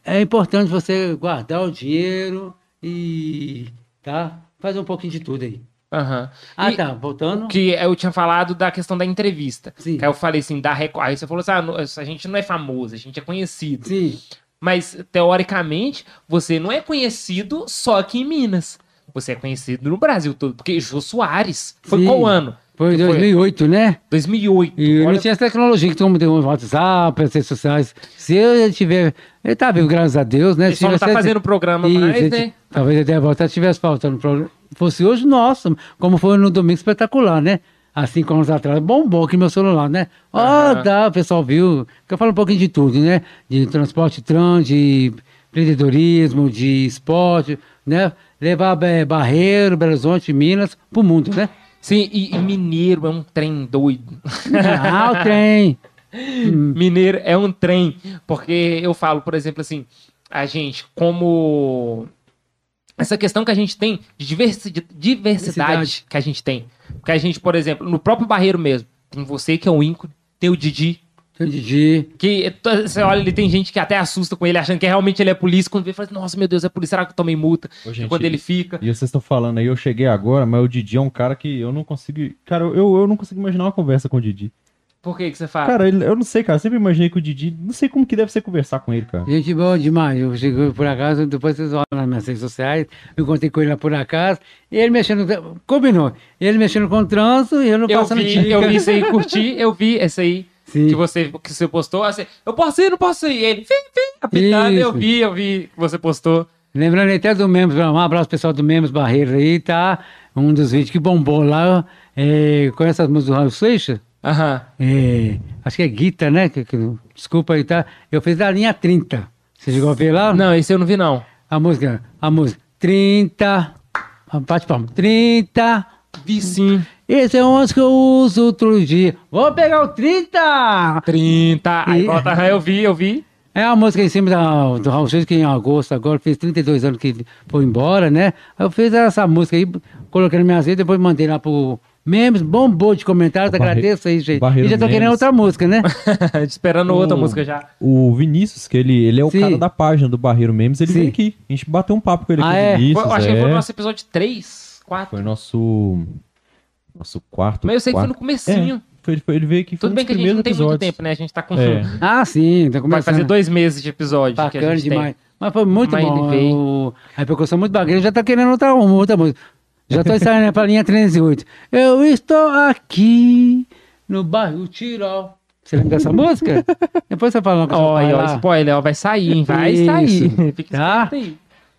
é importante você guardar o dinheiro e tá? Faz um pouquinho de tudo aí. Aham. Ah, E tá, voltando. Que eu tinha falado da questão da entrevista. Sim. Que aí eu falei assim, da Record. Aí você falou assim: ah, a gente não é famoso, a gente é conhecido. Sim. Mas, teoricamente, você não é conhecido só aqui em Minas. Você é conhecido no Brasil todo. Porque Jô Soares foi Sim. qual ano? Foi em Que 2008, né? 2008. E Olha- não tinha essa tecnologia que todo mundo tem um WhatsApp, as redes sociais. Se ele tiver. Ele tá vivo, graças a Deus, né? Ele só não tá fazendo programa Isso, mais, né? Talvez até voltar tivesse faltando programa. Fosse hoje, nossa, como foi no domingo espetacular, né? Há cinco anos atrás, bombou aqui meu celular, né? Ó, Aham. tá, o pessoal viu. Que eu falo um pouquinho de tudo, né? De transporte trans, de empreendedorismo, de esporte, né? Levar eh, Barreiro, Belo Horizonte, Minas pro mundo, né? Sim, e, e Mineiro é um trem doido. Ah, o trem. Mineiro é um trem. Porque eu falo, por exemplo, assim, a gente, como. Essa questão que a gente tem de diversi- de diversidade Diversidade. que a gente tem. Porque a gente, por exemplo, no próprio Barreiro mesmo, tem você que é o ícone, tem o Didi, Tem Didi. que to- você olha, ele tem gente que até assusta com ele, achando que realmente ele é polícia, quando vê, fala, nossa, meu Deus, é polícia, será que eu tomei multa? Ô, gente, quando ele fica. E vocês estão falando aí, eu cheguei agora, mas o Didi é um cara que eu não consigo. Cara, eu, eu não consigo imaginar uma conversa com o Didi. Por que que você fala? Cara, eu não sei, cara. Eu sempre imaginei que o Didi. Não sei como que deve ser conversar com ele, cara. Gente boa demais. Eu cheguei por acaso, depois vocês olham nas minhas redes sociais, eu encontrei com ele lá por acaso, e ele mexendo, combinou, ele mexendo com o trânsito e eu não eu passando vi, dica. eu vi isso aí, curti, eu vi esse aí. Sim. que você, que você postou, assim, eu posso ir, não posso ir. Ele, fim, fim, apitando, eu vi, eu vi que você postou. Lembrando até do Membros, um abraço pessoal do Membros Barreiro aí, tá? Um dos vídeos que bombou lá, é, conhece as músicas do Raul Seixas? Aham. É, acho que é Guita, né? Que- que- desculpa aí, tá? Eu fiz da linha 30. Você chegou a ver lá? Não, esse eu não vi, não. A música, a música 30, a bate palma, 30, Vi sim. Esse é o ônibus que eu uso outro dia. Vou pegar o 30! 30. Aí E- volta, eu vi, eu vi. É uma música em cima da, do Raul Seixas, que em agosto agora fez 32 anos que ele foi embora, né? Aí eu fiz essa música aí, coloquei na minha rede, depois mandei lá pro Memes, bombou de comentários, Barre- agradeço aí, gente. Barreiro E já tô querendo Memes. outra música, né? Esperando outra O- música já. O Vinícius, que ele, ele é o Sim. cara da página do Barreiro Memes, ele Sim. veio aqui. A gente bateu um papo com ele Ah, aqui, é? o Vinícius. Foi- eu acho que foi é. o nosso episódio 3, 4. Foi nosso. Nosso quarto. Mas eu sei que foi no quarto- comecinho. É, foi, foi- ele veio aqui. Tudo bem dos que a gente não tem muito episódios. tempo, né? A gente tá com. É. Ah, sim, tá Vai fazer dois meses de episódio. que a Bacana gente demais. tem. Mas foi muito Mas ele bom. veio. O- A repercussão muito bacana. Já tá querendo outra, uma, outra música. Já tô ensaiando pra linha 308. Eu estou aqui no bairro Tirol. Você lembra dessa música? Depois você fala uma coisa. Olha, spoiler, ó, vai sair, hein? Vai Isso. sair. Fica Tá? esperto aí.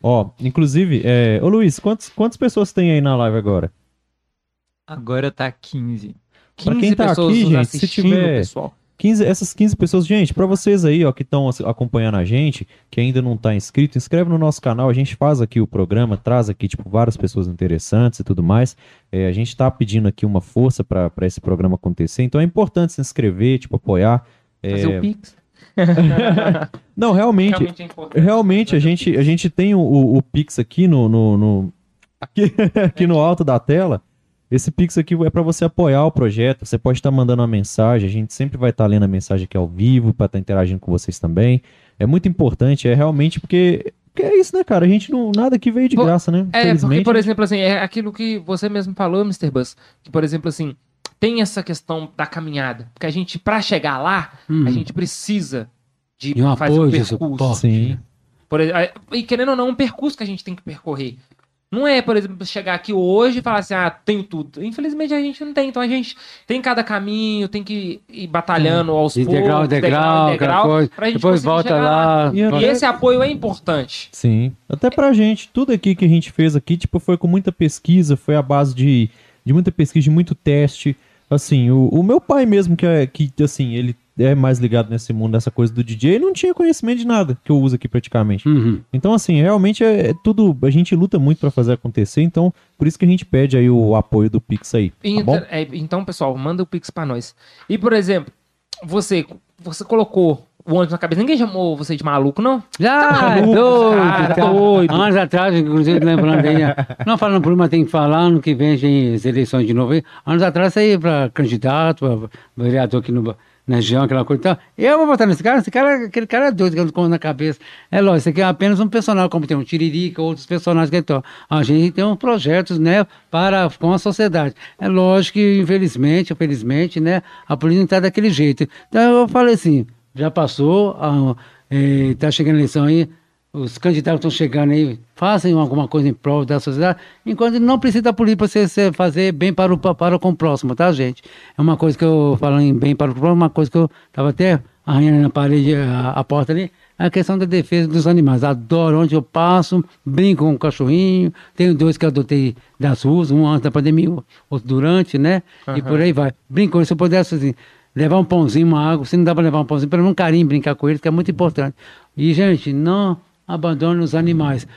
Ó, inclusive, é... ô Luiz, quantos, quantas pessoas tem aí na live agora? Agora tá 15. Pra 15 quem tá pessoas aqui, gente, se tiver- pessoal. 15, essas 15 pessoas, gente, pra vocês aí, ó, que estão acompanhando a gente, que ainda não tá inscrito, inscreve no nosso canal, a gente faz aqui o programa, traz aqui, tipo, várias pessoas interessantes e tudo mais. É, a gente tá pedindo aqui uma força pra pra esse programa acontecer, então é importante se inscrever, tipo, apoiar. É, Fazer o Pix. Não, realmente, Realmente é realmente a gente, a gente tem o, o- Pix aqui no, no, no- aqui, aqui no alto da tela. Esse Pix aqui é para você apoiar o projeto. Você pode estar mandando uma mensagem. A gente sempre vai estar lendo a mensagem aqui ao vivo para estar interagindo com vocês também. É muito importante, é realmente porque, porque é isso, né, cara? A gente não nada que veio de Pô, graça, né? É, porque, por exemplo, assim, é aquilo que você mesmo falou, Mr. Bus, que, por exemplo, assim, tem essa questão da caminhada. Porque a gente, pra chegar lá, Uhum. a gente precisa de um fazer apoio, um de percurso. Sim. Por ex- a- e querendo ou não, um percurso que a gente tem que percorrer. Não é, por exemplo, chegar aqui hoje e falar assim, ah, tenho tudo. Infelizmente a gente não tem. Então a gente tem cada caminho, tem que ir batalhando aos De poucos, degrau degrau, aquela coisa. pra gente Depois conseguir volta chegar lá. E E esse apoio é importante. Sim. Até pra gente, tudo aqui que a gente fez aqui, tipo, foi com muita pesquisa, foi a base de, de muita pesquisa, de muito teste. Assim, o, o meu pai mesmo, que é, que, assim, ele é mais ligado nesse mundo, nessa coisa do DJ, não tinha conhecimento de nada que eu uso aqui praticamente. Uhum. Então, assim, realmente é, é tudo, a gente luta muito pra fazer acontecer, então, por isso que a gente pede aí o apoio do Pix aí, tá Inter- bom? é, então, pessoal, manda o Pix pra nós. E, por exemplo, você, você colocou o ônibus na cabeça. Ninguém chamou você de maluco, não? Já, é Maluco, doido, cara, tá. doido. Anos atrás, inclusive, lembrando aí, não falando por uma, tem que falar, ano que vem tem as eleições de novo. aí. Anos atrás, saí para candidato, para vereador aqui no, na região, aquela coisa e tal. Eu vou votar nesse cara, esse cara, aquele cara é doido, com na cabeça. É lógico, isso aqui é apenas um personagem, como tem um Tiririca, outros personagens que estão. A gente tem uns projetos, né, para, com a sociedade. É lógico que, infelizmente, infelizmente, né, a política está daquele jeito. Então eu falei assim, já passou, está chegando a eleição aí, os candidatos estão chegando aí, façam alguma coisa em prol da sociedade, enquanto não precisa da política para você, fazer bem para o, para com o próximo, tá, gente? É uma coisa que eu, falando em bem para o próximo, uma coisa que eu estava até arranhando na parede, a, a, porta ali, é a questão da defesa dos animais. Adoro onde eu passo, brinco com o cachorrinho, tenho dois que eu adotei das ruas, um antes da pandemia, outro durante, né? Uhum. E por aí vai. Brinco, se eu pudesse assim, levar um pãozinho, uma água, se não dá para levar um pãozinho, pelo menos um carinho, brincar com eles, que é muito importante. E, gente, não abandone os animais.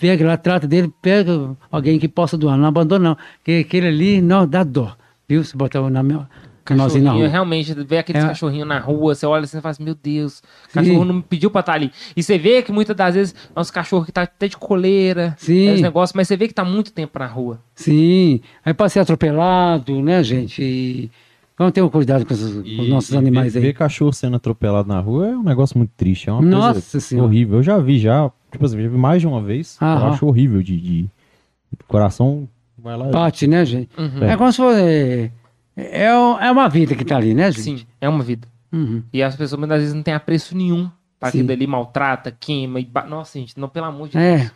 Pega lá, trata dele, pega alguém que possa doar. Não abandona, não. Porque aquele ali não dá dó. Viu? Se botar na minha. Cachorrinho, na rua. realmente, vê aqueles é. cachorrinhos na rua, você olha assim e fala assim, meu Deus, o cachorro não me pediu pra estar tá ali. E você vê que muitas das vezes é uns cachorros que tá até de coleira, Sim. É negócios, mas você vê que tá muito tempo na rua. Sim, aí pode ser atropelado, né, gente? E Vamos ter um cuidado com os, e, com os nossos animais ver, aí. Ver cachorro sendo atropelado na rua é um negócio muito triste. É uma Nossa coisa senhora. horrível. Eu já vi, já. Tipo assim, já vi mais de uma vez. Aham. Eu acho horrível de, de. coração vai lá. Bate, né, gente? Uhum. É. é. como se fosse. É, é, é uma vida que tá ali, né, gente? Sim, é uma vida. Uhum. E as pessoas muitas vezes não têm apreço nenhum para aquilo ali, maltrata, queima. E... Nossa, gente, não, pelo amor de é. Deus.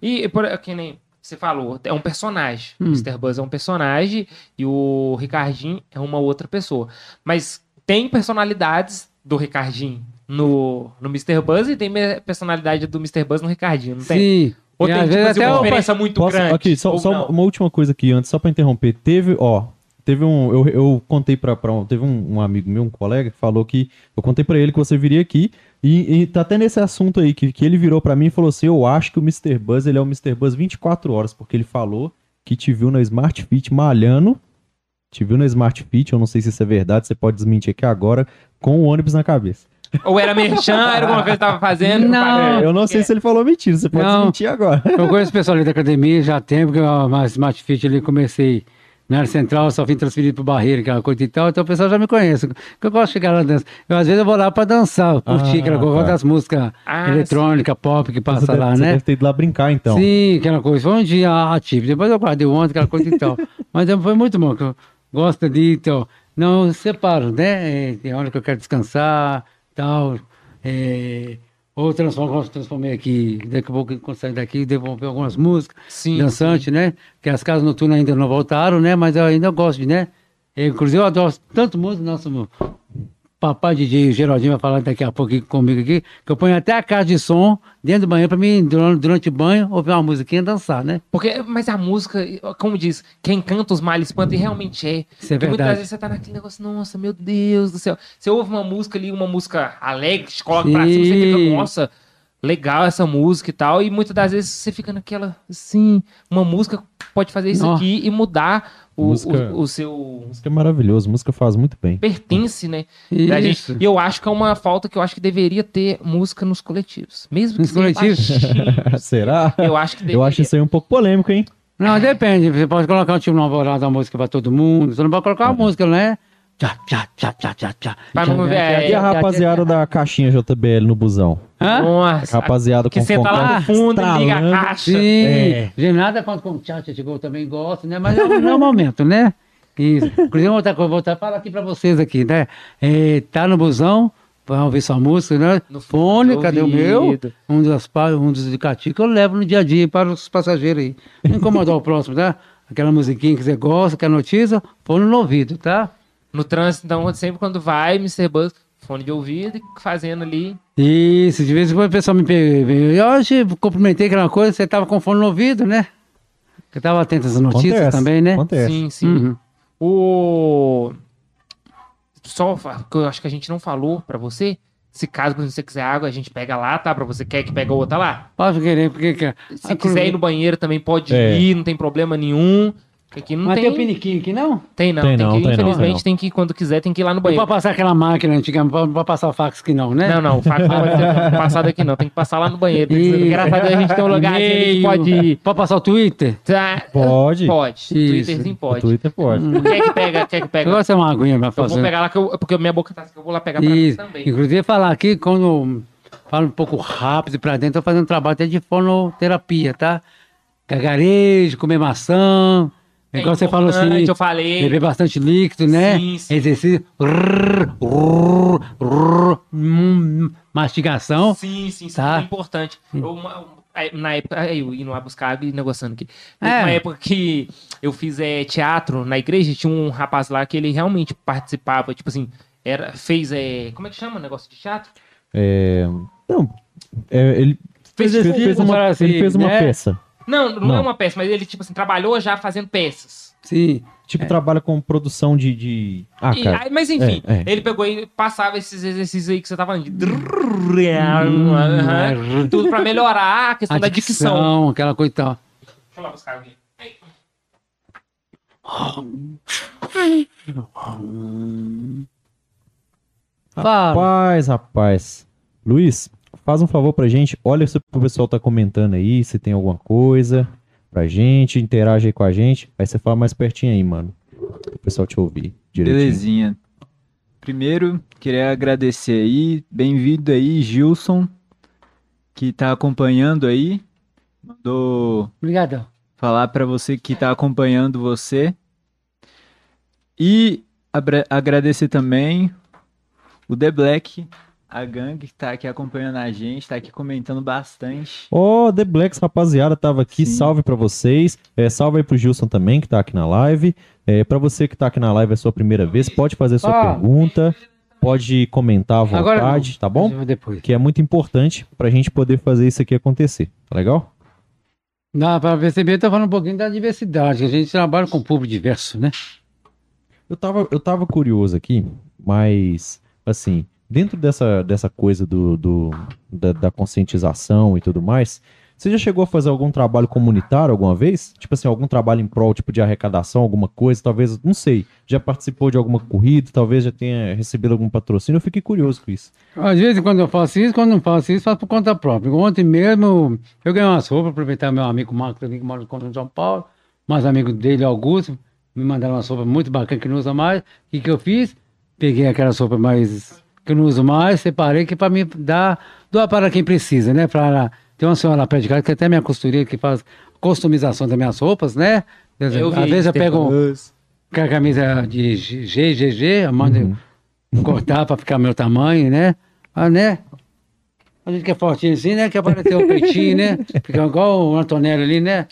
E, por, que nem você falou, é um personagem. Hum. Mr. Buzz é um personagem e o Ricardinho é uma outra pessoa. Mas tem personalidades do Ricardinho no, no Mr. Buzz e tem personalidade do Mr. Buzz no Ricardinho, não tem? Sim. Ou tem tipo, assim, uma diferença muito Posso, grande? Aqui, só, só uma última coisa aqui antes, só para interromper. Teve, ó, teve um. Eu, eu contei para um, Teve um, um, amigo meu, um colega, que falou que. Eu contei para ele que você viria aqui. E, e tá até nesse assunto aí, que, que ele virou para mim e falou assim: Eu acho que o Mr. Buzz ele é o Mr. Buzz 24 horas, porque ele falou que te viu na Smart Fit malhando. Te viu na Smart Fit, eu não sei se isso é verdade, você pode desmentir aqui agora, com o ônibus na cabeça. Ou era merchan, era alguma coisa que tava fazendo? Não. Eu não sei se ele falou mentira, você pode não. desmentir agora. Eu conheço o pessoal ali da academia já há tempo, que eu, Smart Fit ali comecei na área central, só vim transferido para Barreira, aquela coisa e tal, então o pessoal já me conhece. Eu gosto de chegar lá dançar. Eu, às vezes eu vou lá para dançar, curtir, ah, aquela coisa, tá. das músicas ah, eletrônicas, pop que passa lá, você né? Deve ter ido lá brincar, então. Sim, aquela coisa. Foi um dia ativo. Depois eu guardei ontem, aquela coisa e tal. Mas foi muito bom, que eu gosto de, então, não separo, né? É, tem hora que eu quero descansar, tal. É, ou transformo, transformei aqui, daqui a pouco sair daqui, devolver algumas músicas sim, dançantes, sim. né? Que as casas noturnas ainda não voltaram, né? Mas eu ainda gosto de, né? Inclusive eu adoro tanto música, nosso papai DJ Geraldinho vai falar daqui a pouco comigo aqui, que eu ponho até a caixa de som dentro do banheiro para mim, durante, durante o banho, ouvir uma musiquinha e dançar, né? Porque, mas a música, como diz, quem canta os males espanta, e realmente é. Isso é verdade. muitas vezes você tá naquele negócio, nossa, meu Deus do céu. Você ouve uma música ali, uma música alegre, te coloca Sim. pra cima, você fica, nossa, legal essa música e tal, e muitas das vezes você fica naquela, assim, uma música pode fazer isso aqui e mudar o, música, o, o, seu. Música é maravilhoso, música faz muito bem. Pertence, né? Isso. E eu acho que é uma falta que eu acho que deveria ter música nos coletivos. Mesmo que nos coletivos? Será? Eu acho que deveria. Eu acho isso aí um pouco polêmico, hein? Não, depende. Você pode colocar um tipo alvorada, uma música pra todo mundo. Você não pode colocar uma é. música, né? Tchá, tchá, tchá, tchá, tchá, tchá. Vamos ver. E a rapaziada da caixinha JBL no busão? Hã? Nossa. Rapaziada que com senta lá no fundo e liga a caixa. Sim. É. De nada quanto com o tchá, chegou, também gosto, né? Mas não é o momento, né? Isso. Inclusive, vou voltar, voltar falar aqui pra vocês aqui, né? É, tá no busão, vai ouvir sua música, né? No fone, cadê o meu? Um dos, um dos indicativos que eu levo no dia a dia para os passageiros aí. Não incomodar o próximo, tá? Aquela musiquinha que você gosta, que é notícia, fone no ouvido, tá? No trânsito, então, sempre quando vai, Mr. Buzz, fone de ouvido e fazendo ali. Isso, de vez em quando o pessoal me pergunta. Eu hoje cumprimentei aquela coisa, você tava com fone no ouvido, né? Eu tava atento às notícias Acontece. também, né? Acontece. Sim, sim. Uhum. O. Só que eu acho que a gente não falou pra você. Se caso você quiser água, a gente pega lá, tá? Pra você quer que pega outra lá. Pode querer, porque. Se quiser ir no banheiro também pode é. ir, não tem problema nenhum. Aqui não Mas tem tem. o piniquinho aqui, não? Tem não, Tem tem não, que, tem não, infelizmente, tem não. tem que, quando quiser, tem que ir lá no Não banheiro. pode passar aquela máquina antiga, não pode, não passar o fax aqui não, né? Não, não, o fato não pode ser passado aqui não, tem que passar lá no banheiro. E- Graças a Deus a gente tem um lugar que a gente pode ir. Pode passar o Twitter? Tá, Pode. Pode. Isso. Twitter sim O pode. Twitter pode. Quer que pega, quer que Eu pega? gosto de uma aguinha pra Eu vou fazer. pegar lá, que eu, porque minha boca tá assim, eu vou lá pegar pra mim Isso. também. Inclusive, falar aqui, quando falo um pouco rápido pra dentro, tô fazendo um trabalho até de fonoterapia, tá? Gagarejo, comer maçã. É Igual você falou assim, eu falei. beber bastante líquido, né? Sim, sim. Exercício. Rrr, rrr, rrr, hum, mastigação. Sim, sim, sim, Tá. é importante. Eu, uma- aí, na época, aí eu indo lá buscar e negociando aqui. Teve É. uma época que eu fiz é, teatro na igreja, tinha um rapaz lá que ele realmente participava, tipo assim, era, fez, é, como é que chama o negócio de teatro? É, não, é, ele Fez fez, tipo, fez uma, ele fez uma né? peça. Não, não, Não. é uma peça, mas ele, tipo assim, trabalhou já fazendo peças. Sim. Tipo, trabalha com produção de. de... Ah, E- cara. aí, mas enfim, É, é. ele pegou e passava esses exercícios aí que você tá falando. De... Hum. Tudo pra melhorar a questão A da dicção. dicção, aquela coisa e tal. Deixa eu lá buscar alguém. Rapaz, rapaz. Luiz, faz um favor pra gente. Olha se o pessoal tá comentando aí, se tem alguma coisa pra gente. Interage aí com a gente. Aí você fala mais pertinho aí, mano. O pessoal te ouvir direitinho. Belezinha. Primeiro, queria agradecer aí. Bem-vindo aí, Gilson, que tá acompanhando aí. Mandou Obrigadão. falar pra você que tá acompanhando você. E agradecer também o The Black, a gangue que tá aqui acompanhando a gente, tá aqui comentando bastante. Ó, The Blacks, rapaziada, tava aqui. Sim. Salve pra vocês. É, salve aí pro Gilson também, que tá aqui na live. É, para você que tá aqui na live, é a sua primeira vez, pode fazer sua Ah. pergunta, pode comentar à Agora vontade, não. tá bom? Depois. Que é muito importante pra gente poder fazer isso aqui acontecer. Tá legal? Dá para perceber, eu tô falando um pouquinho da diversidade, que a gente trabalha com público diverso, né? Eu tava, eu tava curioso aqui, mas, assim, dentro dessa, dessa coisa do, do- da, da conscientização e tudo mais, você já chegou a fazer algum trabalho comunitário alguma vez? Tipo assim, algum trabalho em prol, tipo, de arrecadação, alguma coisa, talvez, não sei, já participou de alguma corrida, talvez já tenha recebido algum patrocínio, eu fiquei curioso com isso. Às vezes, quando eu faço isso, quando não faço isso, faço por conta própria. Ontem mesmo, eu ganhei umas roupas, aproveitar meu amigo Marcos ali, que mora no São Paulo, mais amigo dele, Augusto, me mandaram umas roupas muito bacanas que não usa mais. O que, que eu fiz? Peguei aquelas roupas mais que eu não uso mais, separei, que para me dar, doar para quem precisa, né? Pra, tem uma senhora lá perto de casa, que até minha costureira, que faz customização das minhas roupas, né? Às Eu vi vezes eu pego com a camisa de GGG, mando cortar para ficar meu tamanho, né? Ah, né? A gente que é fortinho assim, né? Que aparecer o peitinho, né? Fica igual o Antonelli ali, né?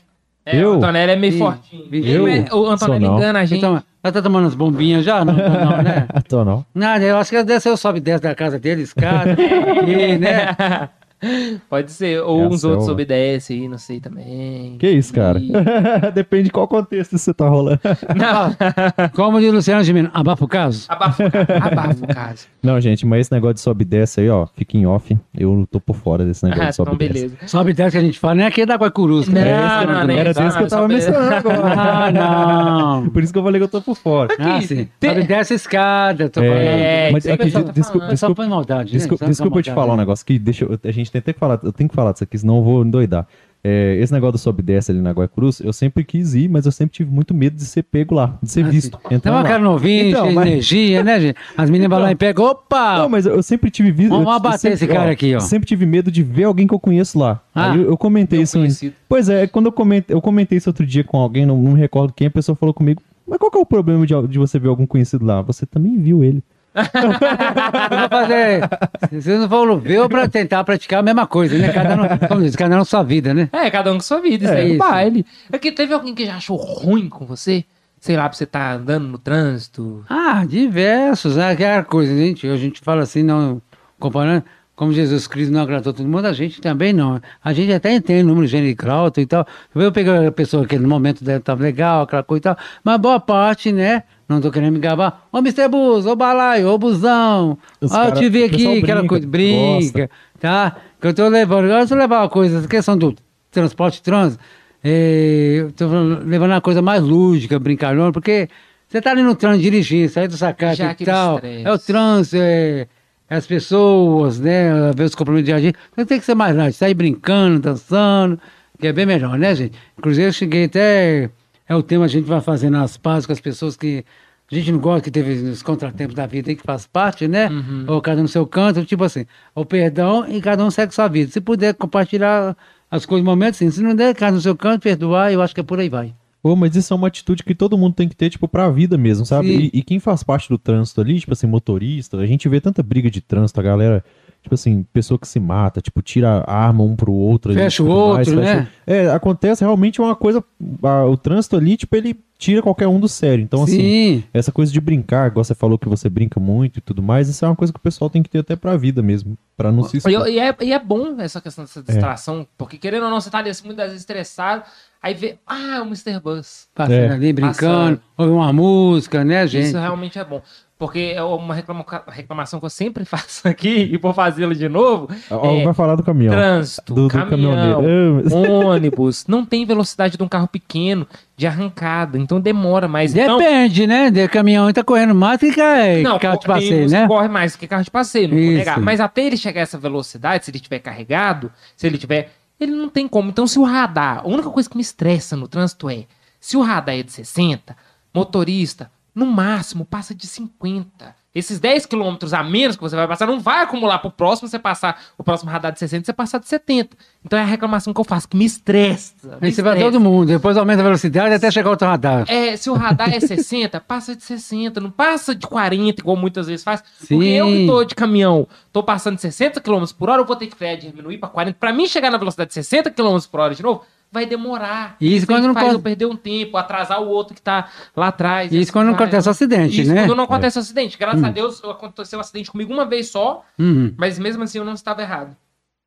É, Eu? o Antonelli é meio Ih, fortinho. Eu? é- o Antonelli engana a gente. Então, ela tá tomando as bombinhas já? Não, não, não, né? Tô não. Nada, eu acho que ela o sobe e desce da casa dele, escada, aqui, né? Pode ser. Ou É uns outros obedecem aí, não sei também. Que isso, cara? E- Depende de qual contexto você tá rolando. Não, Como diz Luciano Gimeno, abafa o caso? abafa, o ca- abafa o caso. Não, gente, mas esse negócio de sobe e desce aí, ó, fica em off. Eu tô por fora desse negócio Ah, de sobe então beleza. Sobe e desce que a gente fala, nem aqui é da Guaicurus. Não, cara. não, nem Era isso, desse que eu não, tava só- mencionando agora. Ah, não. Por isso que eu falei que eu tô por fora. Ah, sim. Tem- Sobe e desce a escada, tô É, É, mas isso aí é tá desculpa, falando. É só desculpa, né? desculpa, Só por desculpa eu te falar um negócio que deixa eu- a gente tem que falado, eu tenho que falar disso aqui, senão eu vou endoidar. É, esse negócio do sobe e desce ali na Guaicruz, eu sempre quis ir, mas eu sempre tive muito medo de ser pego lá, de ser Ah, visto. Então, Então, uma cara novinho, Então, mas- energia, né, gente? As meninas vão lá e pegam, opa! Não, mas eu sempre tive visto. Vamos eu- eu abater sempre- esse cara aqui, ó. Sempre tive medo de ver alguém que eu conheço lá. Ah. Aí eu, eu comentei isso. conhecido. Pois é, quando eu comentei, eu comentei isso outro dia com alguém, não, não me recordo quem, a pessoa falou comigo. Mas qual que é o problema de, de você ver algum conhecido lá? Você também viu ele. Vou fazer. Vocês não vão ver pra tentar praticar a mesma coisa, né? Cada um, como diz, cada um sua vida, né? É, cada um com sua vida, isso É aí é isso. baile. É que teve alguém que já achou ruim com você? Sei lá, pra você tá andando no trânsito. Ah, diversos, né? Aquela coisa, gente. A gente fala assim, não comparando. Como Jesus Cristo não agradou todo mundo, a gente também não. A gente até entende o número gênico alto e tal. Eu peguei a pessoa que no momento dela estava legal, aquela coisa e tal. Mas boa parte, né? Não tô querendo me gabar. Ô, Mr. Bus, ô Balaio, ô Busão. Os Ó, eu te vi aqui, aquela coisa. Brinca, tá? Que eu tô levando. Agora, se eu levar uma coisa, essa questão do transporte trânsito, é, eu tô levando uma coisa mais lúdica, brincalhona, porque você tá ali no trânsito dirigindo, sai do sacate e tal. estresse. É o trânsito, é as pessoas, né? Ver os compromissos de agir. Então tem que ser mais light, sair brincando, dançando, que é bem melhor, né, gente? Inclusive, eu cheguei até. É o tema, a gente vai fazendo as pazes com as pessoas que a gente não gosta, que teve os contratempos da vida aí, que faz parte, né? Uhum. Ou cada um no seu canto, tipo assim, o perdão e cada um segue sua vida. Se puder compartilhar as coisas no momento, sim. Se não der, cada um no seu canto, perdoar, eu acho que é por aí vai. Pô, mas isso é uma atitude que todo mundo tem que ter, tipo, pra vida mesmo, sabe? E, e quem faz parte do trânsito ali, tipo assim, motorista, a gente vê tanta briga de trânsito, a galera, tipo assim, pessoa que se mata, tipo, tira a arma um pro outro. ali, Fecha o tudo mais, outro, fecha né? o- É, acontece realmente uma coisa, a- o trânsito ali, tipo, ele tira qualquer um do sério. Então, assim, sim. essa coisa de brincar, igual você falou que você brinca muito e tudo mais, isso é uma coisa que o pessoal tem que ter até pra vida mesmo, pra não se E, expor. e é, e é bom essa questão dessa distração, porque querendo ou não, você tá ali assim, muitas vezes estressado, aí vê, ah, o Mr. Bus. Passando É. ali, brincando, Passando. ouvir uma música, né, gente? Isso realmente é bom. Porque é uma reclama- reclamação que eu sempre faço aqui, e vou fazê-lo de novo, é, Vai falar do caminhão. trânsito, do, do caminhão, ônibus, não tem velocidade de um carro pequeno, de arrancada, então demora mais. Então, Depende, né? De caminhão tá correndo mais que não, carro de passeio, né? corre mais do que carro de passeio, não vou negar. Mas até ele chegar a essa velocidade, se ele estiver carregado, se ele tiver. Ele não tem como. Então, se o radar. A única coisa que me estressa no trânsito é. Se o radar é de 60, motorista, no máximo, passa de 50. Esses 10 quilômetros a menos que você vai passar não vai acumular pro próximo você passar o próximo radar de 60 você passar de 70. Então é a reclamação que eu faço, que me estressa. me Aí você vai todo mundo, depois aumenta a velocidade até chegar outro radar. É, se o radar é 60, passa de 60, não passa de 40, igual muitas vezes faz. Porque Sim. eu que tô de caminhão, tô passando de 60 km por hora, eu vou ter que frear diminuir pra 40. Pra mim chegar na velocidade de 60 km por hora de novo, vai demorar. Isso quando não pode- perder um tempo, atrasar o outro que tá lá atrás. Isso quando não acontece acidente, Isso né? quando não acontece acidente. Graças a Deus aconteceu um acidente comigo uma vez só, Uhum. mas mesmo assim eu não estava errado.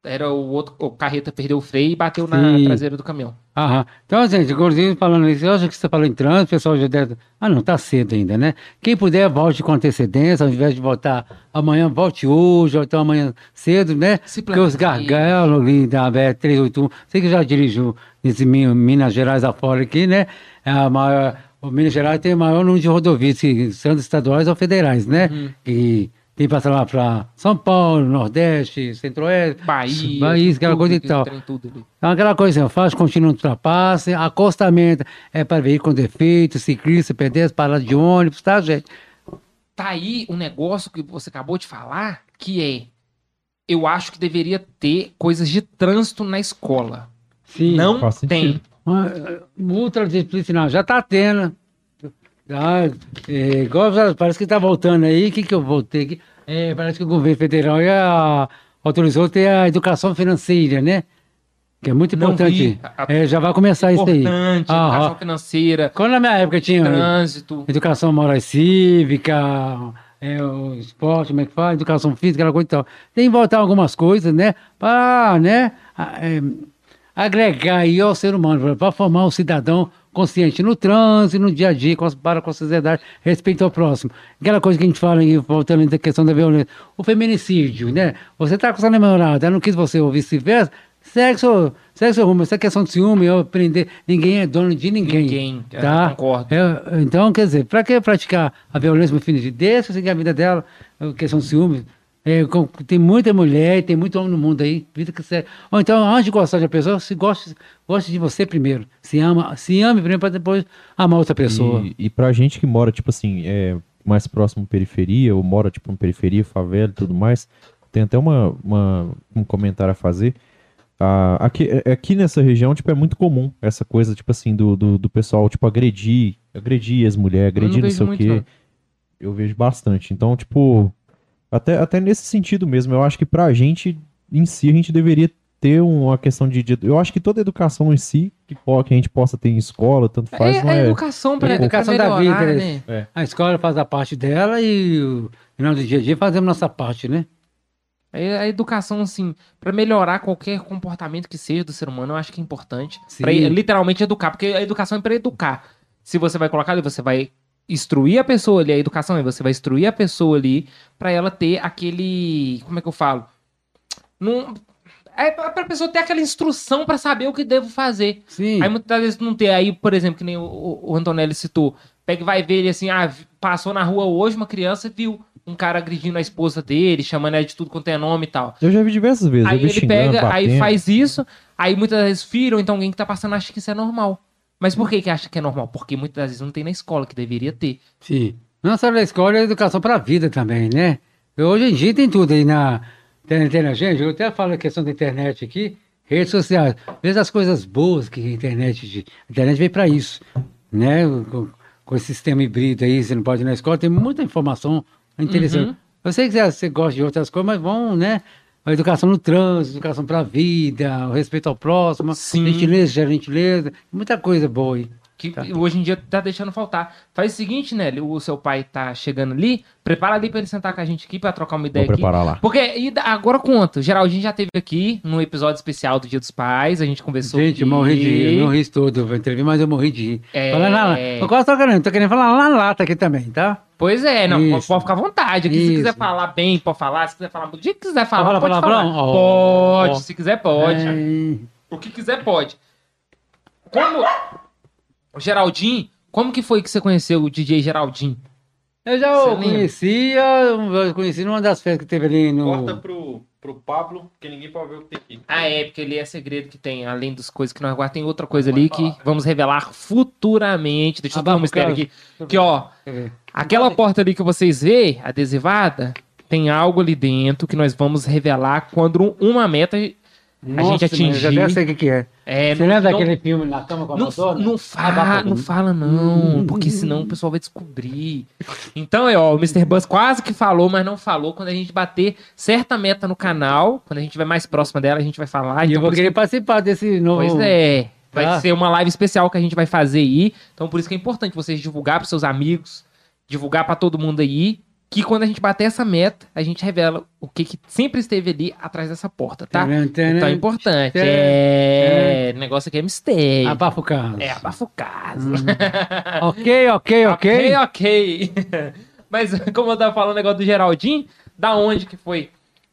Era o outro, o carreta perdeu o freio e bateu na Sim. traseira do caminhão. Aham. Então, gente, Gordinho falando isso, eu acho que você falou em trânsito, o pessoal já deve. Ah, não, tá cedo ainda, né? Quem puder, volte com antecedência, ao invés de voltar amanhã, volte hoje, ou então amanhã cedo, né? Se Porque os gargalos ali da BR-381, você que já dirigiu nesse Mi- Minas Gerais afora aqui, né? É a maior, o Minas Gerais tem o maior número de rodovias, se são estaduais ou federais, né? Uhum. E tem passar lá para São Paulo, Nordeste, Centro-Oeste, Bahia, Bahia, aquela tudo, coisa e tal. Então, aquela coisa assim, faz contínuo ultrapasse, acostamento é para veículo com defeito, ciclista, pedestre, parada de ônibus, tá, gente? Tá aí um negócio que você acabou de falar, que é. Eu acho que deveria ter coisas de trânsito na escola. Sim. Não tem. Uma, eh, Multa disciplinar, já tá tendo. Já, é, igual parece que tá voltando aí, o que que eu voltei aqui? É, parece que o governo federal já autorizou ter a educação financeira, né? Que é muito importante. A- a- É, já vai começar isso aí. Importante, educação financeira, Quando na minha época tinha trânsito. educação moral e cívica, é, o esporte, como é que faz, educação física, aquela coisa e tal. Tem que voltar algumas coisas, né? Para, né? a- é, agregar aí ao ser humano, para formar um cidadão consciente no trânsito, no dia a dia, com, para com a sociedade, respeito ao próximo. Aquela coisa que a gente fala aí, voltando à questão da violência. O feminicídio, né? Você tá com sua namorada, ela não quis você ou vice-versa, segue seu rumo. Essa é questão de ciúme, eu aprender, ninguém é dono de ninguém. Ninguém, eu tá? concordo. É, então, quer dizer, para que praticar a violência no fim de deixa seguir a vida dela, a questão de ciúme. É, com- tem muita mulher e tem muito homem no mundo aí, vida que segue. Ou então, antes de gostar de uma pessoa, se goste, goste de você primeiro. Se ama, se ame primeiro para depois amar outra pessoa. E, e pra gente que mora, tipo assim, é, mais próximo à periferia, ou mora, tipo, em periferia, favela e tudo mais, tem até uma, uma- um comentário a fazer. Ah, aqui, é- aqui nessa região, tipo, é muito comum essa coisa, tipo assim, do, do, do pessoal, tipo, agredir, agredir as mulheres, não agredir não, vejo sei o quê. não. Eu vejo bastante. Então, tipo, até, até nesse sentido mesmo, eu acho que pra gente, em si, a gente deveria ter uma questão de... de- eu acho que toda educação em si, que, que a gente possa ter em escola, tanto faz, É, não a é... educação para É a educação da vida, né? né? A escola faz a parte dela e o final do dia a dia fazemos nossa parte, né? É a educação, assim, pra melhorar qualquer comportamento que seja do ser humano, eu acho que é importante. Pra literalmente educar, porque a educação é pra educar. Se você vai colocar ali, você vai instruir a pessoa ali, a educação é você vai instruir a pessoa ali pra ela ter aquele. Como é que eu falo? Não, É pra, pessoa ter aquela instrução pra saber o que devo fazer. Sim. Aí muitas vezes não tem. Aí, por exemplo, que nem o, o, Antonelli citou. Pega e vai ver ele assim, ah, passou na rua hoje uma criança viu um cara agredindo a esposa dele, chamando ela de tudo quanto é nome e tal. Eu já vi diversas vezes. Aí vi ele pega, aí faz isso, aí muitas vezes ou então alguém que tá passando acha que isso é normal. Mas por que que acha que é normal? Porque muitas vezes não tem na escola, que deveria ter. Sim. Não só na escola, é educação para a vida também, né? Hoje em dia tem tudo aí na internet. Gente, eu até falo a questão da internet aqui, redes sociais. Veja as coisas boas que a internet... A internet veio para isso, né? Com, com esse sistema híbrido aí, você não pode ir na escola, tem muita informação interessante. Uhum. Eu sei que você gosta de outras coisas, mas vão, né? A educação no trânsito, educação para a vida, o respeito ao próximo, Sim. gentileza, gentileza, muita coisa boa aí. Que Tá. hoje em dia tá deixando faltar. Faz o seguinte, Nelly, o seu pai tá chegando ali, prepara ali pra ele sentar com a gente aqui pra trocar uma Vou ideia aqui. preparar lá. Porque, e agora conta, o Geraldinho já teve aqui no episódio especial do Dia dos Pais, a gente conversou Gente, eu morri de rir, eu não ri todo, eu entrevistei, mas eu morri de rir. É. Fala na lata. Eu quase tô querendo, tô querendo falar lá na lata aqui também, tá? Pois é, não, pode, pode ficar à vontade. Aqui, se quiser falar bem, pode falar. Se quiser falar dia que quiser falar, Fala pode palavrão? falar. Pode, ó. se quiser pode. É, O que quiser pode. Como... O Geraldinho, como que foi que você conheceu o DJ Geraldinho? Eu já o conhecia, eu conheci numa das festas que teve ali no... Corta pro, pro Pablo, porque ninguém pode ver o que tem aqui. Ah, é, porque ele é segredo que tem, além das coisas que nós guardamos, tem outra coisa ali que vamos revelar futuramente. Deixa eu dar um mistério aqui. Que, ó, Quer ver? aquela porta ali que vocês vê, adesivada, tem algo ali dentro que nós vamos revelar quando uma meta Nossa, atingir- mas Já deve sei o que que é. é. Você não- lembra não- daquele filme Na Cama com a Não, Madonna? não, fala, não fala, não, porque senão o pessoal vai descobrir. Então, é, ó, o Mr. Buzz quase que falou, mas não falou. Quando a gente bater certa meta no canal, quando a gente estiver mais próxima dela, a gente vai falar. E Então, eu vou querer participar desse novo... Pois é. Vai Tá. ser uma live especial que a gente vai fazer aí. Então, por isso que é importante vocês divulgar para seus amigos, divulgar para todo mundo aí. Que quando a gente bater essa meta, a gente revela o que, que sempre esteve ali atrás dessa porta, tá? Taran, taran, Então é importante. taran, É. O negócio aqui é mistério. Abafa o caso. É, abafa o caso. Ok, ok, ok. ok, ok. Mas, como eu tava falando o negócio do Geraldinho, da onde que foi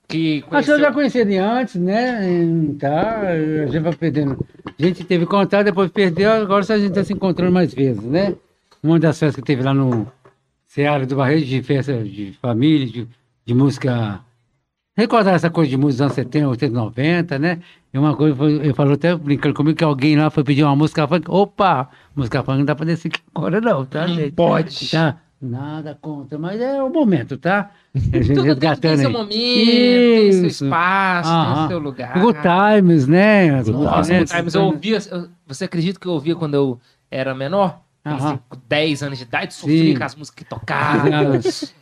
que Acho que conheceu? eu já conhecia de antes, né? Hum, Tá, a gente vai perdendo. A gente teve contato, depois perdeu, agora a gente está se encontrando mais vezes, né? Uma das festas que teve lá no Seara do Barreiro, de festa de família, de, de música. Recordar essa coisa de música dos anos 70, 80, 90, né? E uma coisa, ele falou até brincando comigo que alguém lá foi pedir uma música funk. Opa! Música funk não dá pra descer aqui agora, não, tá, Não gente? pode. Tá? Nada contra, mas é o momento, tá? A gente Tudo, tudo tem seu momento, tem seu espaço, tem Aham. seu lugar. Good Times, né? As Nossa, né? Good Times, eu ouvia. eu- você acredita que eu ouvia quando eu era menor? Cinco, 10 anos de idade, sofria Sim. com as músicas que tocavam.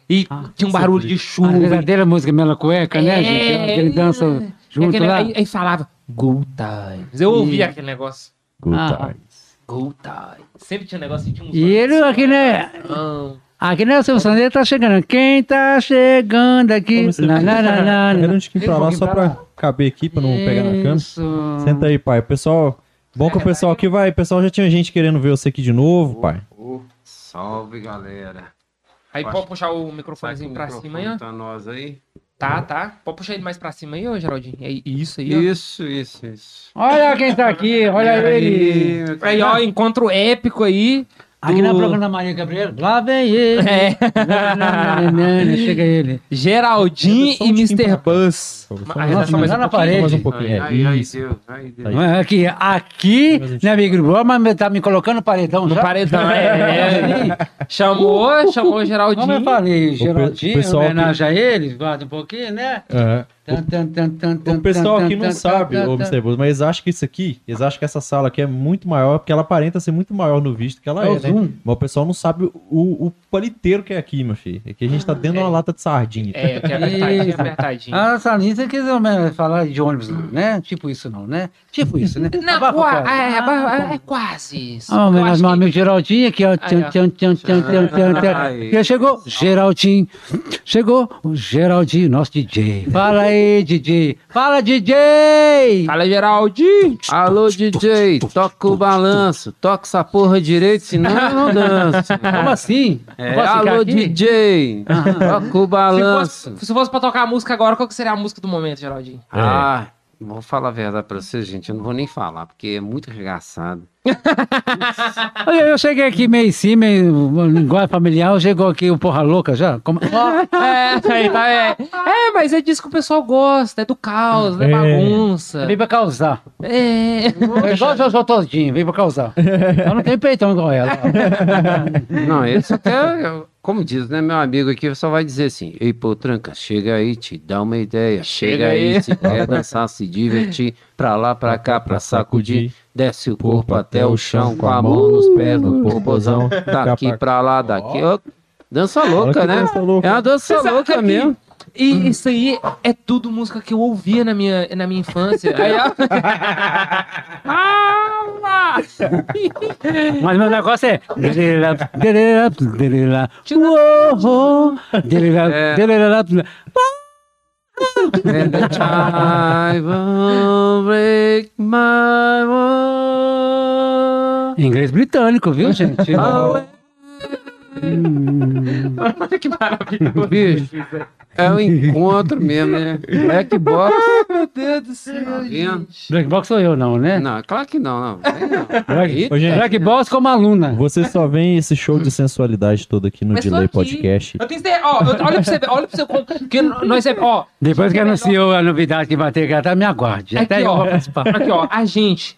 E Ah, tinha um barulho de A chuva. verdadeira música Mela Cueca, né, gente? Aquele dança É junto aquele- lá. Aí, aí falava Good Times. Eu ouvia E- aquele negócio. Good Ah. times. Good Times. Sempre tinha um negócio, tinha uns E ele aqui, né? Não. Aqui, né, o seu Sandeiro tá chegando. Quem tá chegando aqui? Lá, lá, Quero lá. um tiquinho pra lá só pra caber aqui, pra não pegar na câmera. Isso. Senta aí, pai. O pessoal. Bom que o pessoal aqui vai. O pessoal já tinha gente querendo ver você aqui de novo, pai. Ô, salve, galera. Aí Acho- pode puxar o microfonezinho pra microfone cima aí, ó. Tá nós aí. Tá, tá. Pode puxar ele mais pra cima aí, ô Geraldinho. É isso aí, ó. Isso, isso, isso. Olha quem tá aqui, olha E aí, ele. Aí, ó, encontro épico aí. Aqui do na programa da Maria Gabriela. Lá vem ele. É. Chega ele. Geraldinho e Mr. Buzz. Mas é Nossa, só mais lá na parede. Mais um pouquinho. É, ai, Deus. Aí. Mas Aqui, aqui, né, amigo Bruno? Mas tá me colocando no paredão No já? paredão, é. é. Chamou, chamou o Como eu Geraldinho. falei, Geraldinho, homenagem a eles, guarda um pouquinho, né? É. Tan, O pessoal aqui não sabe, ô. Mr. Mas eles acham que isso aqui, eles acham que essa sala aqui é muito maior, porque ela aparenta ser muito maior no visto que ela É é, o né? Mas o pessoal não sabe o, o paliteiro que é aqui, meu filho. É que a gente tá dentro de uma lata de sardinha. É, que é apertadinho, Isso. apertadinho. Ah, salinha, você quis falar de ônibus, né? Tipo isso não, né? Tipo isso, né? Não, Abafa o qua- é, Ah, é, é quase isso. Ah, Eu meu, meu que- amigo Geraldinho aqui, ó. Chegou? Geraldinho. Chegou o Geraldinho, nosso DJ. Fala aí, DJ. Fala, DJ! Fala, Geraldinho. Alô, DJ, toca o balanço, toca essa porra direito, senão eu não danço. Como assim? É, alô, aqui? DJ, toca o Se balanço. fosse, se fosse pra tocar a música agora, qual que seria a música do momento, Geraldinho? Ah, vou falar a verdade pra vocês, gente. Eu não vou nem falar, porque é muito arregaçado. Olha, eu cheguei aqui meio em cima, meio linguagem familiar, chegou aqui o porra louca já. Como... É, aí tá, é. É, mas é disso que o pessoal gosta, é do caos, é, É. bagunça. Vem pra causar. É. É igual o Jojo Todinho, vem pra causar. Eu não tenho peitão igual ela. Não, ele só quer, como diz, né, meu amigo aqui, só vai dizer assim, ei, pô, tranca, chega aí, te dá uma ideia, chega, Chega aí, aí. se quer dançar, se divertir, pra lá, pra cá, pra sacudir, desce o corpo até o chão, com a mão nos pés, no popozão, daqui pra lá, daqui, ó, dança louca, né? dança louca. É uma dança louca mesmo. E isso aí é tudo música que eu ouvia na minha, na minha infância. Aí, ó. Ah, Mas meu negócio é. É. And the time won't break my world. Inglês britânico, viu, gente? Olha que maravilhoso. Bicho, é um encontro mesmo, né? Black Box. Meu Deus do céu. Tá vendo? Black Box sou eu, não, né? Não, claro que não, não. Não. Black, gente. Black Box como aluna. Você só vem esse show de sensualidade todo aqui no Mas Delay aqui. Podcast. Eu tenho certeza. Ó, eu- olha pra você ver, olha pra você como. Que nós é. Ó, Depois que melhor- anunciou a novidade que vai ter que até me aguarde. Até Aqui, eu ó. vou participar. Aqui, ó, a gente.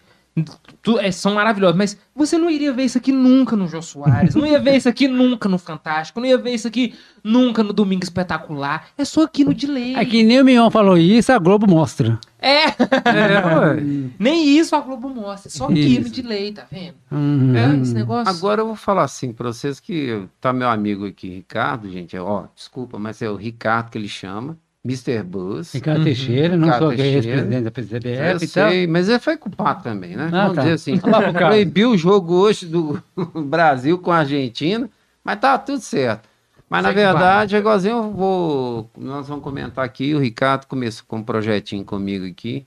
Tu- é, são maravilhosos, mas você não iria ver isso aqui nunca no Jô Soares, não ia ver isso aqui nunca no Fantástico, não ia ver isso aqui nunca no Domingo Espetacular. É só aqui no Delay. É que nem o Mion falou isso, a Globo mostra. É, É, nem isso a Globo mostra, só aqui Isso. no Delay, tá vendo? Uhum. É, esse negócio. Agora eu vou falar assim pra vocês que tá meu amigo aqui, Ricardo, gente. Ó, desculpa, mas é o Ricardo que ele chama. Mr. Buzz. Ricardo Teixeira, não Ricardo sou que é Teixeira. ex-presidente da Eu PCBF e tal. sei, mas ele foi culpado também, né? Ah, Vamos tá. dizer assim. Lá. Proibiu o jogo hoje do Brasil com a Argentina, mas tá tudo certo. Mas na Segue o verdade, é igualzinho eu vou. Nós vamos comentar aqui. O Ricardo começou com um projetinho comigo aqui.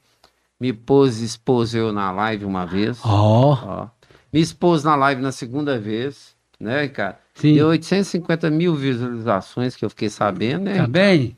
Me pôs, expôs eu na live uma vez. Ó, Ó. Me expôs na live na segunda vez, né, Ricardo? sim. Deu 850 mil visualizações que eu fiquei sabendo, né? Tá bem?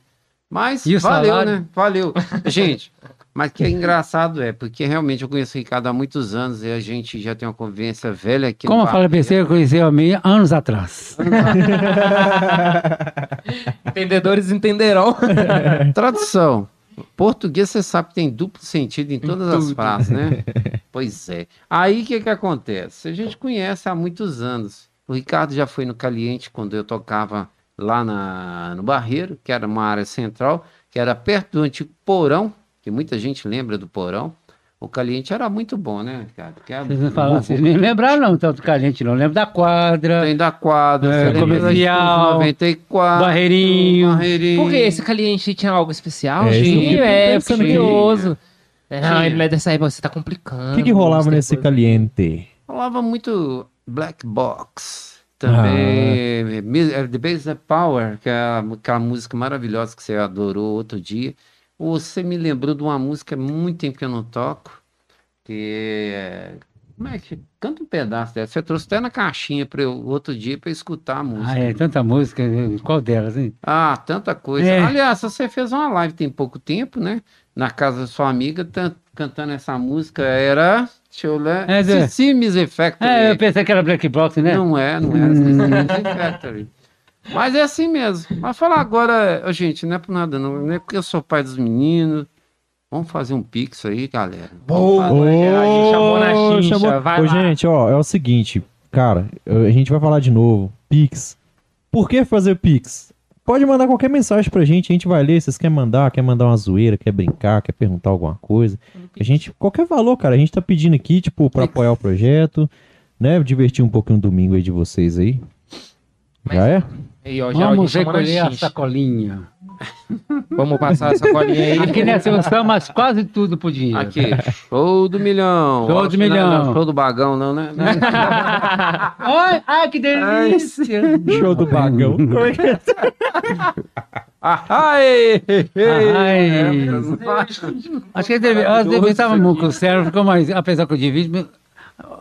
Mas E o valeu, salário? né? Valeu. Gente, mas que é engraçado é, porque realmente eu conheço o Ricardo há muitos anos e a gente já tem uma convivência velha aqui Como eu falei pra você, eu conheci a minha anos atrás. Entendedores entenderão. Tradução. Português, você sabe que tem duplo sentido em todas as frases, né? Pois é. Aí o que, que acontece? A gente conhece há muitos anos. O Ricardo já foi no Caliente quando eu tocava lá na, no Barreiro, que era uma área central, que era perto do antigo Porão, que muita gente lembra do Porão. O Caliente era muito bom, né, era Vocês não falam, vocês nem lembraram não, tanto que a gente não lembra da quadra, Tem da quadra, É, comercial, Estúdio 94, Barreirinho. Barreirinho. Por que esse cliente tinha algo especial? É, fiquei é, aqui. curioso. É, Não, ele é dessa época, você tá complicando. O que, que rolava nesse Buzz. caliente? Falava muito Black Box. Também eh, The Base of Power, que é aquela música maravilhosa que você adorou outro dia. Você me lembrou de uma música há muito tempo que eu não toco. Que é. Como é que. Canta um pedaço dessa. Você trouxe até na caixinha para eu outro dia para escutar a música. Ah, é, tanta música, qual delas, hein? Ah, tanta coisa. É. Aliás, você fez uma live tem pouco tempo, né? Na casa da sua amiga, cantando essa música. Era. Deixa eu ler. É. Sissi Music Factory. É, eu pensei que era Black Box, né? Não é, não é. Sissi Music Factory. Mas é assim mesmo. Mas falar agora, gente, não é por nada, não. Não é porque eu sou pai dos meninos. Vamos fazer um pix aí, galera. Boa! Ô, a gente chamou na chamou- vai Ô, lá. gente, ó, é o seguinte, cara, a gente vai falar de novo. Pix. Por que fazer Pix? Pode mandar qualquer mensagem pra gente, a gente vai ler. Vocês querem mandar, quer mandar uma zoeira, quer brincar, quer perguntar alguma coisa. A gente, qualquer valor, cara, a gente tá pedindo aqui, tipo, pra Pix. apoiar o projeto, né? Divertir um pouquinho o domingo aí de vocês aí. Mas- Já é? Aí, ó, já Vamos recolher a sacolinha. Vamos passar a sacolinha aí. Aqui nessa emoção, mas quase tudo por dinheiro. Aqui, show do milhão. Show do que não é- milhão. não, show do bagão, não, né? Ai, ai, que delícia! Show do bagão. Ah, ai, Ai. Acho que ele deve, eu deve estar com o cérebro, ficou mais, apesar que eu divido.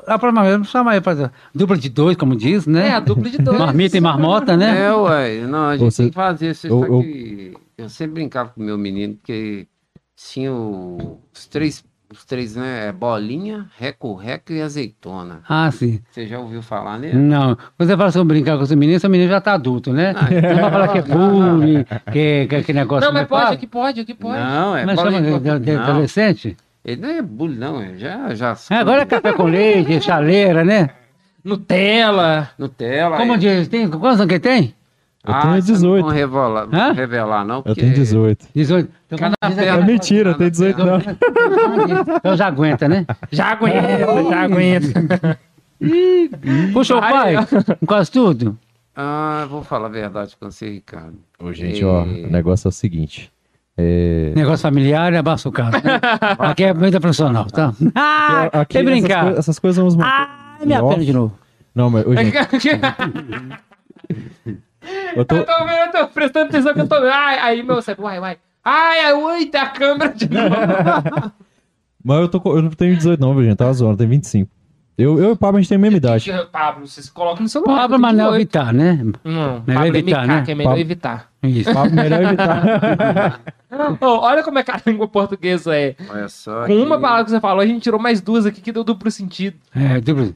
A próxima vez, chama aí para dupla de dois, como diz, né? É, a dupla de dois. Marmita e marmota, né? É, ué. Não, a gente Você- tem que fazer isso. eu- eu- que eu sempre brincava com o meu menino, porque tinha o- os três, os três, né? Bolinha, reco-reco e azeitona. Ah, sim. Você já ouviu falar nele? Não, quando você fala sobre brincar com esse menino, esse menino já tá adulto, né? Ah, Não vai falar que é bullying, que, que, que negócio Não, mas é pode, que aqui pode, aqui pode. Não, é Mas chama de, de, de não, adolescente? Ele não é bullying, não. É já, já É, agora é café com leite, chaleira, né? Nutella. Nutella. Como é- diz, tem, quantos anos que tem? Eu Ah, tenho isso eu 18. Não revelar, não revelar, não. Eu Porque... tenho 18. 18. Então, Cada É aquela- mentira, eu tenho 18 não. Então já aguenta, né? Já aguenta, já aguenta. Puxa o pai, quase tudo. Ah, vou falar a verdade com você, Ricardo. Ô, gente, ó, o negócio é o seguinte. É... Negócio familiar é abaixo o caso. Né? Aqui é muita profissional, tá? Ah, Aqui, quer brincar? Essas, essas coisas vamos manter. Ah, minha perna de novo. Não, mas, ô, gente, eu tô... Eu tô vendo, eu tô prestando atenção que eu tô vendo. Ai, aí meu cérebro, vai, vai. Ai, ai, ui, tá a câmera de novo. Mas eu, tô, eu não tenho 18 não, viu, gente? Tava zoando, tenho 25. Eu, eu e o Pablo, a gente tem a mesma idade. Pablo, você se coloca no celular. Pablo, eu mas não 18. evitar, né? Não, Melhor Pablo evitar, MK, né? que é melhor Pablo- evitar. Isso. Pablo, melhor evitar. Ô, olha como é que a língua portuguesa é. Olha só. Com uma que- palavra que você falou, a gente tirou mais duas aqui que deu duplo sentido. É, duplo.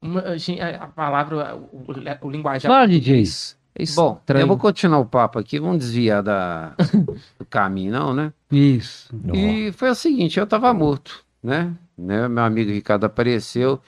Uma, a a palavra, o, o, o linguajar. Fala, DJ. Isso, isso, Bom, estranho. eu vou continuar o papo aqui, vamos desviar da, do caminho, não, né? Isso. E foi o seguinte, eu tava morto, né? Né? Meu amigo Ricardo apareceu,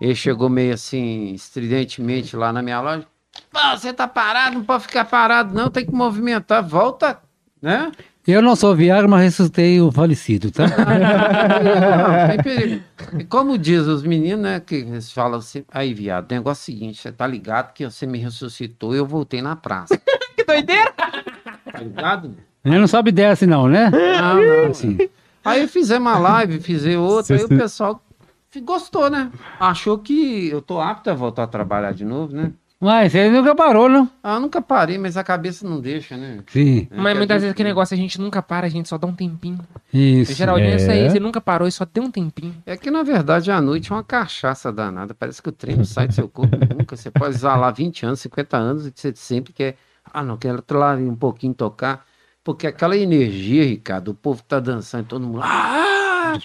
ele chegou meio assim, estridentemente lá na minha loja. Pô, você tá parado, não pode ficar parado, não, tem que movimentar, volta, né? Eu não sou Viagra, mas ressuscitei o falecido, tá? Não, tem perigo. E como diz os meninos, né, que eles falam assim, aí, viado, o negócio é o seguinte, você tá ligado que você me ressuscitou e eu voltei na praça. Que doideira! Tá ligado? Ele não sobe e desce, não, né? Não, não. Assim. Aí fizemos uma live, fizemos outra, aí o pessoal gostou, né? Achou que eu tô apto a voltar a trabalhar de novo, né? Mas ele nunca parou, não? Ah, eu nunca parei, mas a cabeça não deixa, né? Sim, É, Mas muitas vezes aquele negócio a gente nunca para, a gente só dá um tempinho. isso. Geralmente é isso aí, você nunca parou e só deu um tempinho. É que, na verdade, a noite é uma cachaça danada. Parece que o trem não sai do seu corpo nunca. Você pode usar lá 20 anos, 50 anos, e você sempre quer. Ah, não, quero lá um pouquinho tocar. Porque aquela energia, Ricardo, o povo tá dançando, todo mundo. Ah!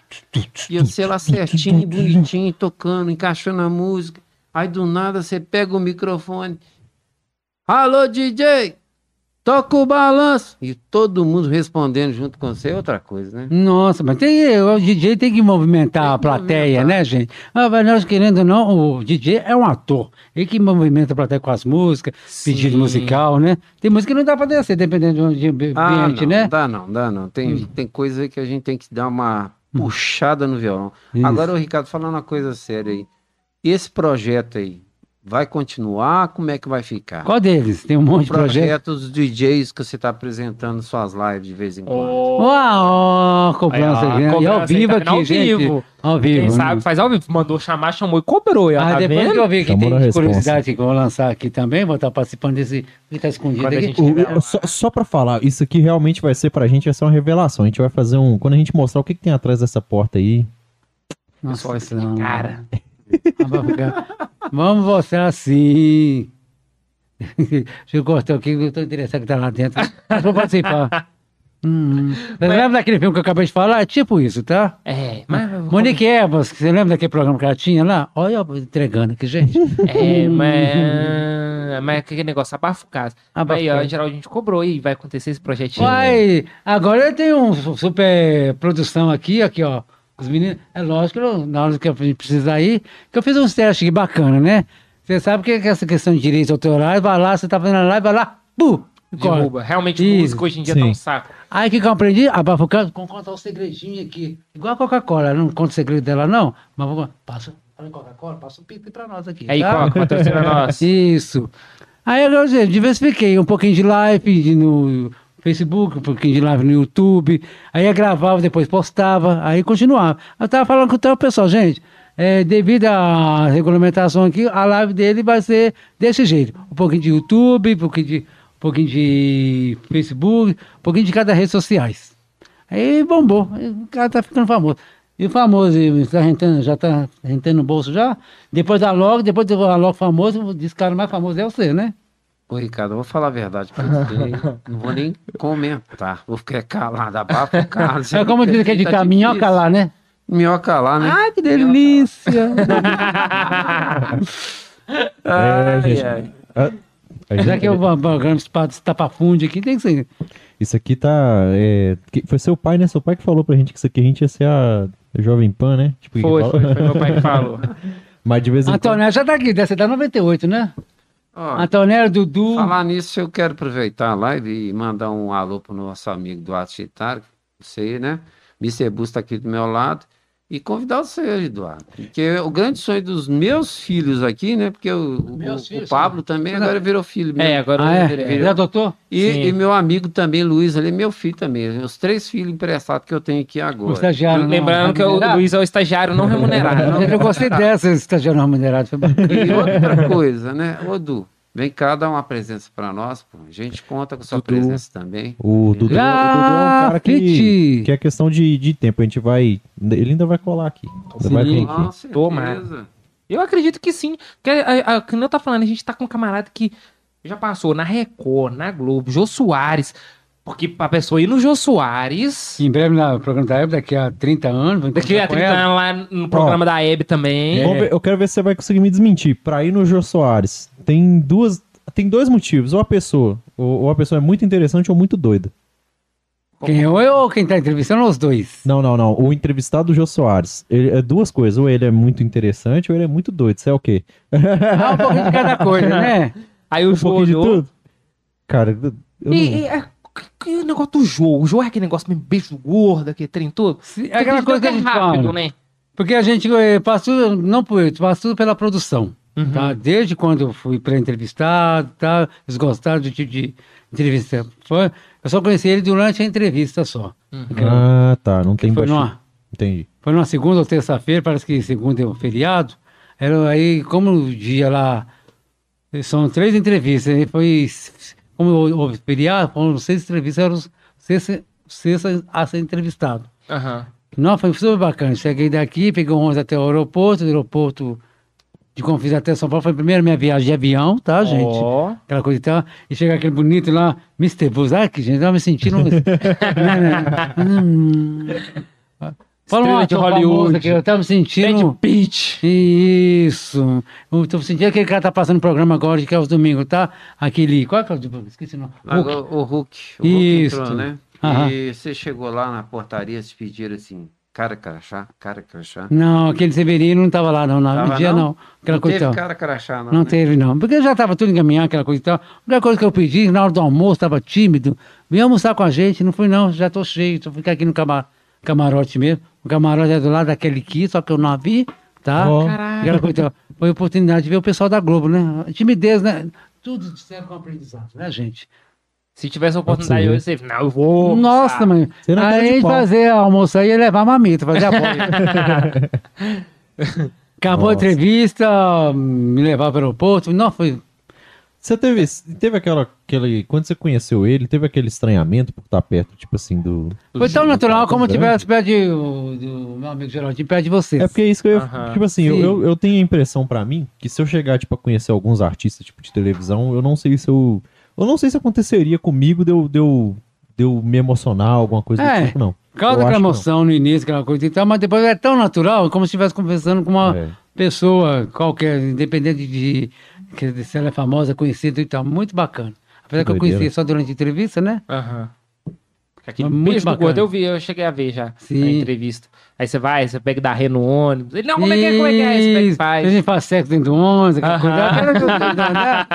E você lá certinho, bonitinho, tocando, encaixando a música. Aí do nada você pega o microfone. Alô, DJ! Toca o balanço! E todo mundo respondendo junto com você é outra coisa, né? Nossa, mas tem, o DJ tem que movimentar Tem a que plateia, movimentar. né, gente? Ah, mas nós querendo ou não, o DJ é um ator. Ele que movimenta a plateia com as músicas, pedido Sim. musical, né? Tem música que não dá pra descer, dependendo do ambi- Ah, ambiente, não, né? dá não, dá não. Tem, tem coisa que a gente tem que dar uma puxada no violão. Isso. Agora, o Ricardo, falando uma coisa séria aí. Esse projeto aí vai continuar? Como é que vai ficar? Qual deles? Tem um monte de projeto. Projetos DJs que você está apresentando suas lives de vez em quando. Uau, cobrança. Aí, ó, grande. e ao cobrança aí, vivo tá aqui? Ao gente. vivo. Ao vivo. Quem né? sabe faz ao vivo. Mandou chamar, chamou e cobrou. Ah, tá depois vendo? que eu ver que Chamou tem curiosidade que eu vou lançar aqui também, vou estar participando desse que tá escondido Quando a aqui. gente- O- o- só, só pra falar, isso aqui realmente vai ser pra gente, vai ser uma revelação. A gente vai fazer um. Quando a gente mostrar o que, que tem atrás dessa porta aí. Nossa, esse não. cara. Vai Vamos mostrar assim. Eu cortar aqui, eu tô interessado que tá lá dentro. Mas vou participar. Hum. Você lembra daquele filme que eu acabei de falar? É tipo isso, tá? É, mas... Monique Evans, você lembra daquele programa que ela tinha lá? Olha eu entregando aqui, gente. É, mas... Mas aquele negócio abafa o caso. Abafa Aí, o ó, em geral, a gente cobrou e vai acontecer esse projetinho. Uai, agora eu tenho um su- super produção aqui, aqui, ó. Os meninos, é lógico, na hora que a gente precisar ir, que eu fiz uns testes aqui bacana, né? Você sabe que, essa questão de direitos autorais, vai lá, você tá fazendo a live, vai lá, corta. Derruba. Realmente, Isso. música hoje em dia tá um Sim. saco. Aí o que, que eu aprendi? O caso, vou contar um segredinho aqui. Igual a Coca-Cola, não conto o segredo dela, não. Mas vou passa, Coca-Cola, passa o pipi pra nós aqui. Aí, tá? Coca, patrocina nós. Isso. Aí eu eu diversifiquei um pouquinho de live de- no Facebook, um pouquinho de live no YouTube. Aí gravava, depois postava, aí continuava. Eu tava falando com o pessoal, gente. é, devido à regulamentação aqui, a live dele vai ser desse jeito. Um pouquinho de YouTube, um pouquinho de, um pouquinho de Facebook, um pouquinho de cada rede sociais. Aí bombou. O cara tá ficando famoso. E o famoso, tá rentando, já tá rentando no bolso já. Depois da Log, depois do Alog famoso, diz que o cara mais famoso é você, né? Ô, Ricardo, eu vou falar a verdade pra você. não vou nem comentar. Vou ficar calado, abafa o carro. É como diz que é de Tá caminhoca difícil. lá, né? Minhoca lá, né? Ai, que delícia! É, gente. ai. Ah, a gente- Já que é o programa Estapafúndio aqui, tem que ser. Isso aqui tá. é, foi seu pai, né? Seu pai que falou pra gente que isso aqui a gente ia ser a Jovem Pan, né? Tipo, Foi, foi, foi meu pai que falou. Mas de vez em quando. Antonella já tá aqui, deve ser da 98, né? Ó, Antonella, Dudu. Falar nisso, eu quero aproveitar a live e mandar um alô pro nosso amigo Eduardo Chitaro, você, né? Mr. Bus tá aqui do meu lado. E convidar você, Eduardo. Porque o grande sonho dos meus filhos aqui, né? Porque o, o- Meus o filhos, Pablo também agora virou filho meu. É, agora Ah, é? virei. Já adotou? E, Sim. e meu amigo também, Luiz, ali, meu filho também. Os três filhos emprestados que eu tenho aqui O agora. estagiário. não Lembrando que o remunerado? Luiz é o estagiário não remunerado. Eu gostei dessa, estagiário não remunerado. Foi bacana. E outra coisa, né? Ô, Du, vem cá dar uma presença pra nós, pô. A gente conta com sua Dudu. presença também. O Dudu, o Dudu é um cara que, Grafite! que é questão de, de tempo. A gente vai. Ele ainda vai colar aqui. Ainda vai vir aqui. Tomara. Eu acredito que sim. Porque, a, a, como eu tá falando, a gente tá com um camarada que já passou na Record, na Globo, Jô Soares. Porque a pessoa ir no Jô Soares. Em breve, no programa da época, daqui a 30 anos. Daqui a encontrar com 30 ela. anos lá no programa da Hebe também. Ver, eu quero ver se você vai conseguir me desmentir. Pra ir no Jô Soares, tem duas. Tem dois motivos. Ou a pessoa. Ou, ou a pessoa é muito interessante ou muito doida. Quem eu ou quem tá entrevistando, ou os dois? Não, não, não. O entrevistado do Jô Soares. Ele, é duas coisas. Ou ele é muito interessante ou ele é muito doido. Isso é o quê? Ah, um pouquinho de cada coisa, né? Aí o Um Jô de tudo? Cara, eu não- E, e, é, o negócio do Jô? O Jô é aquele negócio meio beijo gordo, aquele trem todo. Se- É aquela coisa que a gente rápido, fala. né? Porque a gente eh, passa tudo, não por isso, passa tudo pela produção. Uhum. Tá? Desde quando eu fui pré-entrevistado, tá? eles gostaram do tipo de entrevista. Foi, eu só conheci ele durante a entrevista só. Ah, tá. Não tem foi, baixinho. numa, Entendi. foi numa segunda ou terça-feira, parece que segunda é um feriado. Era aí, como o dia lá, são três entrevistas, aí foi, como o, o feriado, foram seis entrevistas, eram os seis, seis a ser entrevistado. Aham. Não, foi super bacana. Cheguei daqui, peguei um ônibus até o aeroporto, do aeroporto de Confins até São Paulo. Foi a primeira minha viagem de avião, tá, gente? Ó. Aquela coisa e tal. E chega aquele bonito lá, Mr. Que gente, eu tava me sentindo... um- Hum. Fala uma de Hollywood. Que eu tava me sentindo... Pitt. Isso. Eu tô sentindo aquele cara tá passando programa agora, que é os domingos, tá? Aquele... Qual que é o... de- Esqueci o nome. Agora, o Hulk. O Hulk Isso. entrou, né? Aham. E você chegou lá na portaria, se pediram assim, cara crachá, cara crachá. Não, aquele Severino não tava lá, não. No Tava dia, não? não. Aquela não coisa teve tal. cara crachá, não, Não né? teve, não. Porque já estava tudo encaminhado, aquela coisa e tal. A única coisa que eu pedi, na hora do almoço, estava tímido. Vem almoçar com a gente. Não fui, não. Já estou cheio. Só ficar aqui no cama- camarote mesmo. O camarote é do lado daquele aqui, só que eu não vi, tá? Aquela coisa e tal. Foi a oportunidade de ver o pessoal da Globo, né? Timidez, né? Tudo serve com aprendizado, né, gente? Se tivesse a oportunidade hoje, você. Não, eu vou. Nossa, mãe. Você não é Aí a fazer almoço aí e levar mamita, fazer a boia. Acabou a Nossa. entrevista, me levar para o aeroporto. Não, foi Você teve, teve aquela, aquele. Quando você conheceu ele, teve aquele estranhamento por estar perto, tipo assim, do. Foi tão natural como tivesse perto de, do meu amigo Geraldinho, perto de você. É porque é isso que eu. Tipo assim, eu, eu, eu tenho a impressão pra mim que se eu chegar, tipo, a conhecer alguns artistas, tipo, de televisão, eu não sei se eu. Eu não sei se aconteceria comigo de eu, de eu, de eu me emocionar, alguma coisa É. do tipo, não. Causa Eu aquela que emoção no início, aquela coisa e tal, mas depois é tão natural, como se estivesse conversando com uma É. pessoa qualquer, independente de, que- se ela é famosa, conhecida e tal. Muito bacana. Apesar que eu Doideira. conheci só durante a entrevista, né? Aham. Aquele muito do bacana. gordo, eu vi, eu cheguei a ver já Sim. a entrevista. Aí você vai, você pega da ré no ônibus. Ele, não, como é que é, como é que é? Você pega e Isso. faz. A gente faz sexo dentro do ônibus, aquela coisa. Aquela coisa, né?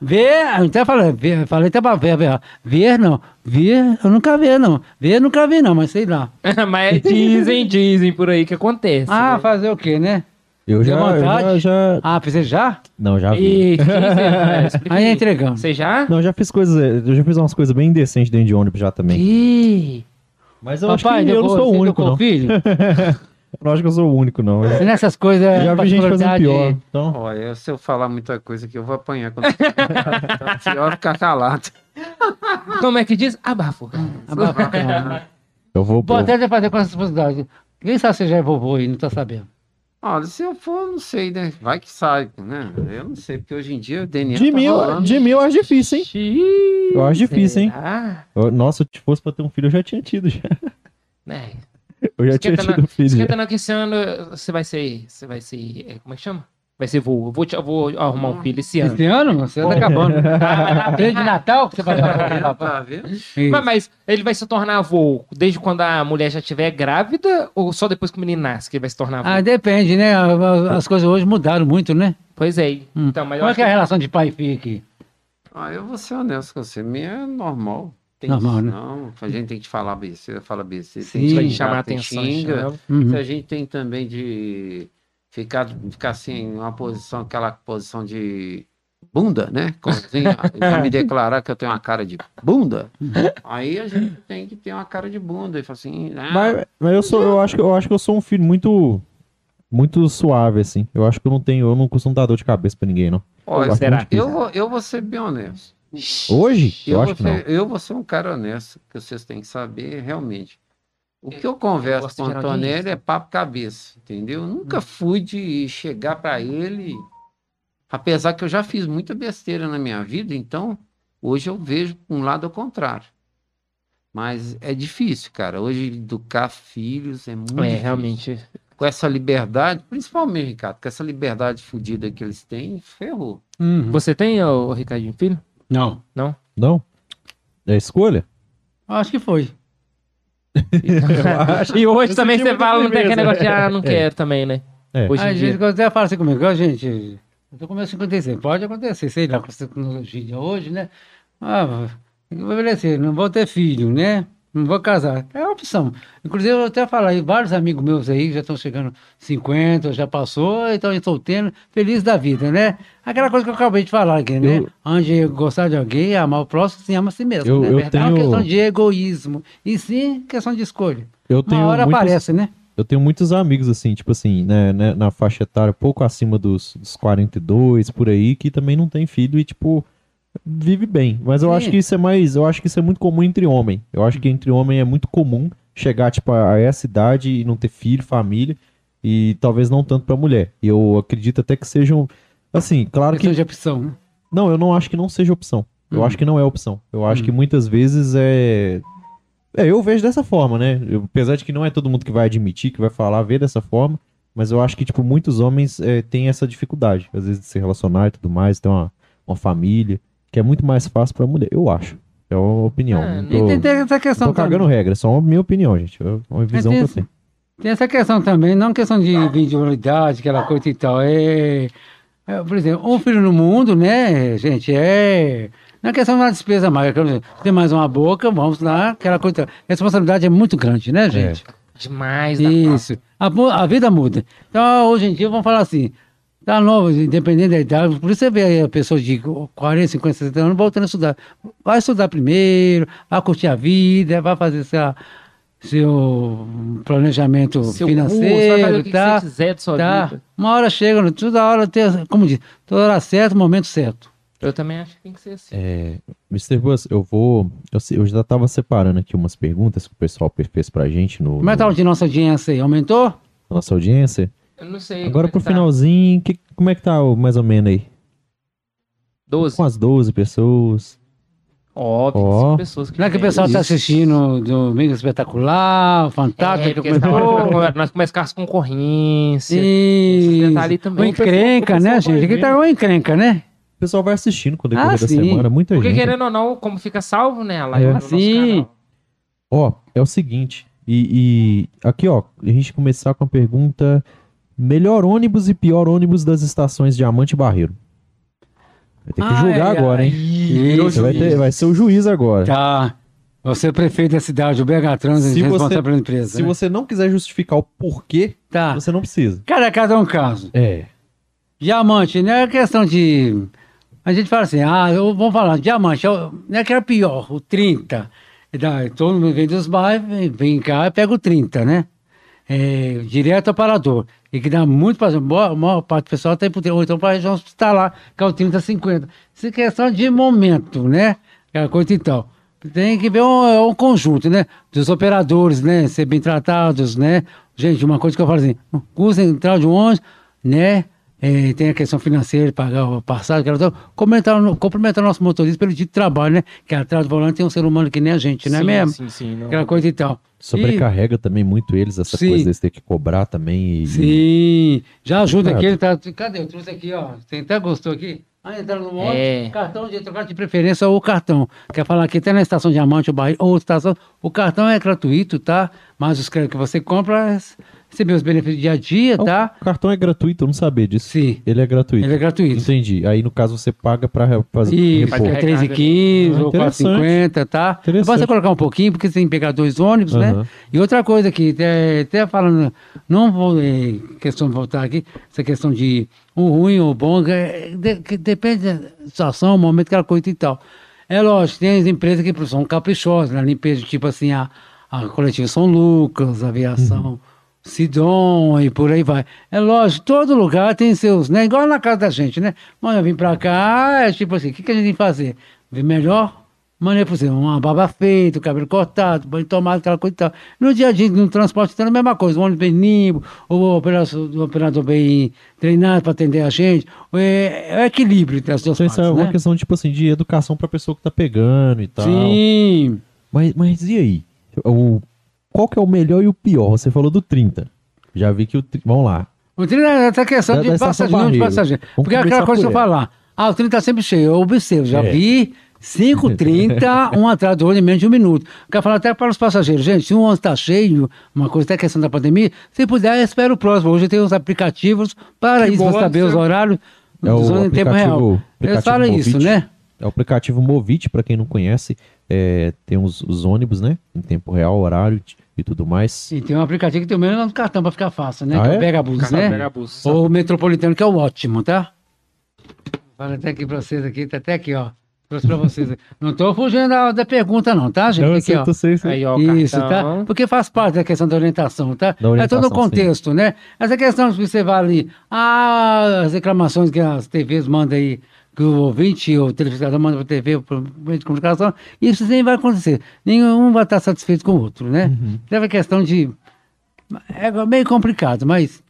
Ver, até falei, ver, falei até pra ver, ver, ver não, ver, eu nunca vi não, ver eu nunca vi não, mas sei lá. Mas dizem, dizem por aí que acontece. Ah, né? fazer o quê, né? Eu já, eu já, vontade? já. Ah, você já? Não, já vi. E, né? Aí é entregando. Você já? Não, eu já fiz coisas. Eu já fiz umas coisas bem indecentes dentro de ônibus já também. Ih, Mas eu acho Papai, que eu não sou o único, não. filho? Eu não acho que eu sou o único, não. Eu Nessas coisas. já vi gente fazendo pior. Então, Olha, se eu falar muita coisa aqui, eu vou apanhar. Quando... então, é pior ficar calado. como é que diz? Abafo. Abafa. eu vou. Pode até fazer com essa possibilidade. Quem sabe você já é vovô aí, não tá sabendo. Olha, se eu for, não sei, né? Vai que sai, né? Eu não sei, porque hoje em dia o DNA De tá rolando. de mim eu acho difícil, hein? Xiii, Eu acho difícil, hein? Eu- Nossa, se fosse pra ter um filho, eu já tinha tido. Já. Né? Eu já tinha Esquenta tido um filho. já. Esquenta não que esse ano você vai ser. Você vai ser. é, Como é que chama? Vai ser voo. Eu vou, te- eu vou arrumar um filho esse ano. Esse ano, você tá acabando. Desde Natal que você vai Tá vendo? Mas, mas ele vai se tornar avô desde quando a mulher já estiver grávida ou só depois que o menino nasce que ele vai se tornar avô? Ah, depende, né? As coisas hoje mudaram muito, né? Pois é. Hum. Então, mas Como é que é a relação de pai e filho aqui? Ah, eu vou ser honesto com você. Minha é normal. Tem Normal, né? Não, a gente tem que falar besteira, fala besteira. Sim. Tem que chamar atenção. xinga. chama. Uhum. Se a gente tem também de ficar, ficar assim, em uma posição, aquela posição de bunda, né? Assim, já me declarar que eu tenho uma cara de bunda, aí a gente tem que ter uma cara de bunda e falar assim, ah, Mas, mas eu sou, eu acho que eu acho que eu sou um filho muito muito suave assim. Eu acho que eu não tenho, eu não costumo dar dor de cabeça pra ninguém, não. olha, gosto será? eu, vou- eu vou ser bem honesto. Hoje? Eu, Eu, acho que não. eu vou ser um cara honesto, que vocês têm que saber realmente. O que eu converso gosto com o Antonelli é papo cabeça, entendeu? Eu nunca fui de chegar para ele, apesar que eu já fiz muita besteira na minha vida, então hoje eu vejo um lado ao contrário. Mas é difícil, cara. Hoje educar filhos é muito É, difícil. realmente. Com essa liberdade, principalmente, Ricardo, com essa liberdade fodida que eles têm, ferrou. Uhum. Você tem, ô, Ricardinho, filho? Não. Não? É escolha? Acho que foi. e hoje eu também você fala, não tem aquele negócio de, ah, não quero também, né? É. Hoje a em gente dia. até fala assim comigo, gente, eu tô começando a acontecer, pode acontecer, sei lá, com essa tecnologia de hoje, né? Ah, vou envelhecer, não vou ter filho, né? Não vou casar. É uma opção. Inclusive, eu até aí, vários amigos meus aí já estão chegando 50, já passou, então estão tendo, feliz da vida, né? Aquela coisa que eu acabei de falar aqui, né? Eu- Antes de gostar de alguém, amar o próximo, se ama a si mesmo. Eu- né? eu Não é uma tenho- questão de egoísmo, e sim questão de escolha. Eu Uma tenho hora muitos, aparece, né? eu tenho muitos amigos assim, tipo assim, né, né, na faixa etária pouco acima dos, dos 42 por aí, que também não tem filho e tipo vive bem. Mas eu Sim. acho que isso é mais, eu acho que isso é muito comum entre homem. Eu acho que entre homem é muito comum chegar tipo a, essa idade e não ter filho, família e talvez não tanto pra mulher. Eu acredito até que sejam assim, claro que Questão de opção, né? Não, eu não acho que não seja opção. Eu Hum. acho que não é opção. Eu acho Hum. que muitas vezes é. É, eu vejo dessa forma, né? Eu- apesar de que não é todo mundo que vai admitir, que vai falar, vê dessa forma. Mas eu acho que, tipo, muitos homens é, têm essa dificuldade, às vezes, de se relacionar e tudo mais, ter uma, uma família, que é muito mais fácil pra mulher. Eu acho. É uma opinião. Ah, não E tô, tem, tem essa questão tô cagando regra, é só a minha opinião, gente. É uma visão que eu tem- tenho. Tem essa questão também, não questão de individualidade, aquela coisa e tal. É, é, por exemplo, um filho no mundo, né, gente, é. Não é questão de uma despesa mais. Tem mais uma boca, vamos lá, aquela coisa. A responsabilidade é muito grande, né, gente? Demais da Isso. A, a vida muda. Então, hoje em dia, vamos falar assim, tá novo, independente da idade, por isso você vê aí a pessoa de 40, 50, 60 anos voltando a estudar. Vai estudar primeiro, vai curtir a vida, vai fazer seu, seu planejamento Seu curso, vai fazer o financeiro, que tá? você quiser de sua tá? vida. Uma hora chega, toda hora tem, como diz, toda hora certo, momento certo. Eu também acho que tem que ser assim. É, Mr. Bus, eu vou. Eu, eu já tava separando aqui umas perguntas que o pessoal fez pra gente no, Como é que tá de nossa audiência aí? Aumentou? nossa audiência. Eu não sei. Agora pro é que tá. finalzinho, que- como é que tá o- mais ou menos aí? 12. Com as 12 pessoas. Óbvio, Ó. são pessoas que. Não é que o pessoal está Isso. assistindo Domingo Espetacular, Fantástico, É, porque comentou. nós começamos com as concorrências. Isso. Tá ali também. Uma encrenca, o né, gente? Aqui tá uma encrenca, né? O pessoal vai assistindo quando Ah, decorrer da sim. semana, muita Porque gente. querendo ou não, como fica salvo, né? Live É. no nosso Sim. Ó, é o seguinte, e, e aqui ó, a gente começar com a pergunta: melhor ônibus e pior ônibus das estações Diamante e Barreiro? Vai ter que Ai, julgar agora, hein? Isso. Vai, ter- vai ser o juiz agora. Tá. Você é prefeito da cidade, o BH Trans, Se responsável você- pela empresa. Se né? você não quiser justificar o porquê, Tá. você não precisa. Cada caso é um caso. É. Diamante, não é questão de. A gente fala assim, ah, vamos falar, diamante, é não é que era pior, o 30. E dá- todo mundo vem dos bairros, vem, vem cá e pega o 30, né? É, direto ao parador. E que dá muito para. A maior parte do pessoal tem por ou então para a região hospitalar, que é o 30, 50. Isso é questão de momento, né? Aquela coisa e tal. Tem que ver um, é um conjunto, né? Dos operadores, né? Ser bem tratados, né? Gente, uma coisa que eu falo assim, custa entrar de ônibus, né? É, tem a questão financeira, pagar o passado. Comentar, cumprimentar o nosso motorista pelo dia de trabalho, né? Que atrás do volante tem um ser humano que nem a gente, não é Sim, mesmo? Sim, sim. não. Aquela coisa e tal. Sobrecarrega também muito eles, essa Sim. coisa deles ter que cobrar também. E, Sim, já ajuda aqui, ele tá. Cadê? Eu trouxe aqui, ó. Você até gostou aqui? Ah, entraram no ônibus, É. cartão de trocar de preferência ou cartão. Quer falar aqui até na estação Diamante ou Bahia, ou outra estação, o cartão é gratuito, tá? Mas os créditos que você compra, receber os benefícios dia a dia, tá? O cartão é gratuito, eu não sabia disso. Sim, Ele é gratuito. ele é gratuito. Entendi. Aí, no caso, você paga pra fazer Isso, repor. é 3,15 Ah, ou interessante. 4,50, tá? Interessante. Colocar um pouquinho, porque você tem que pegar dois ônibus, né? Aham. E outra coisa aqui, até, até falando, não vou, é, questão de voltar aqui, essa questão de o ruim ou bom, é, de- que depende da situação, momento, aquela coisa e tal. É lógico, tem as empresas que são caprichosas, na limpeza, tipo assim, a, a coletiva São Lucas, a aviação Sidon e por aí vai. É lógico, todo lugar tem seus, né? Igual na casa da gente, né? Mano, eu vim pra cá, é tipo assim, o que, que a gente tem que fazer? Ver melhor maneira possível, uma barba feita, o cabelo cortado, banho tomado, aquela coisa e tal. No dia a dia, no transporte, então, é a mesma coisa, o ônibus bem limpo, o operador, o operador bem treinado para atender a gente, é, é o equilíbrio entre as duas isso partes, é uma né? questão, tipo assim, de educação pra pessoa que tá pegando e tal. Sim, Mas, mas e aí? O, qual que é o melhor e o pior? Você falou do 30. Já vi que o... tri- Vamos lá. o 30 é essa questão Da- de passageiro, não de passageiro. Porque é aquela coisa que eu falar, ah, o 30 tá sempre cheio, eu observo, já É. vi 5,30, um atrás do outro em menos de um minuto. Quero falar até para os passageiros, gente, se um ônibus está cheio, uma coisa até questão da pandemia, se puder, espera o próximo. Hoje tem uns aplicativos para Que isso, para saber né? os horários É dos ônibus em tempo real. Eles falam isso, Movit. né? É o aplicativo Movit, pra quem não conhece. É, tem os, os ônibus, né? Em tempo real, horário e tudo mais. E tem um aplicativo que tem o mesmo nome do cartão para ficar fácil, né? Ah, que é é? o Pegabus, Cartão né? Pegabus. Ou o Metropolitano, que é o ótimo, tá? Fala até aqui para vocês aqui, tá até aqui, ó. Trouxe para vocês. Não tô fugindo da, da pergunta não, tá, gente? Não, eu aqui, sei, ó. sei, sei. Aí, ó, Isso, cartão. tá? Porque faz parte da questão da orientação, tá? Da orientação, é todo o contexto, né? Essa questão que você vai ali, ah, as reclamações que as TVs mandam aí, que o ouvinte ou o telespectador manda para a TV, para o meio de comunicação, isso nem vai acontecer. Nenhum vai estar satisfeito com o outro, né? Uhum. Então é questão de. É meio complicado, mas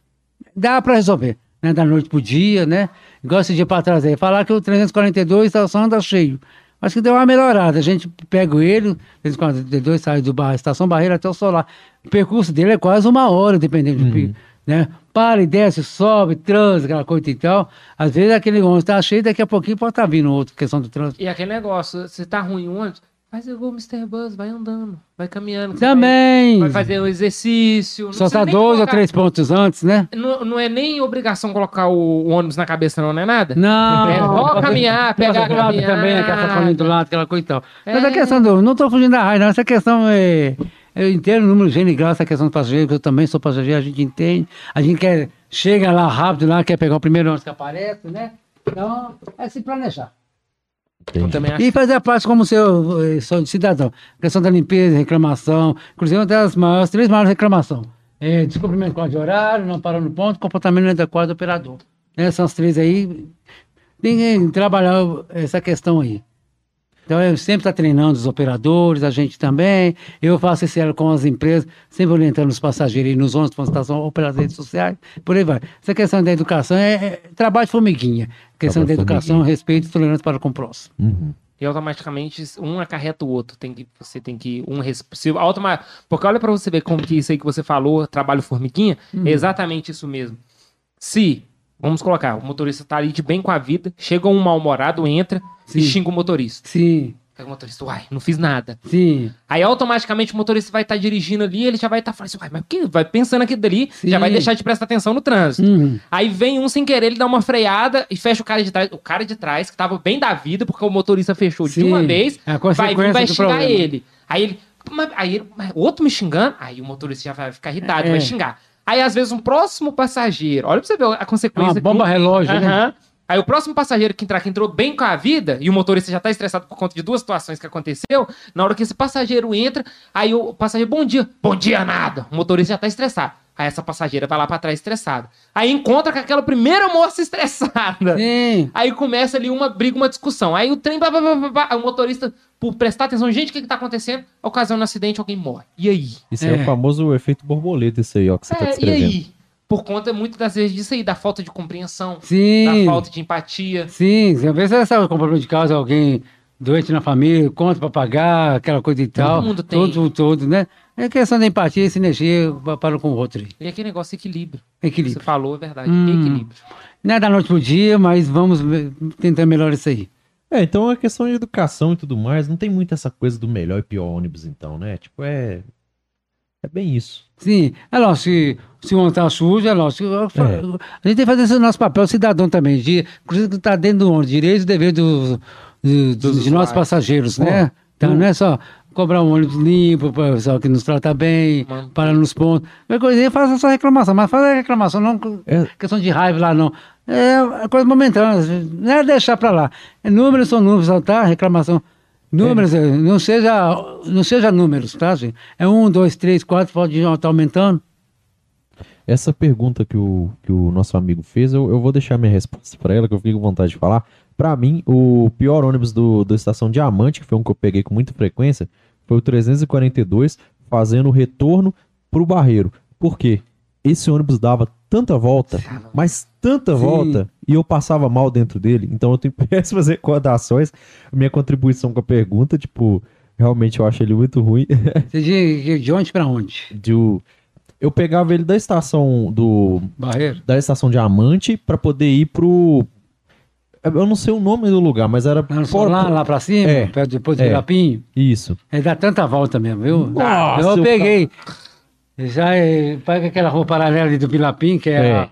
dá para resolver, né? Da noite pro dia, né? Igual esse dia para trás aí, falar que o 342 tá, só anda cheio. Acho que deu uma melhorada. A gente pega ele, o 342 sai do bar, Estação Barreira até o Solar. O percurso dele é quase uma hora, dependendo do pico. Né? Para e desce, sobe, transa, aquela coisa e tal. Às vezes aquele ônibus tá cheio, daqui a pouquinho pode estar vindo outra questão do trânsito. E aquele negócio, se tá ruim o ônibus, faz igual o Mr. Buzz, vai andando, vai caminhando. Também. Vai, vai fazer um exercício. Só tá dois ou colocar- três pontos antes, né? Não, não é nem obrigação colocar o, o ônibus na cabeça, não, não é nada? Não. É só caminhar, pegar a do lado também, aquela caminhada. sacolinha do lado, aquela coisa e tal. Mas É. a questão do. Não estou fugindo da raiva, não. Essa questão é. Eu entendo o número gênero e grau, essa questão do passageiro, que eu também sou passageiro, a gente entende. A gente quer. Chega lá rápido, lá, quer pegar o primeiro ônibus que aparece, né? Então, é se planejar. Acho. E fazer a parte como seu, eh, seu cidadão. questão da limpeza, reclamação. Inclusive, uma das maiores, três maiores reclamações. É, descumprimento de código de horário, não parou no ponto, comportamento inadequado do operador. Né, Essas três aí. Tem que trabalhar essa questão aí. Então, eu sempre estou treinando os operadores, a gente também. Eu faço esse elo com as empresas, sempre orientando os passageiros aí nos ônibus, estação, operadores sociais, por aí vai. Essa questão da educação é, é trabalho de formiguinha. Questão Trabalho da educação, respeito e tolerância para com o próximo. Uhum. E automaticamente um acarreta o outro. Tem que, você tem que. Um se automa... Porque olha pra você ver como que isso aí que você falou, trabalho formiguinha, é exatamente isso mesmo. Se, vamos colocar, o motorista tá ali de bem com a vida, chega um mal-humorado, entra Sim. e xinga o motorista. Sim, Aí o motorista, uai, não fiz nada. sim. Aí automaticamente o motorista vai estar dirigindo ali, ele já vai estar falando assim, uai, mas que? Vai pensando aqui dali, Sim. já vai deixar de prestar atenção no trânsito. Uhum. Aí vem um sem querer, ele dá uma freada e fecha o cara de trás. O cara de trás, que tava bem da vida, porque o motorista fechou de Sim, uma vez, é vai vir vai xingar problema. ele. Aí ele. Mas, aí ele, outro me xingando, aí o motorista já vai ficar irritado, É. vai xingar. Aí, às vezes, um próximo passageiro, olha pra você ver a É consequência. uma bomba que relógio, né? Aí o próximo passageiro que entrar, que entrou bem com a vida, e o motorista já tá estressado por conta de duas situações que aconteceu, na hora que esse passageiro entra, aí o passageiro, bom dia, bom dia nada, o motorista já tá estressado. Aí essa passageira vai lá pra trás estressada. Aí encontra com aquela primeira moça estressada. Sim. Aí começa ali uma briga, uma discussão. Aí o trem, blá, blá, blá, blá, o motorista, por prestar atenção, gente, o que que tá acontecendo? Ocasiona um acidente, alguém morre. E aí? Isso é. É. o famoso efeito borboleta, isso aí, ó, que você tá É, e descrevendo. aí? Por conta, muitas das vezes, disso aí, da falta de compreensão, da Sim. falta de empatia. Sim, às vezes você sabe com problema de casa, alguém doente na família, conta pra pagar, aquela coisa e tal. mundo tem. Todo, todo, né? É questão da empatia e sinergia para com o outro. aí. E aquele negócio de equilíbrio. Equilíbrio. Você falou, é verdade. Hum. Equilíbrio. Não é da noite pro dia, mas vamos tentar melhorar isso aí. É, então a questão de educação e tudo mais, não tem muito essa coisa do melhor e pior ônibus, então, né? Tipo, é. É bem isso. Sim, é lógico, se, um tá sujo, é lógico. É. A gente tem que fazer esse nosso papel cidadão também, de, inclusive que tá dentro do ônibus, direito e dever do, de nossos usuários. passageiros, né? Então não é só cobrar um ônibus limpo, para o pessoal que nos trata bem, Mano. para nos pontos. Qualquer coisinha, faça essa reclamação, mas faça a reclamação, não É. questão de raiva lá, não. É coisa momentânea, não é deixar para lá. É números são números, tá? Reclamação. Números, é, não, seja, não seja números, tá, gente? É um, dois, três, quatro, pode estar aumentando. Essa pergunta que o, que o nosso amigo fez, eu, eu vou deixar minha resposta pra ela, que eu fiquei com vontade de falar. Pra mim, o pior ônibus do, da Estação Diamante, que foi um que eu peguei com muita frequência, foi o 342, fazendo o retorno pro Barreiro. Por quê? Esse ônibus dava tanta volta, mas tanta Sim. volta, e eu passava mal dentro dele. Então eu tenho péssimas recordações. Minha contribuição com a pergunta, tipo, realmente eu acho ele muito ruim. Você de, de onde para onde? De o- eu pegava ele da estação do Barreiro? da estação Diamante pra poder ir pro eu não sei o nome do lugar, mas era Lá, no fora- lá, lá pra cima, É. perto depois do É. Isso. Ele dá tanta volta mesmo, viu? Nossa, eu eu peguei. Já é, pega aquela rua paralela ali do Pilapim, que é, É.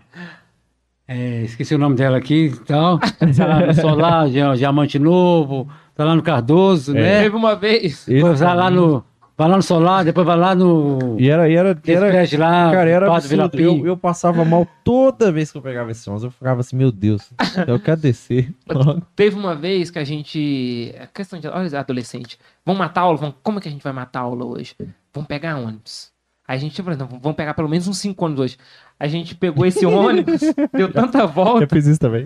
é, esqueci o nome dela aqui e tal. Tá lá no Solar, Dia- Diamante Novo, tá lá no Cardoso, É. né? Teve uma vez. Vai lá no. Vai lá no Solar, depois vai lá no. E era e era, era lá, cara, era absurdo. Eu, eu passava mal toda vez que eu pegava esse ônibus. Eu ficava assim, meu Deus, eu quero descer. Teve uma vez que a gente. é Questão de. Olha, adolescente. Vamos matar a aula? Vamos... Como é que a gente vai matar a aula hoje? Vamos pegar ônibus. Aí a gente falou, não, vamos pegar pelo menos uns cinco ônibus hoje. A gente pegou esse ônibus, deu tanta Eu volta, fiz isso também.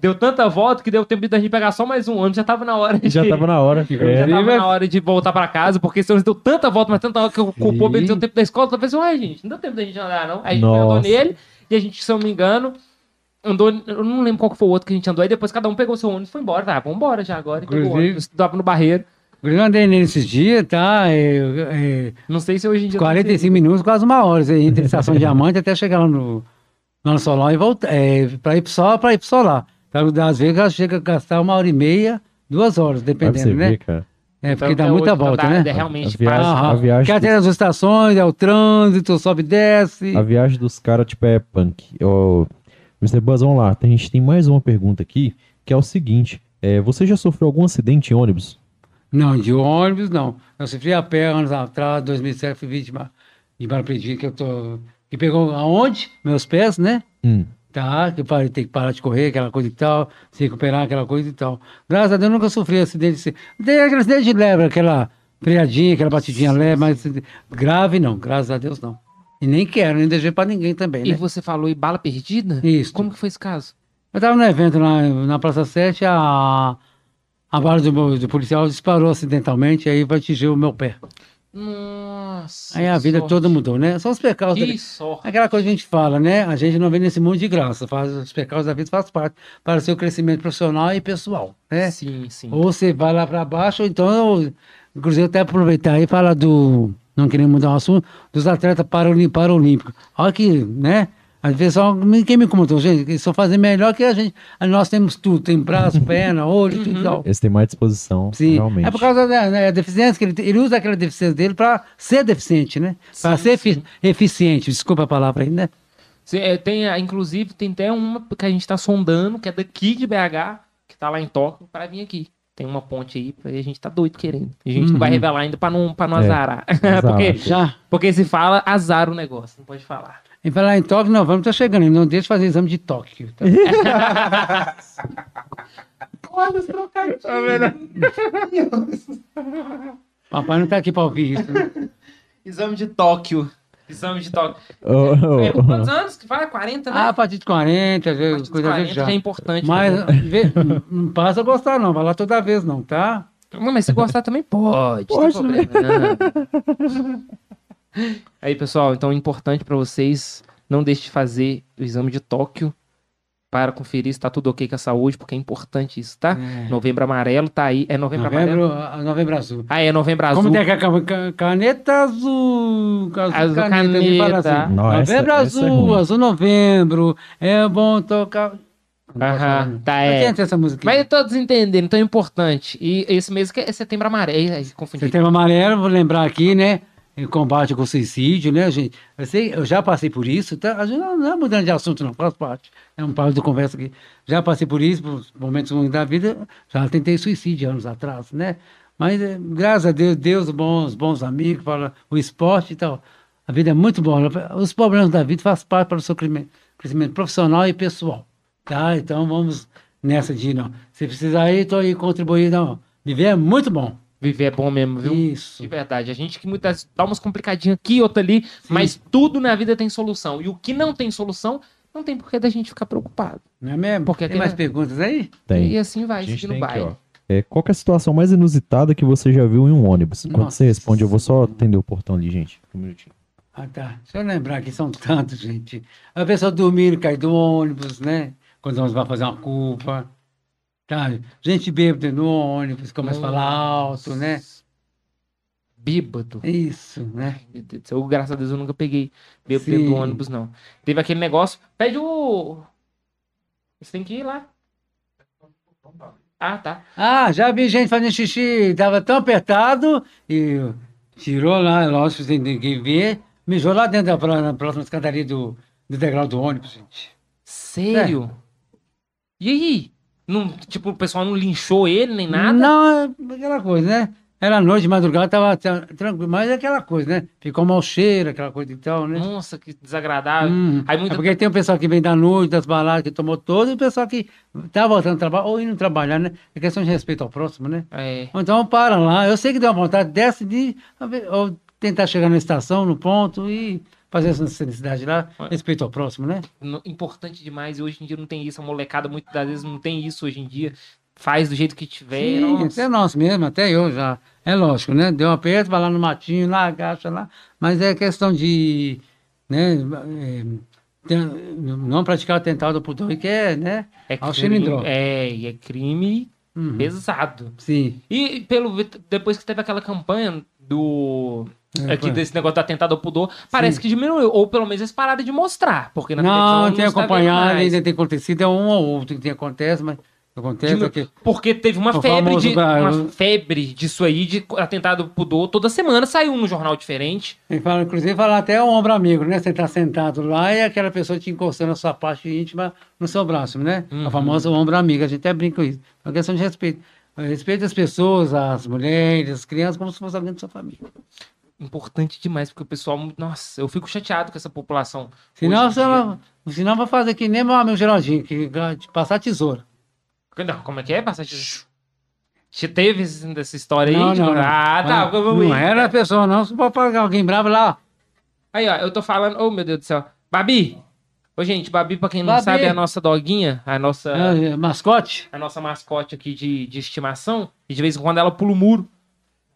deu tanta volta que deu tempo da gente pegar só mais um ônibus. Já tava na hora de. Já tava na hora. Já É. tava na hora de voltar pra casa, porque esse ônibus deu tanta volta, mas tanta volta que o Sim. ele deu tempo da escola. Eu pensei, ué, gente, não deu tempo da gente andar, não. Aí a gente andou Nossa. nele e a gente, se eu não me engano, andou. Eu não lembro qual foi o outro que a gente andou. Aí depois cada um pegou seu ônibus e foi embora. Tá, vamos embora já agora. E pegou o Inclusive-. Estudava no barreiro. Eu andei nesses dias, tá? É, é, Não sei se hoje em dia. 45 minutos, quase uma hora, entre a estação Diamante até chegar lá no, lá no Solar e voltar. É, pra ir pro Solar, pra ir pro Solar. Então, às vezes chega a gastar uma hora e meia, duas horas, Pra você dependendo, né? ver, cara. É, porque Então, dá muita hoje, volta, né? é realmente A viagem- passa. a viagem Quer ter as estações, é o trânsito, sobe e desce. A viagem dos caras, tipo, é punk. Ô, Mr. Buzz, vamos lá. A gente tem mais uma pergunta aqui, que é o seguinte. É, você já sofreu algum acidente em ônibus? Não, de ônibus não. Eu sofri a pé anos atrás, 2007, fui vítima de paraplegia, que eu tô... Que pegou aonde? Meus pés, né? Hum. Tá, que eu parei, tem que parar de correr, aquela coisa e tal, se recuperar, aquela coisa e tal. Graças a Deus eu nunca sofri acidente. Tem aquele acidente de leve, aquela freadinha, aquela batidinha leve, mas grave não, graças a Deus não. E nem quero, nem desejei pra ninguém também, E né? você falou em bala perdida? Isso. Como que foi esse caso? Eu tava no evento na, na Praça 7, a, a bala do, do policial disparou acidentalmente, aí atingiu o meu pé. Nossa. Aí a vida sorte. toda mudou, né? São os pecados da Que sorte. Aquela coisa que a gente fala, né? A gente não vem nesse mundo de graça, faz os pecados da vida faz parte para o seu crescimento profissional e pessoal, né? Sim, sim. Ou você vai lá para baixo, ou então, inclusive até aproveitar e falar do, não querendo mudar o assunto, dos atletas paralímpicos. Olha que, né? Às vezes quem me comentou, gente, eles estão fazendo melhor que a gente. Nós temos tudo, tem braço, perna, olho, tudo e tal. Eles têm mais disposição, Sim, realmente. é por causa da né, deficiência que ele, ele usa aquela deficiência dele para ser deficiente, né? Para ser sim. eficiente, desculpa a palavra aí, né? Sim, é, tem, a- inclusive, tem até uma que a gente tá sondando, que é daqui de BH, que tá lá em Tóquio, pra vir aqui. Tem uma ponte aí, e a gente tá doido querendo. A gente não vai Uhum. revelar ainda pra não, pra não É, azarar. azar. porque, Já. porque se fala, azar o negócio, não pode falar. Em falar em toque, novembro tá chegando. Não deixa de fazer exame de toque. Tá? Papai não tá aqui pra ouvir isso. né? Exame de Tóquio. Exame de Tóquio. Ô, É, ô. quantos anos que vai? 40, né? Ah, a partir de 40, às A partir coisa 40 desse já é importante. Mas né? vê- não passa a gostar, não. Vai lá toda vez, não, tá? Não, mas se gostar também pode. Pode, não tem problema. não. Aí, pessoal, então é importante pra vocês. Não deixe de fazer o exame de Tóquio para conferir se tá tudo ok com a saúde, porque é importante isso, tá? É. Novembro amarelo tá aí. É novembro, amarelo? Novembro, ah, novembro azul. Ah, é novembro azul. Como tem a ca- ca- caneta azul? Azul, Azul caneta, caneta. assim. Não, essa- novembro é azul, ruim. azul novembro. É bom tocar. Aham, tá, é. Essa música. Mas todos entendendo, então é importante. E esse mês que é setembro amarelo. Aí, confundi. Setembro amarelo, vou lembrar aqui, né? Em combate com o suicídio, né, gente? Eu sei, eu já passei por isso, tá? A gente não, não é mudando de assunto, não, faz parte. É um par de conversa aqui. Já passei por isso, por momentos ruins da vida, já tentei suicídio anos atrás, né? Mas, eh, graças a Deus, Deus, bons, bons amigos, o esporte e tal. A vida é muito boa. Os problemas da vida fazem parte para o seu crescimento, profissional e pessoal, tá? Então, vamos nessa de. Se precisar aí, estou aí contribuindo. Viver é muito bom. Viver é bom mesmo, viu? Isso. De verdade. A gente que muitas vezes dá umas complicadinhas aqui, outra ali, mas tudo na vida tem solução. E o que não tem solução, não tem por que da gente ficar preocupado. Não é mesmo? Porque Tem mais perguntas aí? Tem. E assim vai, A gente seguindo tem o aqui, baile. ó. É, qual que é a situação mais inusitada que você já viu em um ônibus? Quando Nossa. você responde, eu vou só atender o portão ali, gente. Um minutinho. Ah, tá. Deixa eu lembrar que são tantos, gente. A pessoa dormindo, cai do ônibus, né? Quando vai fazer uma curva. Tá? Gente bêbada no ônibus, começa a falar alto, né? Bêbado. Isso, né? Eu, graças a Deus, eu nunca peguei bêbado Sim. do ônibus, não. Teve aquele negócio. Pede o. Você tem que ir lá. Ah, tá. Ah, já vi gente fazendo xixi, tava tão apertado e tirou lá, lógico, sem ninguém ver, mijou lá dentro da próxima escadaria do, do degrau do ônibus, gente. Sério? E aí? Não, tipo, o pessoal não linchou ele nem nada? Não, é aquela coisa, né? Era noite, de madrugada, tava tra- tranquilo, mas é aquela coisa, né? Ficou mau cheiro, aquela coisa e tal, né? Nossa, que desagradável. Hum, Aí muita- É porque tem o pessoal que vem da noite, das baladas, que tomou todo, e o pessoal que tá voltando a trabalhar, ou indo trabalhar, né? É questão de respeito ao próximo, né? É. Então para lá, eu sei que deu uma vontade, desce de, ou tentar chegar na estação, no ponto, e fazer essa necessidade lá, É. respeito ao próximo, né? importante demais. E hoje em dia não tem isso. A molecada muitas das vezes não tem isso hoje em dia. Faz do jeito que tiver. Sim, nossa. até nós mesmo, até eu já. É lógico, né? Deu um aperto, vai lá no matinho, lá, agacha lá. Mas é questão de, né? é, não praticar o atentado ao pudor, que é, né? É crime, é, e é crime Uhum. pesado. Sim. E pelo depois que teve aquela campanha do É, aqui foi. desse negócio do atentado ao pudor, parece que diminuiu, ou pelo menos eles pararam de mostrar, porque na Não, não tem vendo acompanhado, ainda tem acontecido, é um ou outro que tem acontece, mas acontece Diminu- que Porque teve uma O febre, de, uma febre disso aí, de atentado ao pudor. Toda semana saiu um jornal diferente. Ele fala, inclusive, fala até o ombro amigo, né? Você está sentado lá e aquela pessoa te encostando a sua parte íntima no seu braço, né? Uhum. A famosa ombro amigo, a gente até brinca com isso. É uma questão de respeito. Respeito às pessoas, às mulheres, às crianças, como se fosse alguém da sua família. Importante demais, porque o pessoal. Nossa, eu fico chateado com essa população. Senão, você ela, senão vai fazer que nem meu amigo Geraldinho, que passar tesoura. Não, como é que é? Passar. Você teve essa história aí? Não, não, não. Ah, tá. Não, não era a pessoa, não. Se for pagar alguém bravo lá, Aí, ó, eu tô falando. Oh, meu Deus do céu. Babi! Ô, gente, Babi, pra quem não Babi. sabe, é a nossa doguinha, a nossa, é, mascote. a nossa mascote aqui de, de estimação. E de vez em quando ela pula o muro.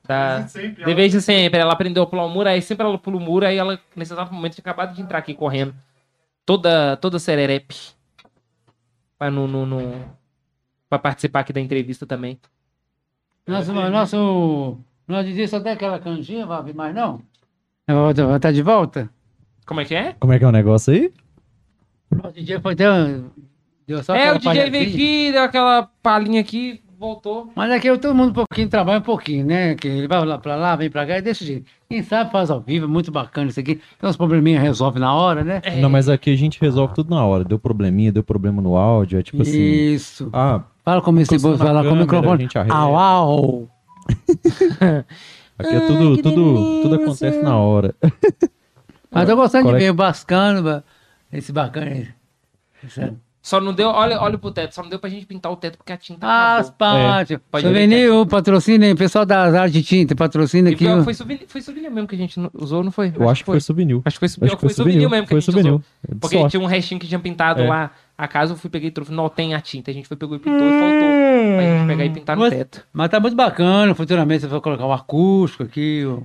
Da... De vez em sempre, ela aprendeu a pular o muro, aí sempre ela pula o muro, aí ela, nesse exato momento, tinha acabado de entrar aqui correndo. Toda, toda sererepe. Pra, no, no, no- pra participar aqui da entrevista também. Nosso, nosso, nosso DJ só tem aquela canjinha, vai vir mais não? Vai estar de volta? Como é que é? Como é que é o negócio aí? O DJ foi até. Deu só é, o DJ veio aqui, deu aquela palhinha aqui, voltou. Mas aqui todo mundo um pouquinho trabalha um pouquinho, né? Que ele vai lá pra lá, vem pra cá e desse jeito. Quem sabe faz ao vivo, é muito bacana isso aqui. Tem uns probleminhas, resolve na hora, né? É, Não, mas aqui a gente resolve tudo na hora. Deu probleminha, deu problema no áudio, é tipo assim. Isso. Ah, Fala como esse bolso, lá com o microfone. Au, au. aqui é tudo, tudo, tudo acontece na hora. Mas tô gostando Qual de é ver o Bascano, ba- esse bacana aí. Esse- Só não deu, olha, olha pro teto, só não deu pra gente pintar o teto porque a tinta Ah, As acabou. partes. Pode Souvenir, o patrocínio, pessoal das artes de tinta, patrocina aqui. que foi souvenir, foi souvenir mesmo que a gente usou, não foi? Eu acho que foi souvenir. Acho que foi, Acho que foi souvenir mesmo que foi a gente souvenir. usou. De Porque sorte. tinha um restinho que tinha pintado É. lá a casa, eu fui, peguei e trouxe, não tem a tinta. A gente foi, pegou e pintou e faltou pra gente pegar e pintar no Mas- teto. Mas tá muito bacana, futuramente você vai colocar um acústico aqui. ó.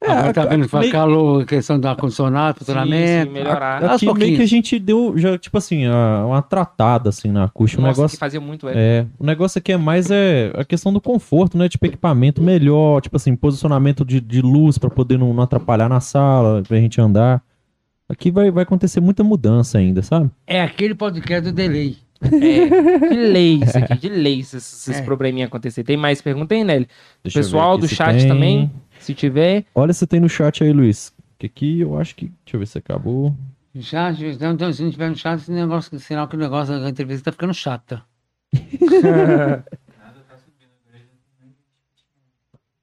É, Agora tá vendo que vai meio- calor, questão do ar-condicionado, Sim, futuramente. sim, melhorar. Aqui meio que a gente deu, já, tipo assim, a- uma tratada assim na acústica. O Nossa, negócio que fazia muito, velho. É, o negócio aqui é mais é a questão do conforto, né? Tipo, equipamento melhor, tipo assim, posicionamento de, de luz pra poder não, não atrapalhar na sala, pra gente andar. Aqui vai, vai acontecer muita mudança ainda, sabe? É aquele podcast do delay. É, de lei isso aqui, de lei esse, esse É. probleminha acontecer. Tem mais pergunta aí, Nelly? Deixa Pessoal do se chat tem. também, se tiver. Olha se tem no chat aí, Luiz. Que aqui eu acho que. Deixa eu ver se acabou. Chat, então, então, se não tiver no chat, esse negócio, sinal que o negócio da entrevista tá ficando chata.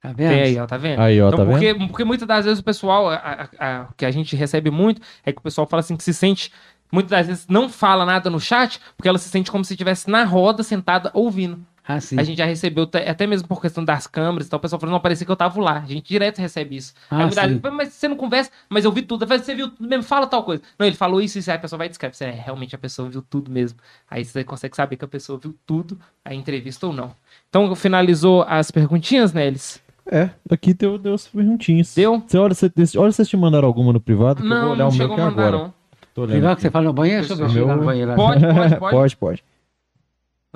tá vendo? Tem aí, ó, tá vendo? Aí, ó, Então, tá porque, vendo? porque muitas das vezes o pessoal, a- a- a- que a gente recebe muito, é que o pessoal fala assim que se sente, muitas das vezes não fala nada no chat, porque ela se sente como se estivesse na roda, sentada, ouvindo. Ah, sim. A gente já recebeu, até mesmo por questão das câmeras e tal, o pessoal falou, não, parecia que eu tava lá. A gente direto recebe isso. Ah, aí muitas sim. vezes, "Pô, mas você não conversa, mas eu vi tudo. Eu falei, Você viu tudo mesmo? Fala tal coisa. Não, ele falou isso, isso, aí a pessoa vai e descreve. Você, é, realmente a pessoa viu tudo mesmo. Aí você consegue saber que a pessoa viu tudo, a entrevista ou não. Então, finalizou as perguntinhas, Nelis? É, aqui deu, deu as perguntinhas. Deu? Você olha, se, olha se vocês te mandaram alguma no privado, que eu vou Não, olhar não o meu chegou aqui a mandar, agora. não. Tô olhando Legal aqui. que você fala no banheiro, deixa eu ver Meu- lá. Pode, pode, pode. Pode, pode.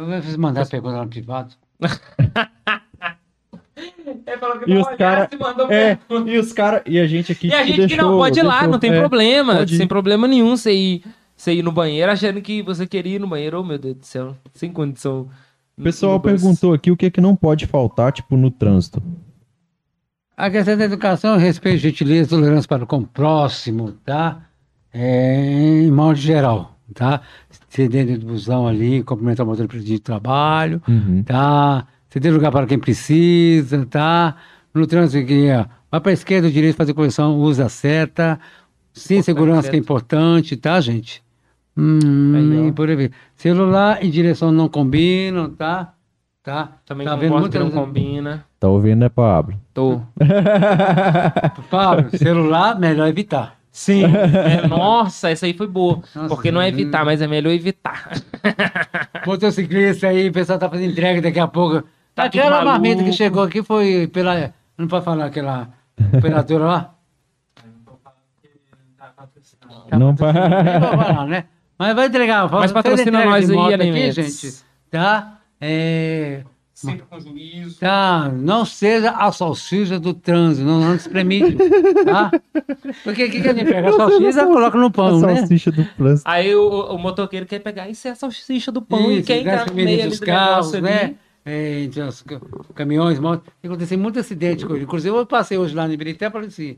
Vou mandar pergunta lá no privado. Ele falou que E não os cara- e mandou É, pergunta. e os caras, e a gente aqui E a que gente que não deixou- pode ir lá, deixou- não tem é, problema. Sem problema nenhum você ir, você ir no banheiro achando que você queria ir no banheiro. Oh, meu Deus do céu. Sem condição. O pessoal perguntou aqui o que é que não pode faltar, tipo, no trânsito. A questão da educação, respeito, gentileza, tolerância para com o próximo, tá? É, em modo geral, tá? Ceder dentro do busão ali, cumprimentar o motorista de trabalho, Uhum. tá? Ceder lugar para quem precisa, tá? No trânsito aqui, ó, vai para a esquerda, o direito, fazer correção, usa a seta. Sim, segurança que é importante, tá, gente? Hum, e por aí. Celular e direção não combinam, tá? Tá? Também tá concordo que não combina. Tá ouvindo, né, Pablo? Tô. Fábio, celular, melhor evitar. Sim. É, nossa, essa aí foi boa. Nossa, porque não é hum. evitar, mas é melhor evitar. Motociclista aí, o pessoal tá fazendo entrega daqui a pouco. Tá tudo Aquela marmita que chegou aqui foi pela. Não pode falar aquela operadora lá? Não Nem pa- pode falar, né? Mas vai entregar. Mas patrocina nós aí, moto aqui, Alimentos. gente. Tá? É. Sempre com juízo. Tá, não seja a salsicha do trânsito, não, não espremide, tá? Porque o que, que a gente pega? A salsicha coloca no A pão, né? salsicha do plano. Aí o, o motoqueiro quer pegar isso é a salsicha do pão. e Isso, quer entrar gás no meio entre ali os do carros, né? É, entre os ca- caminhões, motos. Aconteceu muito acidente com ele. Inclusive, eu passei hoje lá no Ibirité e falei assim: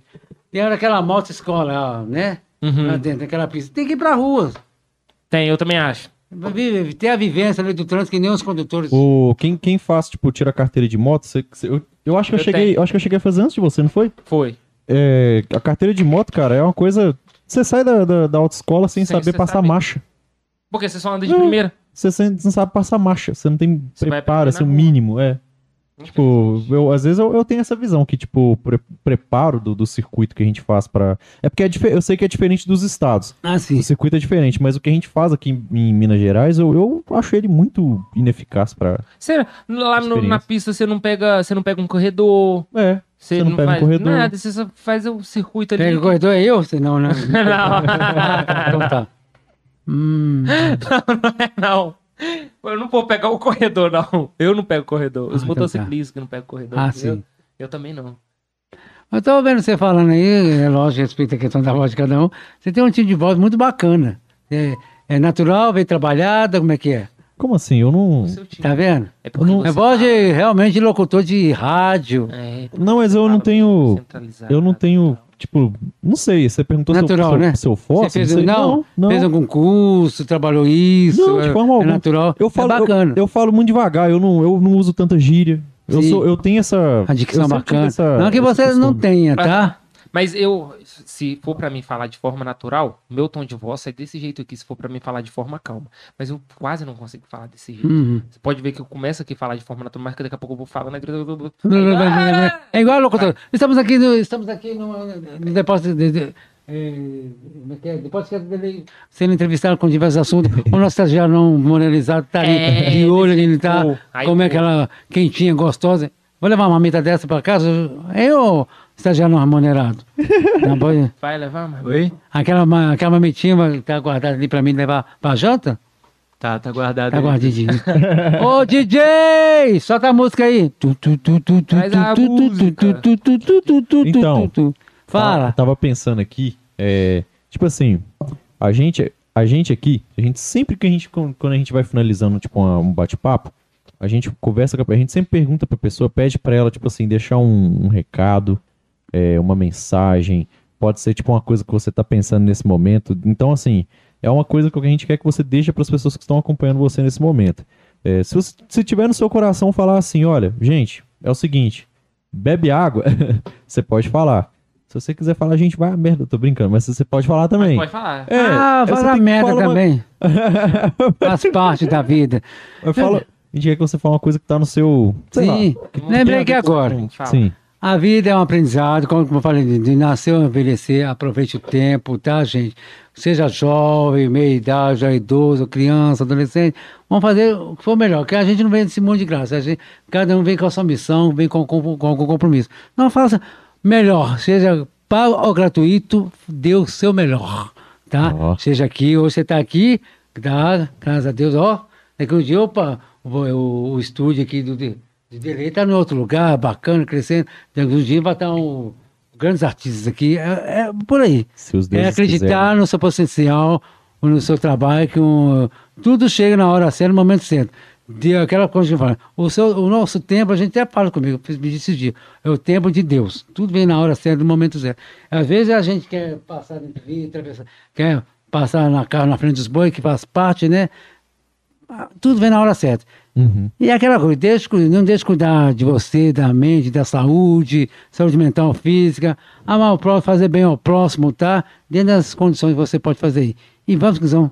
tem aquela moto escola, né? Uhum. Lá dentro daquela pista. Tem que ir pra rua. Tem, eu também acho. Ter a vivência ali do trânsito que nem os condutores. O, quem, quem faz, tipo, tira a carteira de moto, você- você- eu, eu acho que eu, Eu cheguei, eu acho que eu cheguei a fazer antes de você, não foi? Foi. É, a carteira de moto, cara, é uma coisa. Você sai da, da, da autoescola sem, Sem saber você passar saber. marcha. Porque você só anda de primeira. Você sem- não sabe passar marcha. Você não tem Você preparo, assim, o mínimo, é. Tipo, eu, às vezes eu, eu tenho essa visão que, tipo, o pre- preparo do, do circuito que a gente faz pra. É porque é eu sei que é diferente dos estados. Ah, sim. O circuito é diferente, mas o que a gente faz aqui em, em Minas Gerais, eu, eu acho ele muito ineficaz pra. Você, lá no- na pista você não pega, você não pega um corredor, É. você, Você não não, pega um faz corredor. nada, você só faz o circuito ali. Pega o corredor é eu? Você não, né? Não. então tá. Hum, não é não. Eu não vou pegar o corredor, não. Eu não pego o corredor. Os Ah, então motociclistas que não pegam o corredor. Ah, entendeu? sim. Eu também não. Eu tô vendo você falando aí, é lógico, respeito a questão da voz de cada um. Você tem um time de voz muito bacana. É, é natural, bem trabalhada, como é que é? Como assim? Eu não. Tá vendo? É porque É voz tá- de, realmente de locutor de rádio. É, Não, mas eu não tenho. Eu não tenho. Tipo, não sei. Você perguntou Natural, se eu, né? se eu Você fosse? fez, não, não, não, fez algum curso, trabalhou isso. Não, de é, forma é alguma. natural. Eu falo, é bacana. Eu, eu falo muito devagar, eu não, eu não uso tanta gíria. Eu, sou, eu tenho essa. a dicção bacana. essa- não que você não tenha, tá? Mas eu, se for pra mim falar de forma natural, meu tom de voz é desse jeito aqui, se for pra mim falar de forma calma. Mas eu quase não consigo falar desse jeito. Uhum. Você pode ver que eu começo aqui a falar de forma natural, mas que daqui a pouco eu vou falando. É igual locutor. Estamos aqui no, estamos aqui no, no depósito de, de, é, como é que é? depósito dele sendo entrevistado com diversos assuntos. O nosso estagiário não moralizado tá ali É, de olho, ele tá como é aquela quentinha, gostosa. Vou levar uma mamita dessa para casa? Eu, estagiário não remunerado. Não pode- Vai levar, mano. Oi? aquela, aquela mamitinha que tá guardada ali para mim levar para janta? Tá, tá guardado. Tá aí. guardadinho. Ô, DJ! Solta a música aí. A música. Então. Fala. Eu tava pensando aqui, é, tipo assim, a gente, a gente aqui, a gente sempre que a gente, quando a gente vai finalizando, tipo, uma- um bate-papo, a gente conversa com a a gente sempre pergunta pra pessoa, pede pra ela, tipo assim, deixar um, um recado, é, uma mensagem, pode ser, tipo, uma coisa que você tá pensando nesse momento. Então, assim, é uma coisa que a gente quer que você deixe pras pessoas que estão acompanhando você nesse momento. É, se, você, se tiver no seu coração falar assim, olha, gente, é o seguinte, bebe água, você pode falar. Se você quiser falar, a gente vai a merda, eu tô brincando, mas você pode falar também. Pode falar. É, ah, faz tem a merda falar uma- também. Faz parte da vida. Eu falo, a gente quer que você fale uma coisa que tá no seu. Sei lá, Sim. que Lembrei agora. Fala. Sim. A vida é um aprendizado, como eu falei, de, nascer ou envelhecer, aproveite o tempo, tá, gente? Seja jovem, meia idade, já idoso, criança, adolescente, vamos fazer o que for melhor, que a gente não vem desse mundo de graça, a gente, cada um vem com a sua missão, vem com, com, com algum compromisso. Não faça melhor, seja pago ou gratuito, dê o seu melhor, tá? Seja aqui, hoje você está aqui, tá? Graças a Deus, ó. Daqui um dia, opa, o, o, o estúdio aqui do de, de Delay está em outro lugar, bacana, crescendo. Daqui um dia vai estar um, grandes artistas aqui. É, é por aí. É acreditar quiserem. no seu potencial, no seu trabalho, que um, tudo chega na hora certa, no momento certo. De aquela coisa que eu falo. O, seu, o nosso tempo, a gente até fala comigo, me disse esse dia, é o tempo de Deus. Tudo vem na hora certa, no momento certo. Às vezes a gente quer passar de vida, atravessar- quer passar na carro na frente dos bois, que faz parte, né? Ah, Tudo vem na hora certa. Uhum. E é aquela coisa, deixe, cu- não deixe cuidar de você, da mente, da saúde, saúde mental, física, amar o próximo, fazer bem ao próximo, tá? Dentro das condições que você pode fazer aí. E vamos que vamos.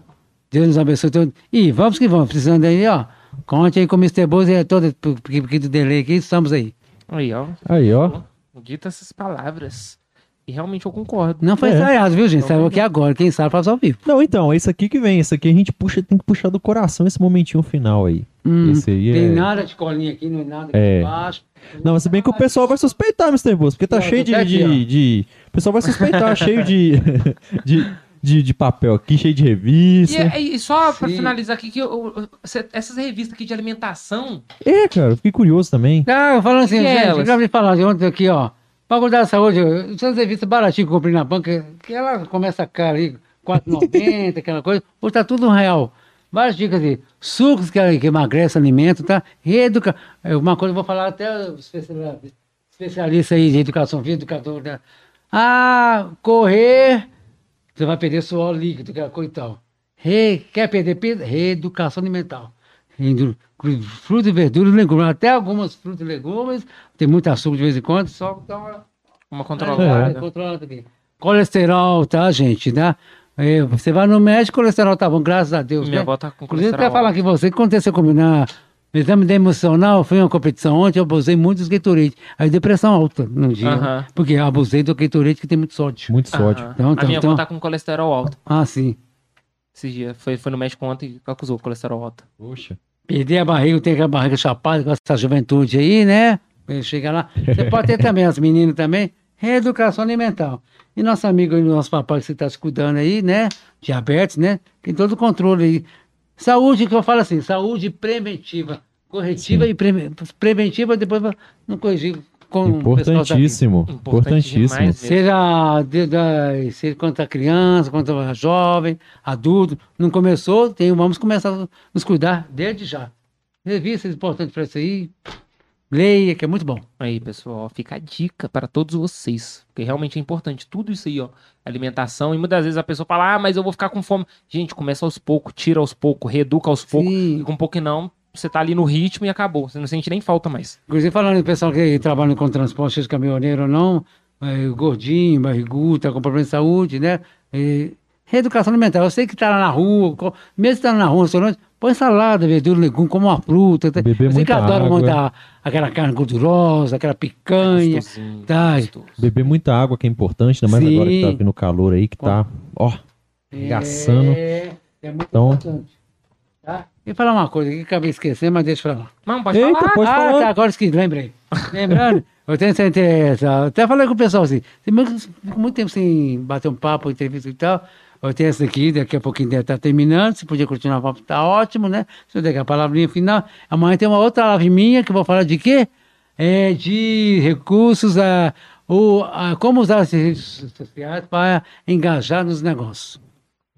Deus nos abençoe todos. E vamos que vamos, precisando aí, ó. Conte aí com o Mr. Bozo e a equipe do delay aqui, estamos aí. Aí, ó. Aí, ó. Dita essas palavras. E realmente eu concordo. Não foi É. ensaiado, viu, gente? Saiu aqui agora, quem sabe faz ao vivo. Não, então, é isso aqui que vem. Isso aqui a gente puxa, tem que puxar do coração esse momentinho final aí. Hum, esse aí Tem é. nada de colinha aqui, não é nada aqui É. embaixo. Não, mas se bem que o pessoal vai suspeitar, Mr. Boss, porque tá Não, cheio de, aqui, de, de- O pessoal vai suspeitar, cheio de, de, de, de papel aqui, cheio de E, revista. e só pra Sim. finalizar aqui, que eu- eu- cê- essas revistas aqui de alimentação, É, cara, eu fiquei curioso também. Ah, falando assim, Que gente, elas? eu já ouvi falar de ontem aqui, ó. Pra cuidar da saúde, essas revistas baratinhas que eu comprei na banca, que ela começa cara aí, 4,90, aquela coisa, hoje tá tudo real. Várias dicas de sucos que, que emagrece alimento, tá? Reeduca. é Uma coisa eu vou falar até especialista aí de educação física, educador, né? Ah, correr, você vai perder suor líquido, aquela coisa e tal. Re, quer perder peso? Reeducação alimentar. Indo- Frutas e verduras, legumes, até algumas frutas e legumes, tem muito açúcar de vez em quando, só dá uma uma é, controlada. controlada aqui. Colesterol, tá, gente? Tá? É, você vai no médico, colesterol tá bom, graças a Deus. Minha né? avó tá com Inclusive, colesterol até falar que você, o que aconteceu comigo na exame de emocional, fui em uma competição ontem, eu abusei muito dos Gatorade. Aí depressão alta no dia. Aham. Porque eu abusei do Gatorade que tem muito sódio. Muito sódio. Aham. Então, a então, minha então- avó tá com colesterol alto. Ah, sim. Esse dia. Foi, foi no médico ontem e acusou colesterol alto. Poxa. Perder a barriga, tem aquela barriga chapada com essa juventude aí, né? Chega lá. Você pode ter também, as meninas também, reeducação alimentar. E nosso amigo aí, nosso papai que você está se cuidando aí, né? Diabetes, né? Tem todo o controle aí. Saúde, que eu falo assim, saúde preventiva. Corretiva e pre- preventiva, depois não corrigir com o pessoal da vida. Importantíssimo. Importantíssimo. Seja, de, da- seja quanto a criança, quanto a jovem, adulto, não começou, tem, vamos começar a nos cuidar desde já. Revistas importantes para isso aí, leia, que é muito bom. Aí, pessoal, fica a dica para todos vocês. Porque realmente é importante. Tudo isso aí, ó. Alimentação. E muitas vezes a pessoa fala, ah, mas eu vou ficar com fome. Gente, começa aos poucos, tira aos poucos, reeduca aos poucos. E com um pouco não, você tá ali no ritmo e acabou. Você não sente nem falta mais. Inclusive, falando do pessoal que trabalha com transporte, seja caminhoneiro ou não, é, gordinho, barrigudo, tá com problema de saúde, né? E, reeducação alimentar. Eu sei que tá lá na rua, mesmo que tá na rua, restaurante, põe salada, verdura, legume, como uma fruta. tá? Beber eu sei que muita adora a- aquela carne gordurosa, aquela picanha. Gostosinho, Tá. Beber muita água que é importante, ainda mais Sim. agora que tá vindo o calor aí, que tá, ó. É, é muito Então- importante. Tá? E falar uma coisa que acabei esquecendo, mas deixa eu falar. Não, pode Eita, falar. pode ah, falar. tá, agora esqueci, lembrei. Lembrando, eu tenho essa interessa. Até falei com o pessoal assim, tem muito, fico muito tempo sem bater um papo, entrevista e tal. Eu tenho essa aqui, daqui a pouquinho deve estar terminando. Se podia continuar o papo, tá ótimo, né? Se eu der a palavrinha final. Amanhã tem uma outra live minha que eu vou falar de quê? É de recursos, a, o, a, como usar as redes sociais para engajar nos negócios.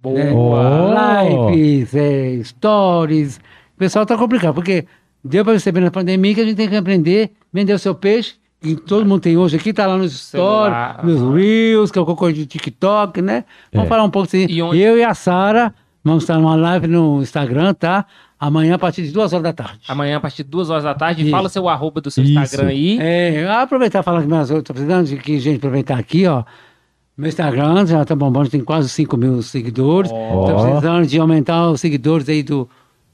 Né? Boa. Lives, é, stories. O pessoal tá complicado, porque deu para perceber na pandemia que a gente tem que aprender a vender o seu peixe, que todo mundo tem hoje aqui, tá lá nos stories, nos. Reels, que é o cocô de TikTok, né? Vamos É. falar um pouco assim. E onde- Eu e a Sara vamos estar numa live no Instagram, tá? Amanhã a partir de duas horas da tarde. Amanhã, a partir de duas horas da tarde, Isso. fala seu arroba do seu Isso. Instagram aí. É, aproveitar e falar que minhas eu tô precisando de que, gente, aproveitar aqui, ó. Meu Instagram já tá bombando, tem quase 5 mil seguidores. Ó. Tô precisando de aumentar os seguidores aí do,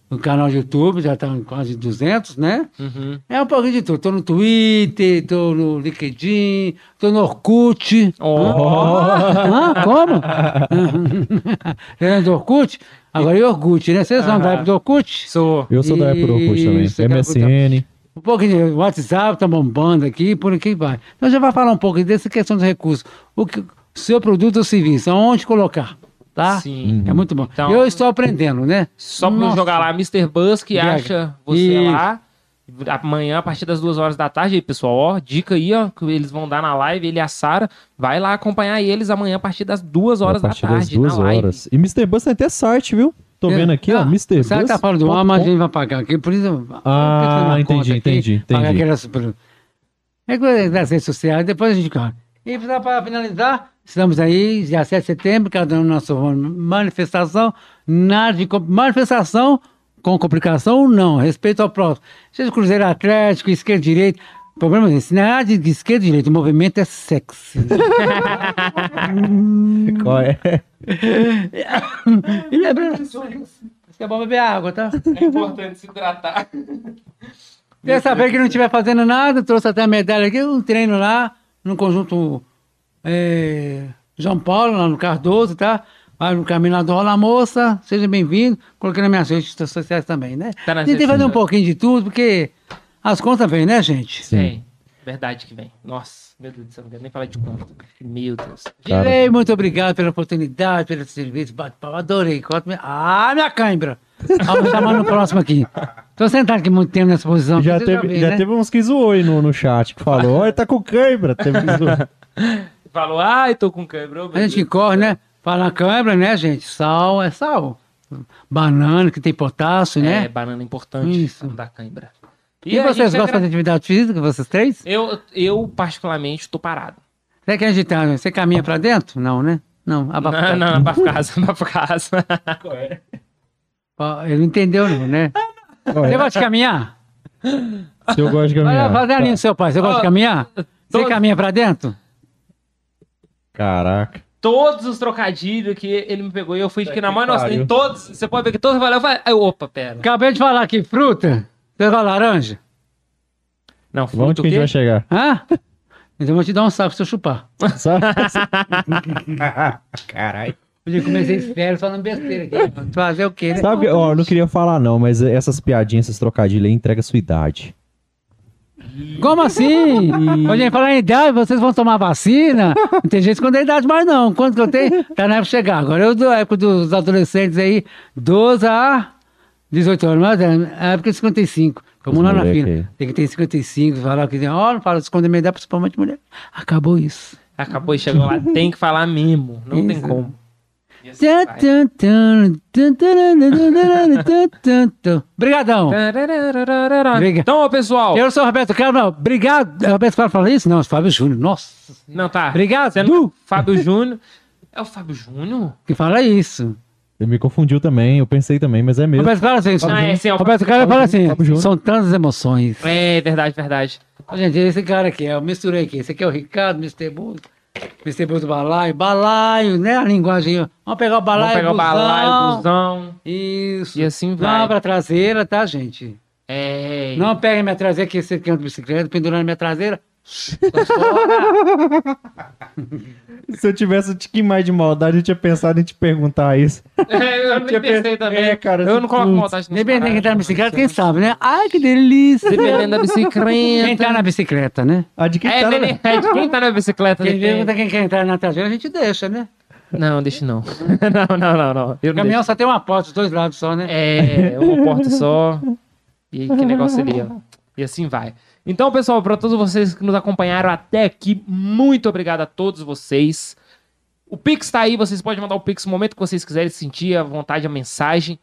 do canal de YouTube, já estão quase 200, né? Uhum. É um pouquinho de tudo. Tô no Twitter, tô no LinkedIn, tô no Orkut. Ó. Hã? Como? é do Orkut? Agora é Orkut, né? Vocês são da época do Orkut? Sou. Eu sou da época do Orkut também. MSN. Um pouco de WhatsApp tá bombando aqui, por aqui vai. Então já vai falar um pouco dessa questão dos recursos. O que, seu produto ou serviço, aonde colocar, tá? Sim. É muito bom. Então- Eu estou aprendendo, né? Só pra Nossa. jogar lá Mr. Buzz que Viagra. acha você Isso. lá. Amanhã, a partir das duas horas da tarde, aí, pessoal, ó, dica aí, ó, que eles vão dar na live, ele e a Sara. Vai lá acompanhar eles amanhã a partir das duas horas a da partir das tarde, duas na live. horas. E Mr. Bus tem até site, viu? Tô vendo aqui, ó, Ah, Mr. Sabe Bus. tá falando do ar, mas a gente vai pagar aqui, por isso... Ah, entendi, entendi, Pagar entendi. aquelas... É coisa das redes sociais, depois a gente... E para finalizar, estamos aí, dia 7 de setembro, cada um na nossa manifestação, nada de manifestação com complicação ou não, respeito ao próximo. Seja Cruzeiro Atlético, esquerda e direita, o problema é esse, nada de esquerda e direita, o movimento é sexy. Qual é? e lembrando, que é bom beber água, tá? É importante se hidratar. Dessa vez que não estiver fazendo nada, trouxe até a medalha aqui, um treino lá, no conjunto é, João Paulo, lá no Cardoso, tá? Vai no Caminhador Rola Moça, seja bem-vindo. Coloquei nas minhas redes sociais também, né? Tá redes fazer um pouquinho de tudo, porque as contas vêm, né, gente? Sim. Verdade que vem. Nossa, meu Deus do céu, não quero nem falar de conta. Meu Deus. Cara. Girei, muito obrigado pela oportunidade, pelo serviço, bate-papo, adorei. Ah, minha cãibra! Vamos chamar no próximo aqui. Tô sentado aqui muito tempo nessa posição. Já teve, vê, já né? teve uns que zoou aí no, no chat, que falou, olha, tá com cãibra. Teve que zoar. Falou, ai, tô com meu A gente que corre, né? Fala câimbra, né, gente? Sal é sal. Banana, que tem potássio, É, né? banana importante Isso. da cãibra. E, a vocês gostam de agra- atividade física, vocês três? Eu, eu, particularmente, tô parado. Você quer agitar? Você caminha pra dentro? Não, né? Não, abafa. Não, não, pra casa, pra casa. Ó, Ele não entendeu, não, né? Você gosta de caminhar? se eu gosto de Olha, caminhar. faz a linha do seu pai. Você gosta de caminhar? Você todo- caminha pra dentro? Caraca. Todos os trocadilhos que ele me pegou e eu fui de que na que mão, nossa, em todos, você pode ver que todos eu falei, eu falei, aí, opa, pera. Acabei de falar aqui, fruta. Você de laranja? Não, Vamos fruta que o a gente vai chegar. Hã? Então eu vou te dar um saco se eu chupar. Caralho. Eu comecei férias falando besteira aqui. Fazer o quê, né? Sabe, ó, eu não queria falar não, mas essas piadinhas, esses trocadilhos aí entrega a sua idade. Como assim? Hoje em falar em idade, vocês vão tomar vacina? Não tem gente esconder a idade mais não. Quanto que eu tenho? Tá na época de chegar. Agora eu dou a época dos adolescentes aí, 12 a 18 anos, mas é a época de 55. Vamos Os lá na fila. aí. Tem que ter 55, falar que ó, não fala de esconder minha idade, principalmente mulher. Acabou isso. Acabou e chegou lá, tem que falar mesmo, não tem Isso. como. Obrigadão. Então, pessoal. Eu sou o Roberto Carlos. Não, obrigado. É o Roberto Carlos fala isso? Não, é o Fábio Júnior. Nossa. Não, tá. Obrigado. Você não... Fábio Júnior. É o Fábio Júnior? Que fala isso. Ele me confundiu também, eu pensei também, mas é mesmo. Roberto Carlos assim, Ah, é, sim, é o Roberto Carlos fala assim, são tantas emoções. É, verdade, verdade. Gente, esse cara aqui, eu misturei aqui. Esse aqui é o Ricardo, Mr. Bus. Bus do balaio. Balaio, né? A linguagem. Vamos pegar o balaio. Vamos pegar o balaio, busão. Isso. E assim Não vai. pra traseira, tá, gente? É. Não pega minha traseira, que você anda de bicicleta, pendurando minha traseira. Se eu tivesse um tiquinho mais de maldade, eu tinha pensado em te perguntar isso. É, eu nem Tinha pensei pe- também. É, cara, eu não coloco Dependendo de quem tá na bicicleta, quem sabe, né? Ai, que delícia. Dependendo da bicicleta. Quem tá na bicicleta, né? A de quem É, tá na- é de quem tá na bicicleta. Quem pergunta quem quer entrar na traseira, a gente deixa, né? Não, deixa não. não, não, não, não. Eu O não caminhão só tem uma porta, dos dois lados só, né? É, uma porta só. E que negócio ali, ó. E assim vai. Então, pessoal, para todos vocês que nos acompanharam até aqui, muito obrigado a todos vocês. O Pix tá aí, vocês podem mandar o Pix no momento que vocês quiserem sentir à vontade a mensagem.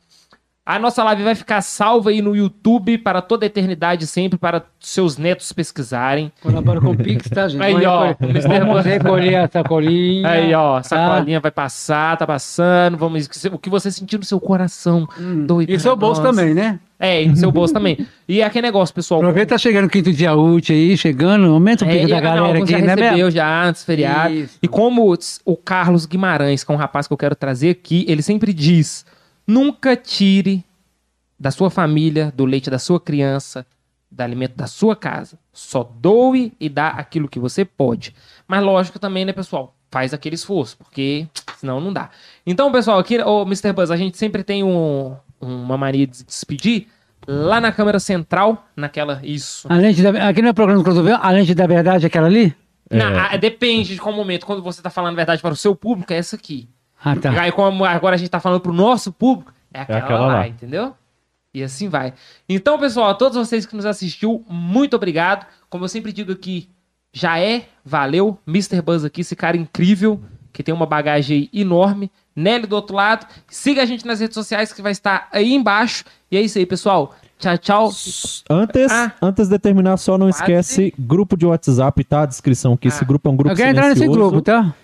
A nossa live vai ficar salva aí no YouTube para toda a eternidade, sempre para seus netos pesquisarem. Colabora com o Pix, tá, gente? Aí, ó, Vamos recolher- a sacolinha. Aí, ó, a tá? sacolinha vai passar, tá passando. Vamos, o que você sentir no seu coração. doe E seu bolso também, né? É, e no seu bolso também. E aquele negócio, pessoal. Aproveita, tá chegando o quinto dia útil aí, chegando. Aumenta o É, pico e- da galera aqui, já né, recebeu Bel? já antes, feriado. Isso. E como o Carlos Guimarães, que é um rapaz que eu quero trazer aqui, ele sempre diz: nunca tire da sua família, do leite da sua criança, do alimento da sua casa. Só doe e dá aquilo que você pode. Mas lógico também, né, pessoal? Faz aquele esforço, porque senão não dá. Então, pessoal, aqui, o Mr. Buzz, a gente sempre tem um- uma mania de se despedir lá na câmera central, naquela. Isso. A lente da... Aqui no programa do Clodovil, a lente da verdade é aquela ali? Na- ah, depende de qual momento. Quando você tá falando a verdade para o seu público, é essa aqui. Ah, tá. E aí, como agora a gente tá falando pro nosso público, é aquela, aquela lá, lá. entendeu? E assim vai. Então, pessoal, a todos vocês que nos assistiu, muito obrigado. Como eu sempre digo aqui, já é, valeu. Mr. Buzz aqui, esse cara incrível, que tem uma bagagem aí enorme. Nelly do outro lado. Siga a gente nas redes sociais que vai estar aí embaixo. E é isso aí, pessoal. Tchau, tchau. Antes, Ah. antes de terminar, só não Quase. esquece grupo de WhatsApp, tá? A descrição, que esse Ah. grupo é um grupo Eu quero entrar nesse silencioso. grupo, tá?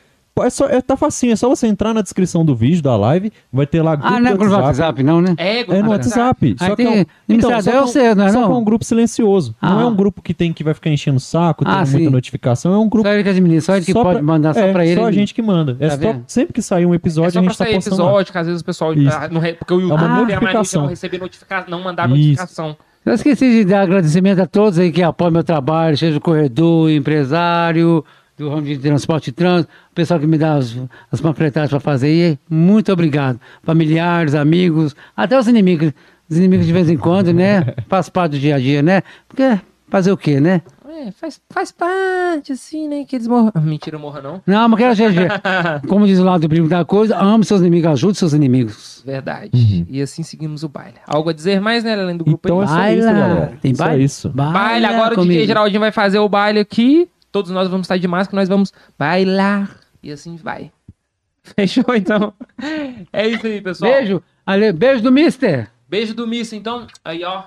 É só, é, tá facinho, é só você entrar na descrição do vídeo, da live, vai ter lá grupo Ah, não é grupo do WhatsApp, não, né? É, É no WhatsApp. Só que é tem um, administrador, só que é um- sei, não é só que é não? um grupo silencioso. Não Ah. é um grupo que tem que vai ficar enchendo o saco, Ah, tendo sim. muita notificação. É um grupo Só ele que administra, só ele que só pode pra- mandar só é, pra ele. Só a gente que manda. É Tá só, vendo? sempre que sair um É episódio, só a pra gente tá sair postando lá. episódio, que às vezes o pessoal. Ah, não re- porque o É uma YouTube tem a mania de notificação. não receber notificação, não mandar notificação. Eu esqueci de dar agradecimento a todos aí que apoiam meu trabalho, seja o corredor, empresário, do ramo de transporte e trânsito, o pessoal que me dá as, as panfletagens para fazer aí, muito obrigado. Familiares, amigos, até os inimigos. Os inimigos de vez em quando, né? Faz parte do dia a dia, né? Porque fazer o quê, né? É, faz, faz parte, assim, né? Que eles morram. Mentira, morra não. Não, mas quero gente, como diz o lado do primo da coisa, ame seus inimigos, ajude seus inimigos. Verdade. E assim seguimos o baile. Algo a dizer mais, né, além do grupo Então é aí? só isso, Baila. galera. Tem Só baile? isso. Baile, agora o comigo. DJ Geraldinho vai fazer o baile aqui. Todos nós vamos estar de máscara, nós vamos bailar. E assim vai. Fechou, então? É isso aí, pessoal. Beijo, Ale, beijo do Mister. Beijo do Misso, então. Aí, ó.